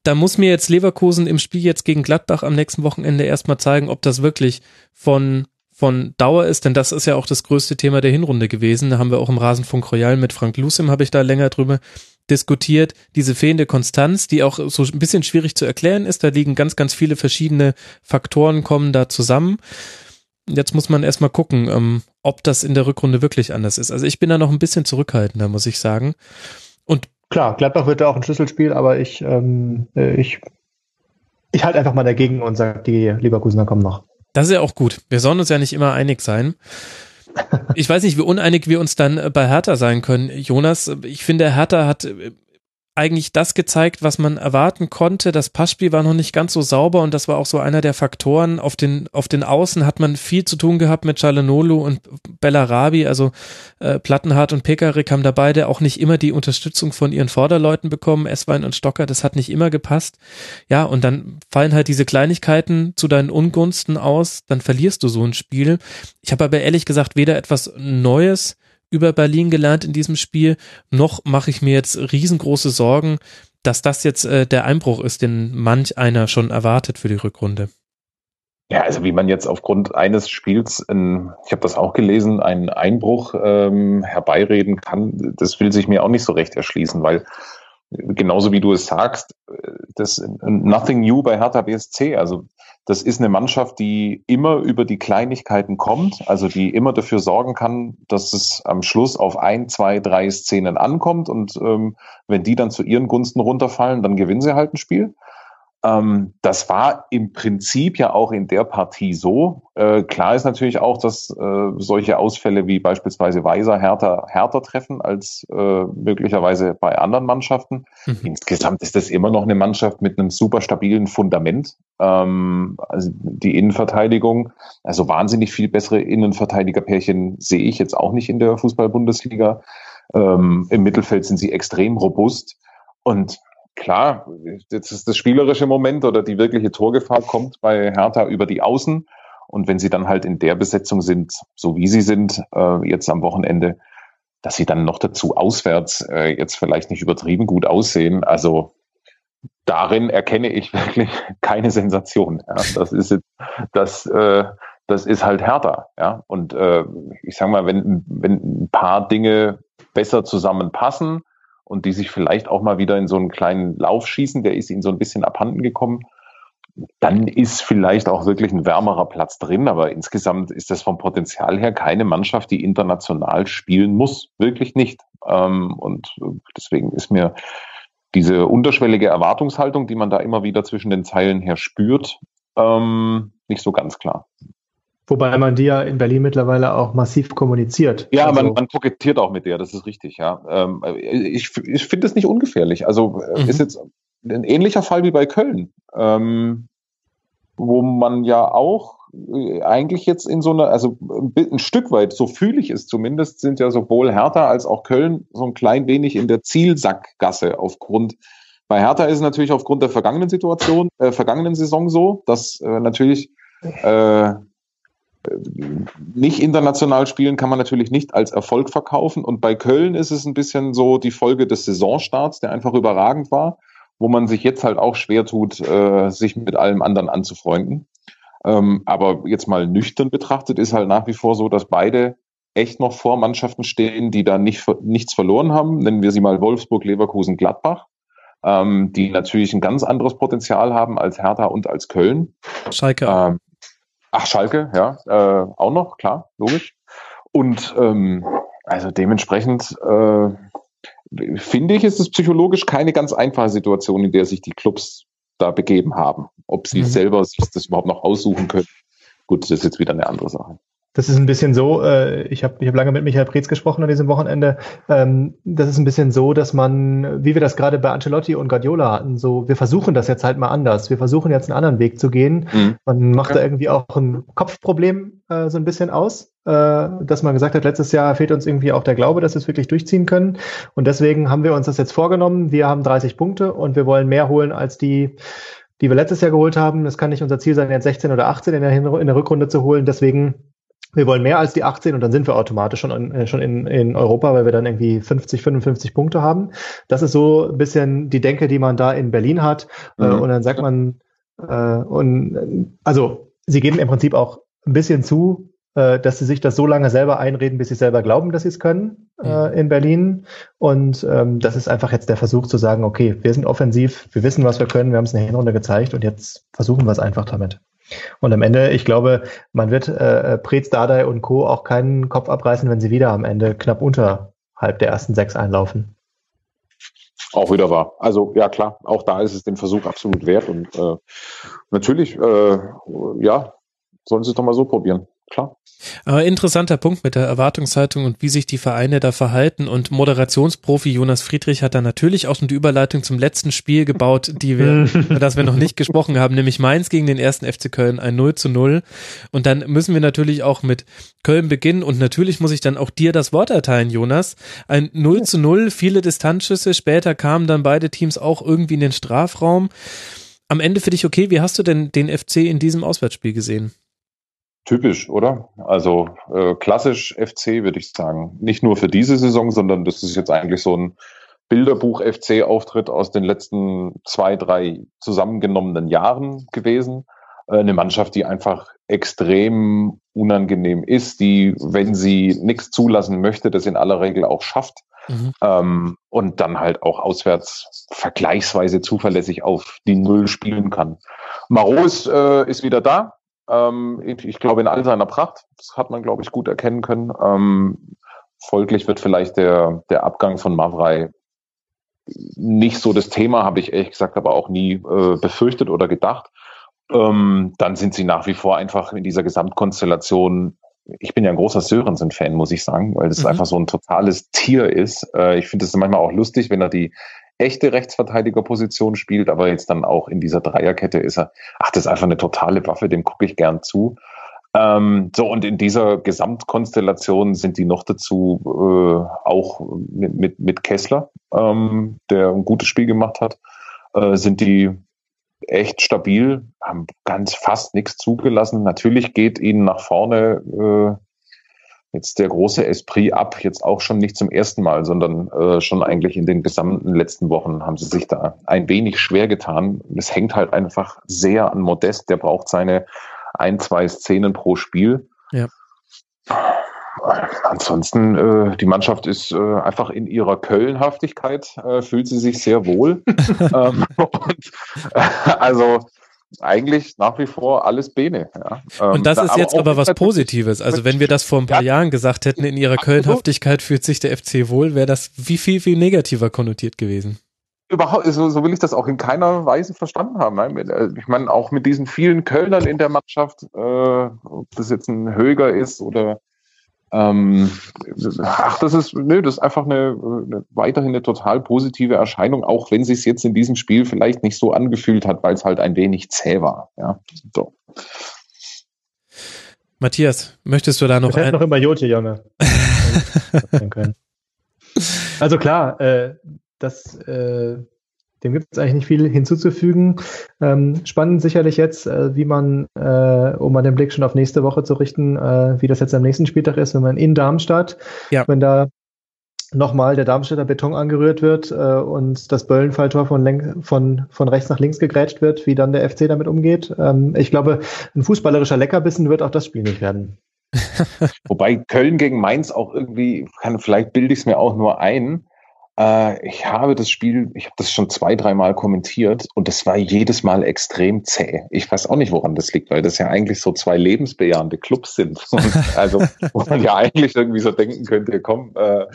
da muss mir jetzt Leverkusen im Spiel jetzt gegen Gladbach am nächsten Wochenende erstmal zeigen, ob das wirklich von von Dauer ist, denn das ist ja auch das größte Thema der Hinrunde gewesen. Da haben wir auch im Rasenfunk Royal mit Frank Lucim, habe ich da länger drüber diskutiert. Diese fehlende Konstanz, die auch so ein bisschen schwierig zu erklären ist. Da liegen ganz, ganz viele verschiedene Faktoren kommen da zusammen. Jetzt muss man erstmal gucken, ähm, ob das in der Rückrunde wirklich anders ist. Also ich bin da noch ein bisschen zurückhaltender, muss ich sagen. Und klar, Gladbach wird da auch ein Schlüsselspiel, aber ich, ähm, äh, ich, ich halte einfach mal dagegen und sage, die Leverkusener kommen noch. Das ist ja auch gut. Wir sollen uns ja nicht immer einig sein. Ich weiß nicht, wie uneinig wir uns dann bei Hertha sein können. Jonas, ich finde, Hertha hat eigentlich das gezeigt, was man erwarten konnte. Das Passspiel war noch nicht ganz so sauber und das war auch so einer der Faktoren. Auf den, auf den Außen hat man viel zu tun gehabt mit Chalanolu und Bellarabi, also äh, Plattenhardt und Pekarik haben da beide auch nicht immer die Unterstützung von ihren Vorderleuten bekommen. Esswein und Stocker, das hat nicht immer gepasst. Ja, und dann fallen halt diese Kleinigkeiten zu deinen Ungunsten aus, dann verlierst du so ein Spiel. Ich habe aber ehrlich gesagt weder etwas Neues über Berlin gelernt in diesem Spiel, noch mache ich mir jetzt riesengroße Sorgen, dass das jetzt äh, der Einbruch ist, den manch einer schon erwartet für die Rückrunde. Ja, also wie man jetzt aufgrund eines Spiels, in, ich habe das auch gelesen, einen Einbruch ähm, herbeireden kann, das will sich mir auch nicht so recht erschließen, weil genauso wie du es sagst, äh, das nothing new bei Hertha BSC. Also das ist eine Mannschaft, die immer über die Kleinigkeiten kommt, also die immer dafür sorgen kann, dass es am Schluss auf ein, zwei, drei Szenen ankommt und ähm, wenn die dann zu ihren Gunsten runterfallen, dann gewinnen sie halt ein Spiel. Ähm, das war im Prinzip ja auch in der Partie so. Äh, klar ist natürlich auch, dass äh, solche Ausfälle wie beispielsweise Weiser härter, härter treffen als äh, möglicherweise bei anderen Mannschaften. Mhm. Insgesamt ist das immer noch eine Mannschaft mit einem super stabilen Fundament. Ähm, also die Innenverteidigung, also wahnsinnig viel bessere Innenverteidigerpärchen sehe ich jetzt auch nicht in der Fußball-Bundesliga. Ähm, Im Mittelfeld sind sie extrem robust. Und klar, jetzt ist das spielerische Moment oder die wirkliche Torgefahr kommt bei Hertha über die Außen. Und wenn sie dann halt in der Besetzung sind, so wie sie sind, äh, jetzt am Wochenende, dass sie dann noch dazu auswärts äh, jetzt vielleicht nicht übertrieben gut aussehen. Also darin erkenne ich wirklich keine Sensation. Ja, das ist das, äh, das ist halt härter, ja. Und äh, ich sag mal, wenn, wenn ein paar Dinge besser zusammenpassen und die sich vielleicht auch mal wieder in so einen kleinen Lauf schießen, der ist ihnen so ein bisschen abhanden gekommen, dann ist vielleicht auch wirklich ein wärmerer Platz drin, aber insgesamt ist das vom Potenzial her keine Mannschaft, die international spielen muss. Wirklich nicht. Ähm, und deswegen ist mir diese unterschwellige Erwartungshaltung, die man da immer wieder zwischen den Zeilen her spürt, ähm, nicht so ganz klar. Wobei man die ja in Berlin mittlerweile auch massiv kommuniziert. Ja, also man, man kokettiert auch mit der, das ist richtig, ja. Ähm, ich ich finde es nicht ungefährlich. Also äh, mhm. ist jetzt ein ähnlicher Fall wie bei Köln, ähm, wo man ja auch äh, eigentlich jetzt in so einer, also ein Stück weit, so fühle ich es zumindest, sind ja sowohl Hertha als auch Köln so ein klein wenig in der Zielsackgasse aufgrund bei Hertha ist es natürlich aufgrund der vergangenen Situation, äh, vergangenen Saison so, dass äh, natürlich äh, nicht international spielen kann man natürlich nicht als Erfolg verkaufen. Und bei Köln ist es ein bisschen so die Folge des Saisonstarts, der einfach überragend war, wo man sich jetzt halt auch schwer tut, äh, sich mit allem anderen anzufreunden. Ähm, aber jetzt mal nüchtern betrachtet ist halt nach wie vor so, dass beide echt noch vor Mannschaften stehen, die da nicht, nichts verloren haben. Nennen wir sie mal Wolfsburg, Leverkusen, Gladbach ähm, die natürlich ein ganz anderes Potenzial haben als Hertha und als Köln. Schalke. Ähm, ach, Schalke, ja, äh, auch noch, klar, logisch. Und ähm, also dementsprechend äh, finde ich, ist es psychologisch keine ganz einfache Situation, in der sich die Clubs da begeben haben. Ob sie mhm. selber sich das überhaupt noch aussuchen können. Gut, das ist jetzt wieder eine andere Sache. Das ist ein bisschen so, äh, ich habe ich hab lange mit Michael Preetz gesprochen an diesem Wochenende. Ähm, das ist ein bisschen so, dass man, wie wir das gerade bei Ancelotti und Guardiola hatten, so, wir versuchen das jetzt halt mal anders. Wir versuchen jetzt einen anderen Weg zu gehen. Mhm. Man macht ja. da irgendwie auch ein Kopfproblem äh, so ein bisschen aus, äh, dass man gesagt hat, letztes Jahr fehlt uns irgendwie auch der Glaube, dass wir es wirklich durchziehen können. Und deswegen haben wir uns das jetzt vorgenommen. Wir haben 30 Punkte und wir wollen mehr holen als die die wir letztes Jahr geholt haben. Das kann nicht unser Ziel sein, jetzt 16 oder 18 in der, in der Rückrunde zu holen. Deswegen wir wollen mehr als die 18 und dann sind wir automatisch schon, in, äh, schon in, in Europa, weil wir dann irgendwie 50, 55 Punkte haben. Das ist so ein bisschen die Denke, die man da in Berlin hat. Äh, mhm. Und dann sagt man, äh, und also sie geben im Prinzip auch ein bisschen zu, äh, dass sie sich das so lange selber einreden, bis sie selber glauben, dass sie es können äh, in Berlin. Und ähm, das ist einfach jetzt der Versuch zu sagen, okay, wir sind offensiv, wir wissen, was wir können, wir haben es in der Hinrunde gezeigt und jetzt versuchen wir es einfach damit. Und am Ende, ich glaube, man wird äh, Preetz, Dardai und Co. auch keinen Kopf abreißen, wenn sie wieder am Ende knapp unterhalb der ersten sechs einlaufen. Auch wieder wahr. Also ja klar, auch da ist es den Versuch absolut wert und äh, natürlich, äh, ja, sollen sie es doch mal so probieren klar. Aber interessanter Punkt mit der Erwartungshaltung und wie sich die Vereine da verhalten. Und Moderationsprofi Jonas Friedrich hat da natürlich auch schon die Überleitung zum letzten Spiel gebaut, die wir, das wir noch nicht gesprochen haben, nämlich Mainz gegen den ersten FC Köln, ein 0 zu 0. Und dann müssen wir natürlich auch mit Köln beginnen und natürlich muss ich dann auch dir das Wort erteilen, Jonas. Ein 0 zu 0, viele Distanzschüsse, später kamen dann beide Teams auch irgendwie in den Strafraum. Am Ende für dich okay, wie hast du denn den FC in diesem Auswärtsspiel gesehen? Typisch, oder? Also äh, klassisch FC, würde ich sagen. Nicht nur für diese Saison, sondern das ist jetzt eigentlich so ein Bilderbuch-FC-Auftritt aus den letzten zwei, drei zusammengenommenen Jahren gewesen. Äh, eine Mannschaft, die einfach extrem unangenehm ist, die, wenn sie nichts zulassen möchte, das in aller Regel auch schafft. Mhm. Ähm, und dann halt auch auswärts vergleichsweise zuverlässig auf die Null spielen kann. Maro ist, äh, ist wieder da, ähm, ich, glaube in all seiner Pracht. Das hat man, glaube ich, gut erkennen können. Ähm, folglich wird vielleicht der, der Abgang von Mavrei nicht so das Thema, habe ich ehrlich gesagt aber auch nie äh, befürchtet oder gedacht. Ähm, dann sind sie nach wie vor einfach in dieser Gesamtkonstellation. Ich bin ja ein großer Sörensen-Fan, muss ich sagen, weil das mhm. einfach so ein totales Tier ist. Äh, ich finde es manchmal auch lustig, wenn er die echte Rechtsverteidigerposition spielt, aber jetzt dann auch in dieser Dreierkette ist er, ach, das ist einfach eine totale Waffe, dem gucke ich gern zu. Ähm, so, und in dieser Gesamtkonstellation sind die noch dazu äh, auch mit, mit, mit Kessler, ähm, der ein gutes Spiel gemacht hat, äh, sind die echt stabil, haben ganz fast nichts zugelassen. Natürlich geht ihnen nach vorne äh, jetzt der große Esprit ab, jetzt auch schon nicht zum ersten Mal, sondern äh, schon eigentlich in den gesamten letzten Wochen haben sie sich da ein wenig schwer getan. Es hängt halt einfach sehr an Modest, der braucht seine ein, zwei Szenen pro Spiel. Ja. Ansonsten, äh, die Mannschaft ist äh, einfach in ihrer Kölnhaftigkeit, äh, fühlt sie sich sehr wohl. ähm, und, äh, also eigentlich nach wie vor alles Bene. Ja. Ähm, und das ist jetzt aber was Positives. Also wenn wir das vor ein paar ja, Jahren gesagt hätten, in ihrer Kölnhaftigkeit fühlt sich der FC wohl, wäre das wie viel, viel negativer konnotiert gewesen. Überhaupt, so, so will ich das auch in keiner Weise verstanden haben. Äh, ich meine, auch mit diesen vielen Kölnern in der Mannschaft, äh, ob das jetzt ein Höger ist oder ähm, ach, das ist, nö, das ist einfach eine, eine weiterhin eine total positive Erscheinung, auch wenn sich jetzt in diesem Spiel vielleicht nicht so angefühlt hat, weil es halt ein wenig zäh war. Ja, so. Matthias, möchtest du da noch? Ich noch immer Jote, Junge. also klar, äh, das äh, dem gibt es eigentlich nicht viel hinzuzufügen. Ähm, spannend sicherlich jetzt, äh, wie man, äh, um mal den Blick schon auf nächste Woche zu richten, äh, wie das jetzt am nächsten Spieltag ist, wenn man in Darmstadt, ja. wenn da nochmal der Darmstädter Beton angerührt wird äh, und das Böllenfalltor von, von, von rechts nach links gegrätscht wird, wie dann der FC damit umgeht. Ähm, ich glaube, ein fußballerischer Leckerbissen wird auch das Spiel nicht werden. Wobei Köln gegen Mainz auch irgendwie, kann, vielleicht bilde ich es mir auch nur ein, äh, ich habe das Spiel, ich habe das schon zwei, dreimal kommentiert und das war jedes Mal extrem zäh. Ich weiß auch nicht, woran das liegt, weil das ja eigentlich so zwei lebensbejahende Clubs sind. Also, wo man ja eigentlich irgendwie so denken könnte, komm, äh,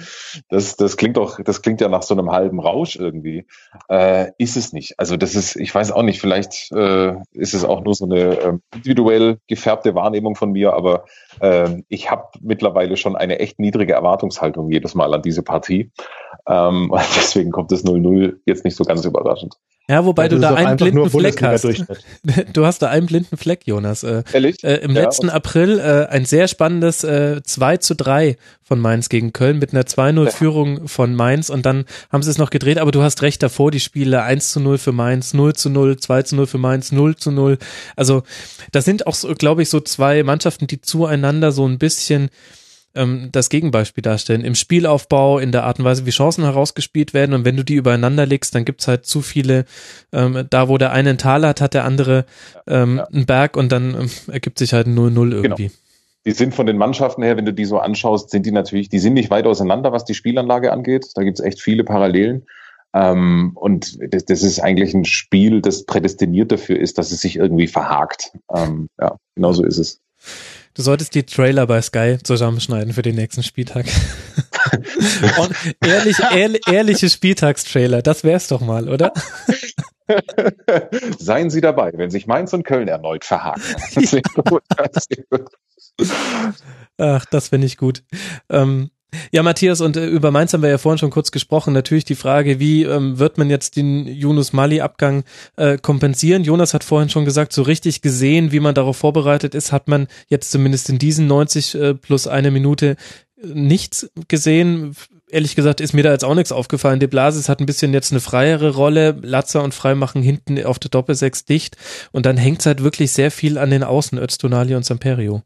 das, das klingt doch, das klingt ja nach so einem halben Rausch irgendwie. Äh, ist es nicht. Also das ist, ich weiß auch nicht, vielleicht äh, ist es auch nur so eine äh, individuell gefärbte Wahrnehmung von mir, aber äh, ich habe mittlerweile schon eine echt niedrige Erwartungshaltung jedes Mal an diese Partie. Ähm, deswegen kommt das 0-0 jetzt nicht so ganz überraschend. Ja, wobei du da einen blinden Fleck hast. Du hast da einen blinden Fleck, Jonas. Äh, Ehrlich? Äh, Im ja, letzten April äh, ein sehr spannendes äh, 2 zu 3 von Mainz gegen Köln mit einer 2-0-Führung von Mainz und dann haben sie es noch gedreht, aber du hast recht davor, die Spiele 1 zu 0 für Mainz, 0 zu 0, 2 zu 0 für Mainz, 0 zu 0. Also das sind auch, so, glaube ich, so zwei Mannschaften, die zueinander so ein bisschen ähm, das Gegenbeispiel darstellen. Im Spielaufbau, in der Art und Weise, wie Chancen herausgespielt werden. Und wenn du die übereinander legst, dann gibt's halt zu viele, ähm, da wo der eine einen Tal hat, hat der andere ähm, ja. einen Berg und dann ähm, ergibt sich halt ein 0-0 irgendwie. Genau. Die sind von den Mannschaften her, wenn du die so anschaust, sind die natürlich, die sind nicht weit auseinander, was die Spielanlage angeht. Da gibt's echt viele Parallelen. Ähm, und das, das, ist eigentlich ein Spiel, das prädestiniert dafür ist, dass es sich irgendwie verhakt. Ähm, ja, genau so ist es. Du solltest die Trailer bei Sky zusammenschneiden für den nächsten Spieltag. Und ehrlich, ehrlich, ehrliche Spieltagstrailer, das wär's doch mal, oder? Seien Sie dabei, wenn sich Mainz und Köln erneut verhaken. Das gut. Das. Ach, das finde ich gut. Ähm, ja, Matthias, und äh, über Mainz haben wir ja vorhin schon kurz gesprochen. Natürlich die Frage, wie ähm, wird man jetzt den Yunus Mali-Abgang äh, kompensieren? Jonas hat vorhin schon gesagt, so richtig gesehen, wie man darauf vorbereitet ist, hat man jetzt zumindest in diesen 90 äh, plus eine Minute äh, nichts gesehen. Ehrlich gesagt ist mir da jetzt auch nichts aufgefallen. De Blasis hat ein bisschen jetzt eine freiere Rolle. Latzer und Frei machen hinten auf der Doppelsechs dicht. Und dann hängt es halt wirklich sehr viel an den Außen, Öztunali und Samperio.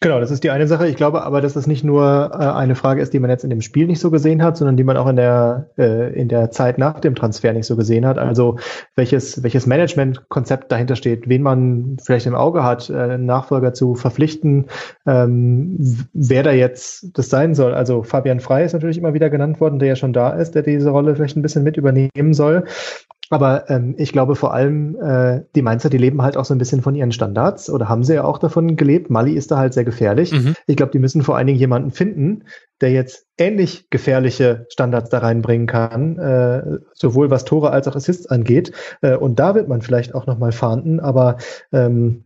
Genau, das ist die eine Sache. Ich glaube aber, dass das nicht nur äh, eine Frage ist, die man jetzt in dem Spiel nicht so gesehen hat, sondern die man auch in der, äh, in der Zeit nach dem Transfer nicht so gesehen hat. Also welches, welches Managementkonzept dahinter steht, wen man vielleicht im Auge hat, äh, einen Nachfolger zu verpflichten, ähm, wer da jetzt das sein soll. Also Fabian Frey ist natürlich immer wieder genannt worden, der ja schon da ist, der diese Rolle vielleicht ein bisschen mit übernehmen soll. Aber ähm, ich glaube vor allem, äh, die Mainzer, die leben halt auch so ein bisschen von ihren Standards oder haben sie ja auch davon gelebt. Mali ist da halt sehr gefährlich. Mhm. Ich glaube, die müssen vor allen Dingen jemanden finden, der jetzt ähnlich gefährliche Standards da reinbringen kann, äh, sowohl was Tore als auch Assists angeht. Äh, und da wird man vielleicht auch nochmal fahnden, aber ähm,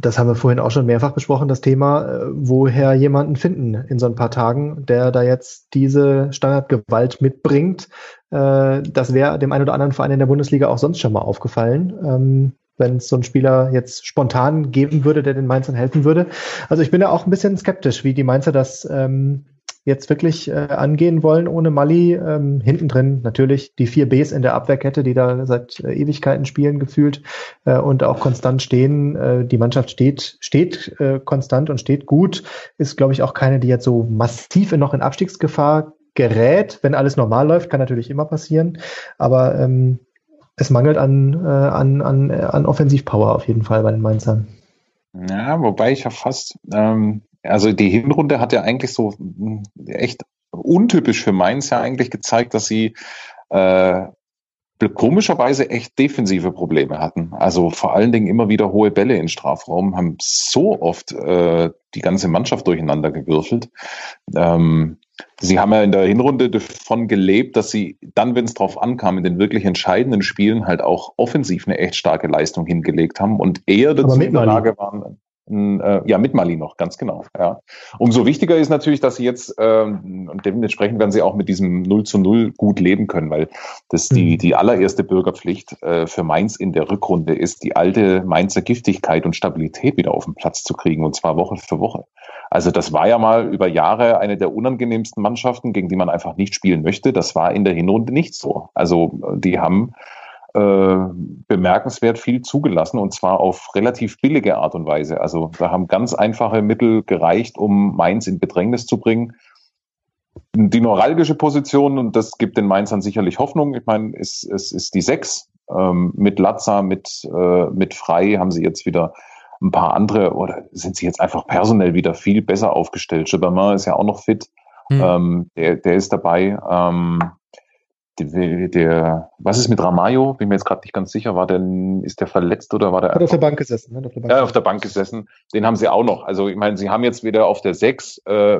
das haben wir vorhin auch schon mehrfach besprochen, das Thema, äh, woher jemanden finden in so ein paar Tagen, der da jetzt diese Standardgewalt mitbringt. Äh, das wäre dem einen oder anderen Verein in der Bundesliga auch sonst schon mal aufgefallen. Ähm, wenn es so einen Spieler jetzt spontan geben würde, der den Mainzern helfen würde. Also ich bin da auch ein bisschen skeptisch, wie die Mainzer das ähm, jetzt wirklich äh, angehen wollen ohne Mali. Ähm, hinten drin natürlich die vier Bs in der Abwehrkette, die da seit äh, Ewigkeiten spielen gefühlt äh, und auch konstant stehen. Äh, die Mannschaft steht, steht äh, konstant und steht gut. Ist, glaube ich, auch keine, die jetzt so massiv noch in Abstiegsgefahr gerät. Wenn alles normal läuft, kann natürlich immer passieren. Aber ähm, es mangelt an, äh, an, an, an Offensivpower auf jeden Fall bei den Mainzern. Ja, wobei ich ja fast, ähm, also die Hinrunde hat ja eigentlich so mh, echt untypisch für Mainz ja eigentlich gezeigt, dass sie äh, komischerweise echt defensive Probleme hatten. Also vor allen Dingen immer wieder hohe Bälle in Strafraum, haben so oft äh, die ganze Mannschaft durcheinander gewürfelt. Ähm, sie haben ja in der Hinrunde davon gelebt, dass sie dann, wenn es drauf ankam, in den wirklich entscheidenden Spielen halt auch offensiv eine echt starke Leistung hingelegt haben und eher dazu in der Lage waren, äh, ja, mit Mali noch, ganz genau. Ja. Umso wichtiger ist natürlich, dass sie jetzt, ähm, und dementsprechend werden sie auch mit diesem 0 zu 0 gut leben können, weil das die, mhm. die allererste Bürgerpflicht äh, für Mainz in der Rückrunde ist, die alte Mainzer Giftigkeit und Stabilität wieder auf den Platz zu kriegen, und zwar Woche für Woche. Also das war ja mal über Jahre eine der unangenehmsten Mannschaften, gegen die man einfach nicht spielen möchte. Das war in der Hinrunde nicht so. Also die haben äh, bemerkenswert viel zugelassen und zwar auf relativ billige Art und Weise. Also da haben ganz einfache Mittel gereicht, um Mainz in Bedrängnis zu bringen. Die neuralgische Position, und das gibt den Mainzern sicherlich Hoffnung, ich meine, es, es ist die Sechs. Ähm, mit Latza, mit, äh, mit Frei haben sie jetzt wieder ein paar andere, oder sind sie jetzt einfach personell wieder viel besser aufgestellt. Chebermin ist ja auch noch fit. Mhm. Ähm, der, der ist dabei. Ähm, der, der, was ist mit Ramayo? Bin mir jetzt gerade nicht ganz sicher. War denn, ist der verletzt oder war der? Hat auf der Bank gesessen. Ne? Auf der Bank ja, auf der Bank gesessen. Den haben sie auch noch. Also ich meine, sie haben jetzt wieder auf der Sechs äh,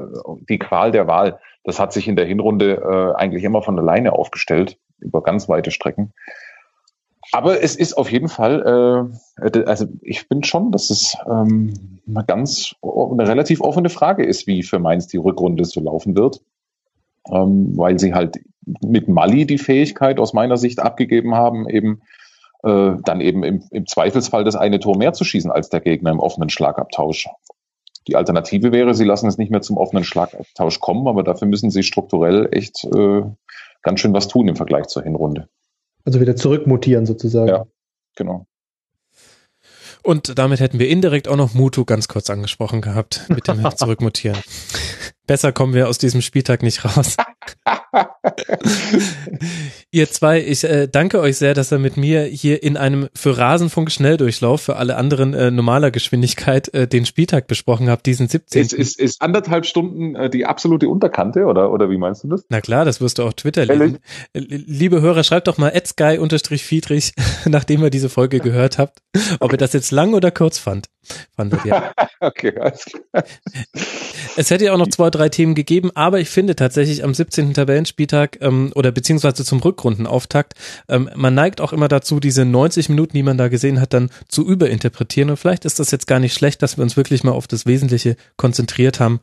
die Qual der Wahl. Das hat sich in der Hinrunde äh, eigentlich immer von alleine aufgestellt über ganz weite Strecken. Aber es ist auf jeden Fall, äh, also ich bin schon, dass es ähm, eine ganz eine relativ offene Frage ist, wie für Mainz die Rückrunde so laufen wird ähm, weil sie halt mit Mali die Fähigkeit aus meiner Sicht abgegeben haben, eben äh, dann eben im, im Zweifelsfall das eine Tor mehr zu schießen als der Gegner im offenen Schlagabtausch. Die Alternative wäre, sie lassen es nicht mehr zum offenen Schlagabtausch kommen, aber dafür müssen sie strukturell echt äh, ganz schön was tun im Vergleich zur Hinrunde. Also wieder zurückmutieren sozusagen. Ja, genau. Und damit hätten wir indirekt auch noch Mutu ganz kurz angesprochen gehabt mit dem Zurückmutieren. Besser kommen wir aus diesem Spieltag nicht raus. ihr zwei, ich äh, danke euch sehr, dass ihr mit mir hier in einem für Rasenfunk Schnelldurchlauf für alle anderen äh, normaler Geschwindigkeit äh, den Spieltag besprochen habt, diesen 17. Ist, ist, ist anderthalb Stunden äh, die absolute Unterkante oder, oder wie meinst du das? Na klar, das wirst du auf Twitter lesen. Liebe Hörer, schreibt doch mal adsky-fiedrich, nachdem ihr diese Folge gehört habt, ob ihr das jetzt lang oder kurz fand. Fandet ihr. okay, alles klar. Es hätte ja auch noch zwei, drei Themen gegeben, aber ich finde tatsächlich am 17. Tabellenspieltag ähm, oder beziehungsweise zum Rückrundenauftakt, ähm, man neigt auch immer dazu, diese 90 Minuten, die man da gesehen hat, dann zu überinterpretieren. Und vielleicht ist das jetzt gar nicht schlecht, dass wir uns wirklich mal auf das Wesentliche konzentriert haben.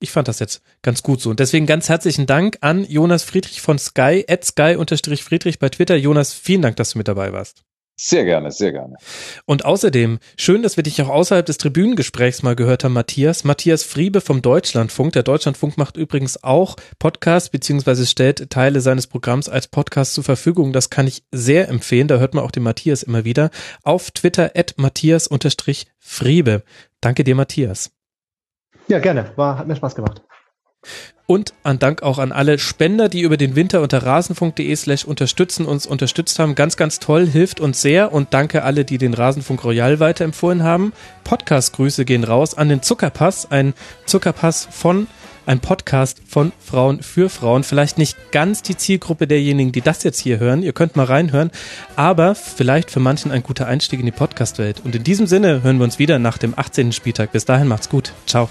Ich fand das jetzt ganz gut so. Und deswegen ganz herzlichen Dank an Jonas Friedrich von Sky, at Sky-Friedrich bei Twitter. Jonas, vielen Dank, dass du mit dabei warst. Sehr gerne, sehr gerne. Und außerdem, schön, dass wir dich auch außerhalb des Tribünengesprächs mal gehört haben, Matthias. Matthias Friebe vom Deutschlandfunk. Der Deutschlandfunk macht übrigens auch Podcasts, beziehungsweise stellt Teile seines Programms als Podcast zur Verfügung. Das kann ich sehr empfehlen. Da hört man auch den Matthias immer wieder. Auf Twitter at Matthias-Friebe. Danke dir, Matthias. Ja, gerne. War, hat mir Spaß gemacht. Und an Dank auch an alle Spender, die über den Winter unter rasenfunk.de slash unterstützen uns unterstützt haben. Ganz, ganz toll, hilft uns sehr. Und danke alle, die den Rasenfunk Royal weiterempfohlen haben. Podcast-Grüße gehen raus an den Zuckerpass. Ein Zuckerpass von, ein Podcast von Frauen für Frauen. Vielleicht nicht ganz die Zielgruppe derjenigen, die das jetzt hier hören. Ihr könnt mal reinhören. Aber vielleicht für manchen ein guter Einstieg in die Podcast-Welt. Und in diesem Sinne hören wir uns wieder nach dem 18. Spieltag. Bis dahin macht's gut. Ciao.